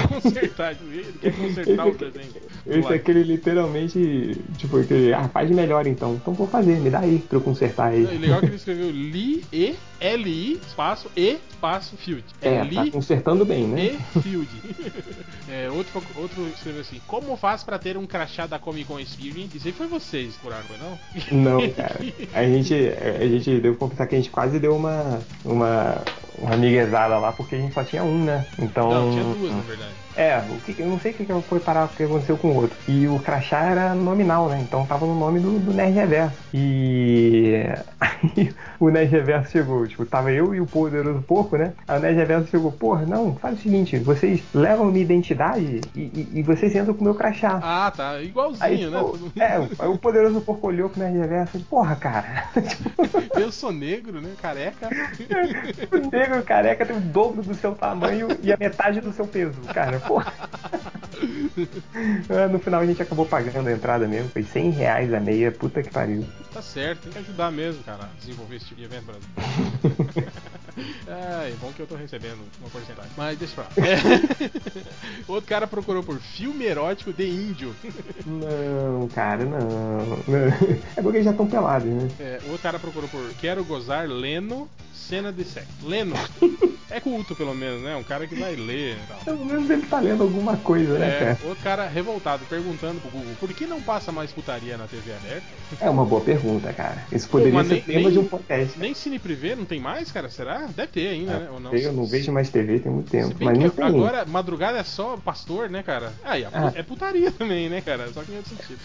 Consertar, ele quer consertar o desenho.
Esse é aquele literalmente, tipo, aquele, ah, faz melhor então. Então vou fazer, me dá aí pra eu consertar aí.
E legal que ele escreveu Li, E, L, I, espaço, E, espaço, Field.
É,
Li,
tá consertando bem, né?
E Field. É, outro, outro escreveu assim: Como faz pra ter um crachá da Comic Con Experience? Isso aí foi vocês que curaram, não?
Não, cara. A gente, a gente, devo confessar que a gente quase deu uma, uma, uma miguezada lá, porque a gente só tinha um, né? Então.
Não, tinha duas, na verdade.
É, o que, eu não sei o que foi parar, o que aconteceu com o outro. E o crachá era nominal, né? Então tava no nome do, do Nerd Reverso. E aí o Nerd Reverso chegou, tipo, tava eu e o poderoso porco, né? Aí o Nerd Reverso chegou, porra, não, faz o seguinte, vocês levam minha identidade e, e, e vocês entram com o meu crachá.
Ah, tá. Igualzinho,
Aí,
né?
tipo, é, aí o poderoso porco olhou pro Nerd Reverso e, porra, cara.
Eu sou negro, né? Careca.
o negro careca tem o dobro do seu tamanho e a metade do seu peso, cara. Porra. Ah, No final a gente acabou pagando a entrada mesmo, foi 100 reais a meia, puta que pariu.
Tá certo, tem que ajudar mesmo, cara, a desenvolver esse tipo de evento no É, é bom que eu tô recebendo uma porcentagem. Mas deixa pra lá. É. Outro cara procurou por filme erótico de índio.
Não, cara, não. não. É porque eles já estão pelados, né?
É, outro cara procurou por Quero gozar Leno, cena de sexo. Leno. É culto, pelo menos, né? Um cara que vai ler e tal.
Pelo menos ele tá lendo alguma coisa, né,
É,
cara?
outro cara revoltado perguntando pro Google por que não passa mais putaria na TV aberta?
É uma boa pergunta, cara. Isso poderia
Pô,
ser
nem-
tema
nem-
de um podcast.
Nem Cine Privé não tem mais, cara? Será? Deve ter ainda, né? Ou não?
Eu não vejo mais TV tem muito tempo, mas não tem.
agora madrugada é só pastor, né, cara? Ah, e a-
Ah.
é putaria também, né, cara? Só que em outro sentido.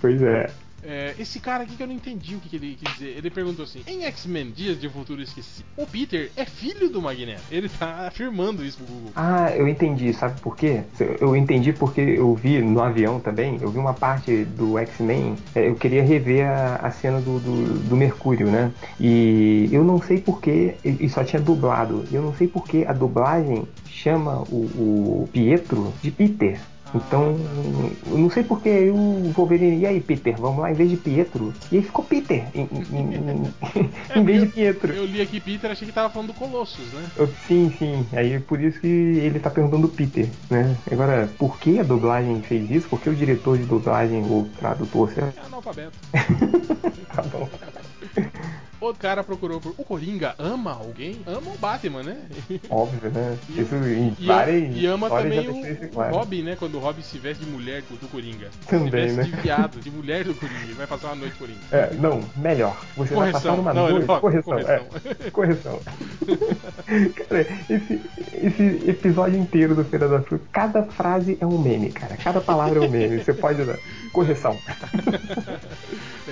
Pois é.
É, esse cara aqui que eu não entendi o que, que ele quis dizer. Ele perguntou assim: em X-Men Dias de Futuro Esquecido, o Peter é filho do Magneto. Ele tá afirmando isso pro Google.
Ah, eu entendi, sabe por quê? Eu entendi porque eu vi no avião também, eu vi uma parte do X-Men, é, eu queria rever a, a cena do, do, do Mercúrio, né? E eu não sei porquê, e só tinha dublado, eu não sei porquê a dublagem chama o, o Pietro de Peter. Então, eu não sei porque aí o Wolverine, e aí Peter, vamos lá, em vez de Pietro, e aí ficou Peter, em, em- em- em vez de Pietro.
Eu li aqui Peter, achei que tava falando do Colossus, né?
Eu- Sim, sim. Aí por isso que ele tá perguntando Peter, né? Agora, por que a dublagem fez isso? Por que o diretor de dublagem ou tradutor, sei lá?
É analfabeto.
Tá bom.
Outro cara procurou por. O Coringa ama alguém? Ama o Batman, né?
Óbvio, né?
E-
Isso em
E,
várias
e ama também o, o. Robin, né? Quando o Robin se veste de mulher do Coringa.
Também,
se veste
né?
de viado, de mulher do Coringa. Ele vai passar uma noite Coringa.
É, não, melhor. Você vai passar
Correção.
numa
Não, ele
noite.
fala,
Correção, é. Correção. cara, esse, esse episódio inteiro do Feira da Fruta, cada frase é um meme, cara. Cada palavra é um meme. Você pode dar. Correção.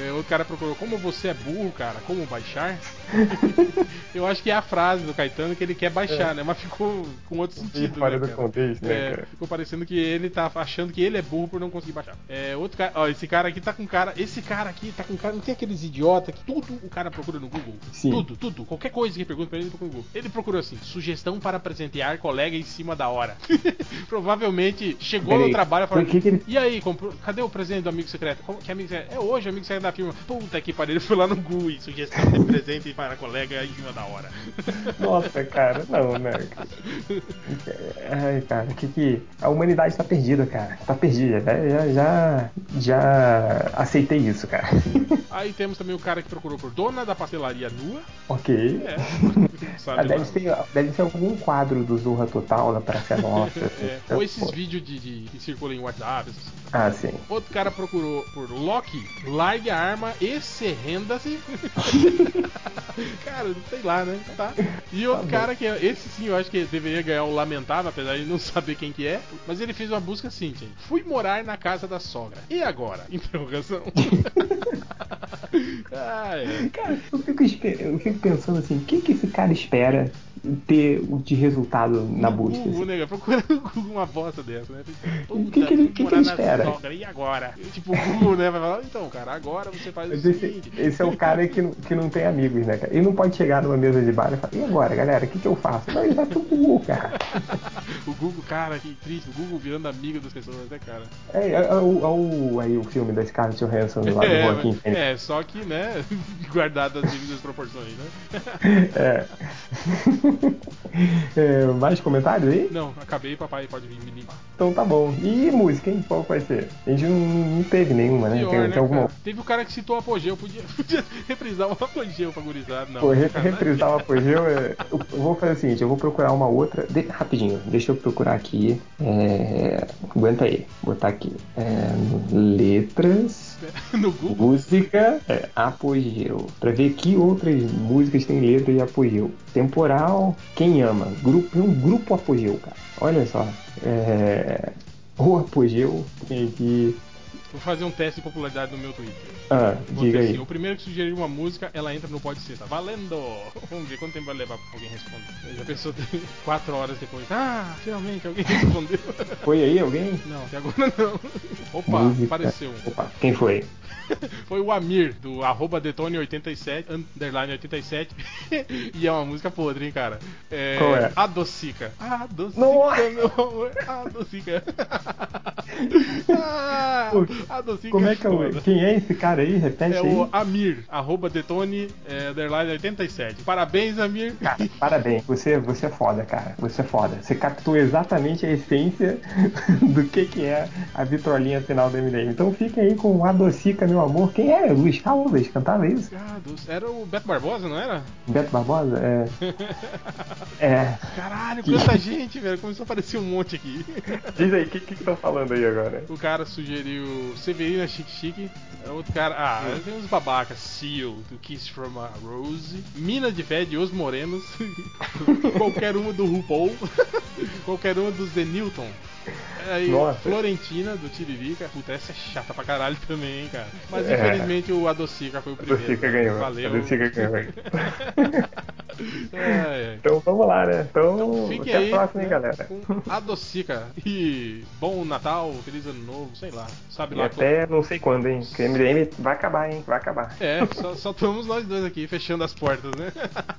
É, outro cara procurou como você é burro, cara, como baixar? Eu acho que é a frase do Caetano que ele quer baixar,
É.
né? Mas ficou com outro sentido. né, cara?
contexto, né,
É,
cara?
ficou parecendo que ele tá achando que ele é burro por não conseguir baixar. É, outro cara, ó, esse cara aqui tá com cara. Esse cara aqui tá com cara. Não tem aqueles idiota que tudo o cara procura no Google.
Sim.
Tudo, tudo. Qualquer coisa que pergunta pra ele, ele procura no Google. Ele procurou assim: sugestão para presentear colega em cima da hora. Provavelmente chegou no
Peraí,
trabalho e falou:
por que que ele-
E aí, comprou, cadê o presente do amigo secreto? Como- que amigo secreto? É hoje, amigo secreto da firma. Puta que pariu, ele foi lá no e sugestão de presente para colega em cima da hora.
Nossa, cara, não, né? Ai, cara, que que. A humanidade tá perdida, cara. Tá perdida. Já, já, já, já aceitei isso, cara.
Aí temos também o cara que procurou por dona da pastelaria nua.
Ok.
É.
Ah, deve, ser, deve ser algum quadro do Zorra Total da Praça Nossa.
É, ou esses vídeos de, de- que circulam em WhatsApp.
Ah, sim.
Outro cara procurou por Loki, largue a arma e se renda-se. cara, sei lá, né? Tá. E outro
bom.
cara que é, esse sim eu acho que deveria ganhar o lamentável, apesar de não saber quem que é. Mas ele fez uma busca assim, gente. Fui morar na casa da sogra. E agora? Interrogação. ah, é.
Cara, eu fico, eu fico pensando assim, o que, que esse cara espera ter de resultado na busca?
Google,
assim?
né? Procura no Google uma bosta dessa, né? Puta,
que que ele- que que ele espera?
sogra, e agora? Tipo, o Google, né? Vai falar, então, cara, agora você faz o
esse,
seguinte.
esse é o cara que, não- que não tem amigos, né, cara? Ele não pode chegar numa mesa de bar e falar, e agora, galera, o que, que eu faço? Não, ele vai pro Google, cara.
O Google, cara, que triste. O Google virando amigo das pessoas, né, cara?
É, é, é o, é o- aí o filme da Scarlett Johansson lá do Joaquim
É,
Phoenix.
é, só que, né, guardado as devidas proporções, né?
É. É, Mais comentários aí?
Não, acabei, papai pode vir me limpar.
Então tá bom. E música, hein? Qual vai ser? A gente não, não teve nenhuma, né?
Pior,
tem,
né,
tem alguma.
Teve o cara que citou o apogeu, podia, podia reprisar o apogeu pra gurizada. Não,
Pô, re- reprisar o apogeu. é- Eu vou fazer o seguinte: eu vou procurar uma outra. de- Rapidinho, deixa eu procurar aqui. É... Aguenta aí, botar aqui. É, Letras.
No Google?
Música é, apogeu. Pra ver que outras músicas tem letra de apogeu. Temporal, quem ama? Grupo, um grupo apogeu, cara. Olha só. É, o apogeu tem aqui.
Vou fazer um teste de popularidade no meu Twitter.
Ah,
Vou
diga
ter
aí.
assim, o primeiro que sugerir uma música, ela entra no Pode Ser, tá valendo! Vamos ver quanto tempo vai levar pra alguém responder. Já pensou tem quatro horas depois. Ah, finalmente alguém respondeu.
Foi aí alguém?
Não, até agora não. Opa,
Música.
apareceu.
Opa, quem foi?
Foi o Amir, do arroba Detone87, underline 87. e é uma música podre, hein, cara? É,
Qual é?
Adocica. Adocica,
Nossa!
meu amor. Adocica. ah, Adocica
Como é que é o. Quem é esse cara aí? Repete
É
aí.
o Amir, arroba Detone, é, underline 87. Parabéns, Amir.
Cara, parabéns, você, você é foda, cara. Você é foda. Você captou exatamente a essência do que, que é a vitrolinha final do MDM. Então fiquem aí com Adocica, meu amor. Quem é? Luiz Caldas cantava isso?
Ah, era o Beto Barbosa, não era?
Beto Barbosa? É. É.
Caralho,
Que-
quanta gente, velho. Começou a aparecer um monte aqui.
Diz aí, o que que estão falando aí agora?
O cara sugeriu Severina Chique Chique. É Outro cara. Ah,
Hum.
tem uns babacas. Seal, do Kiss from a Rose. Mina de Fé de Os Morenos. Qualquer uma do RuPaul. Qualquer uma do Zenilton. Aí,
Nossa.
Florentina, do Tiririca. Puta, essa é chata pra caralho também, hein, cara. Mas
É.
infelizmente o Adocica foi o primeiro.
Adocica ganhou.
Valeu.
Adocica ganhou.
Ai.
Então vamos lá, né? Então,
Fiquem
até
aí,
a próxima,
né,
galera.
com Adocica. E bom Natal, feliz ano novo, sei lá. Sabe
E
lá
até não sei quando, hein? O MDM vai acabar, hein? Vai acabar.
É, só, só estamos nós dois aqui fechando as portas, né?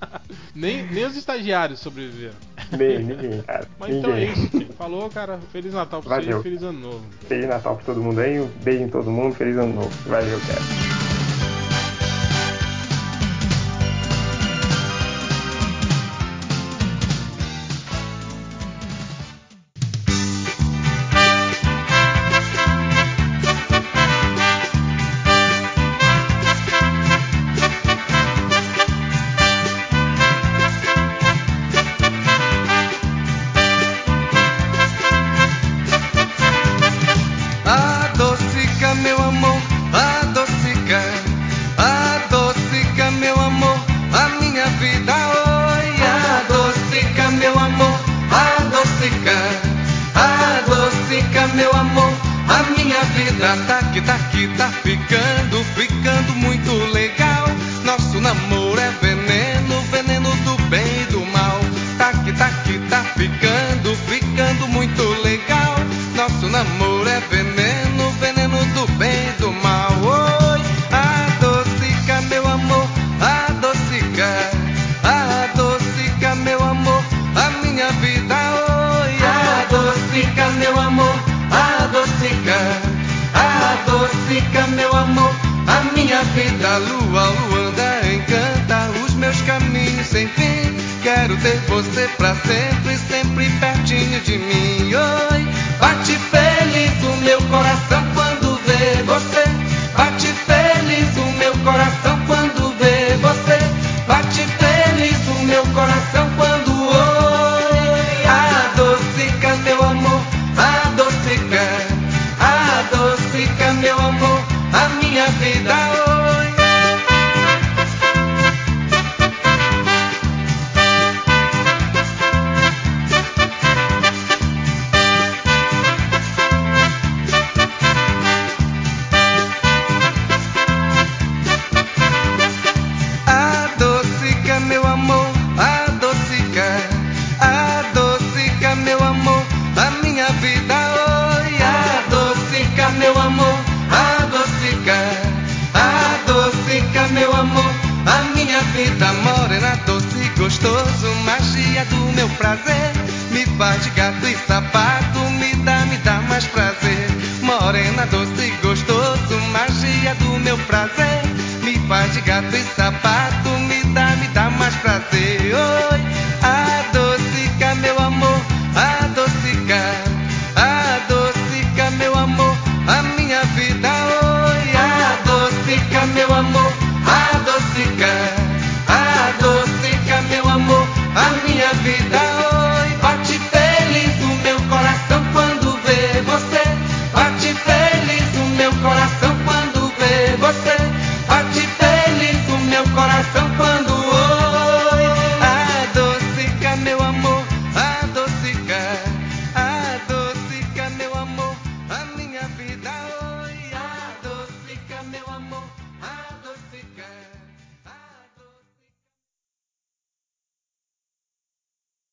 nem, nem os estagiários sobreviveram.
Nem, ninguém, cara.
Mas então é
ninguém.
isso. Falou, cara. Feliz Natal pra
Valeu.
você e feliz ano novo.
Feliz Natal pra todo mundo aí, um beijo em todo mundo, feliz ano novo. Valeu, cara.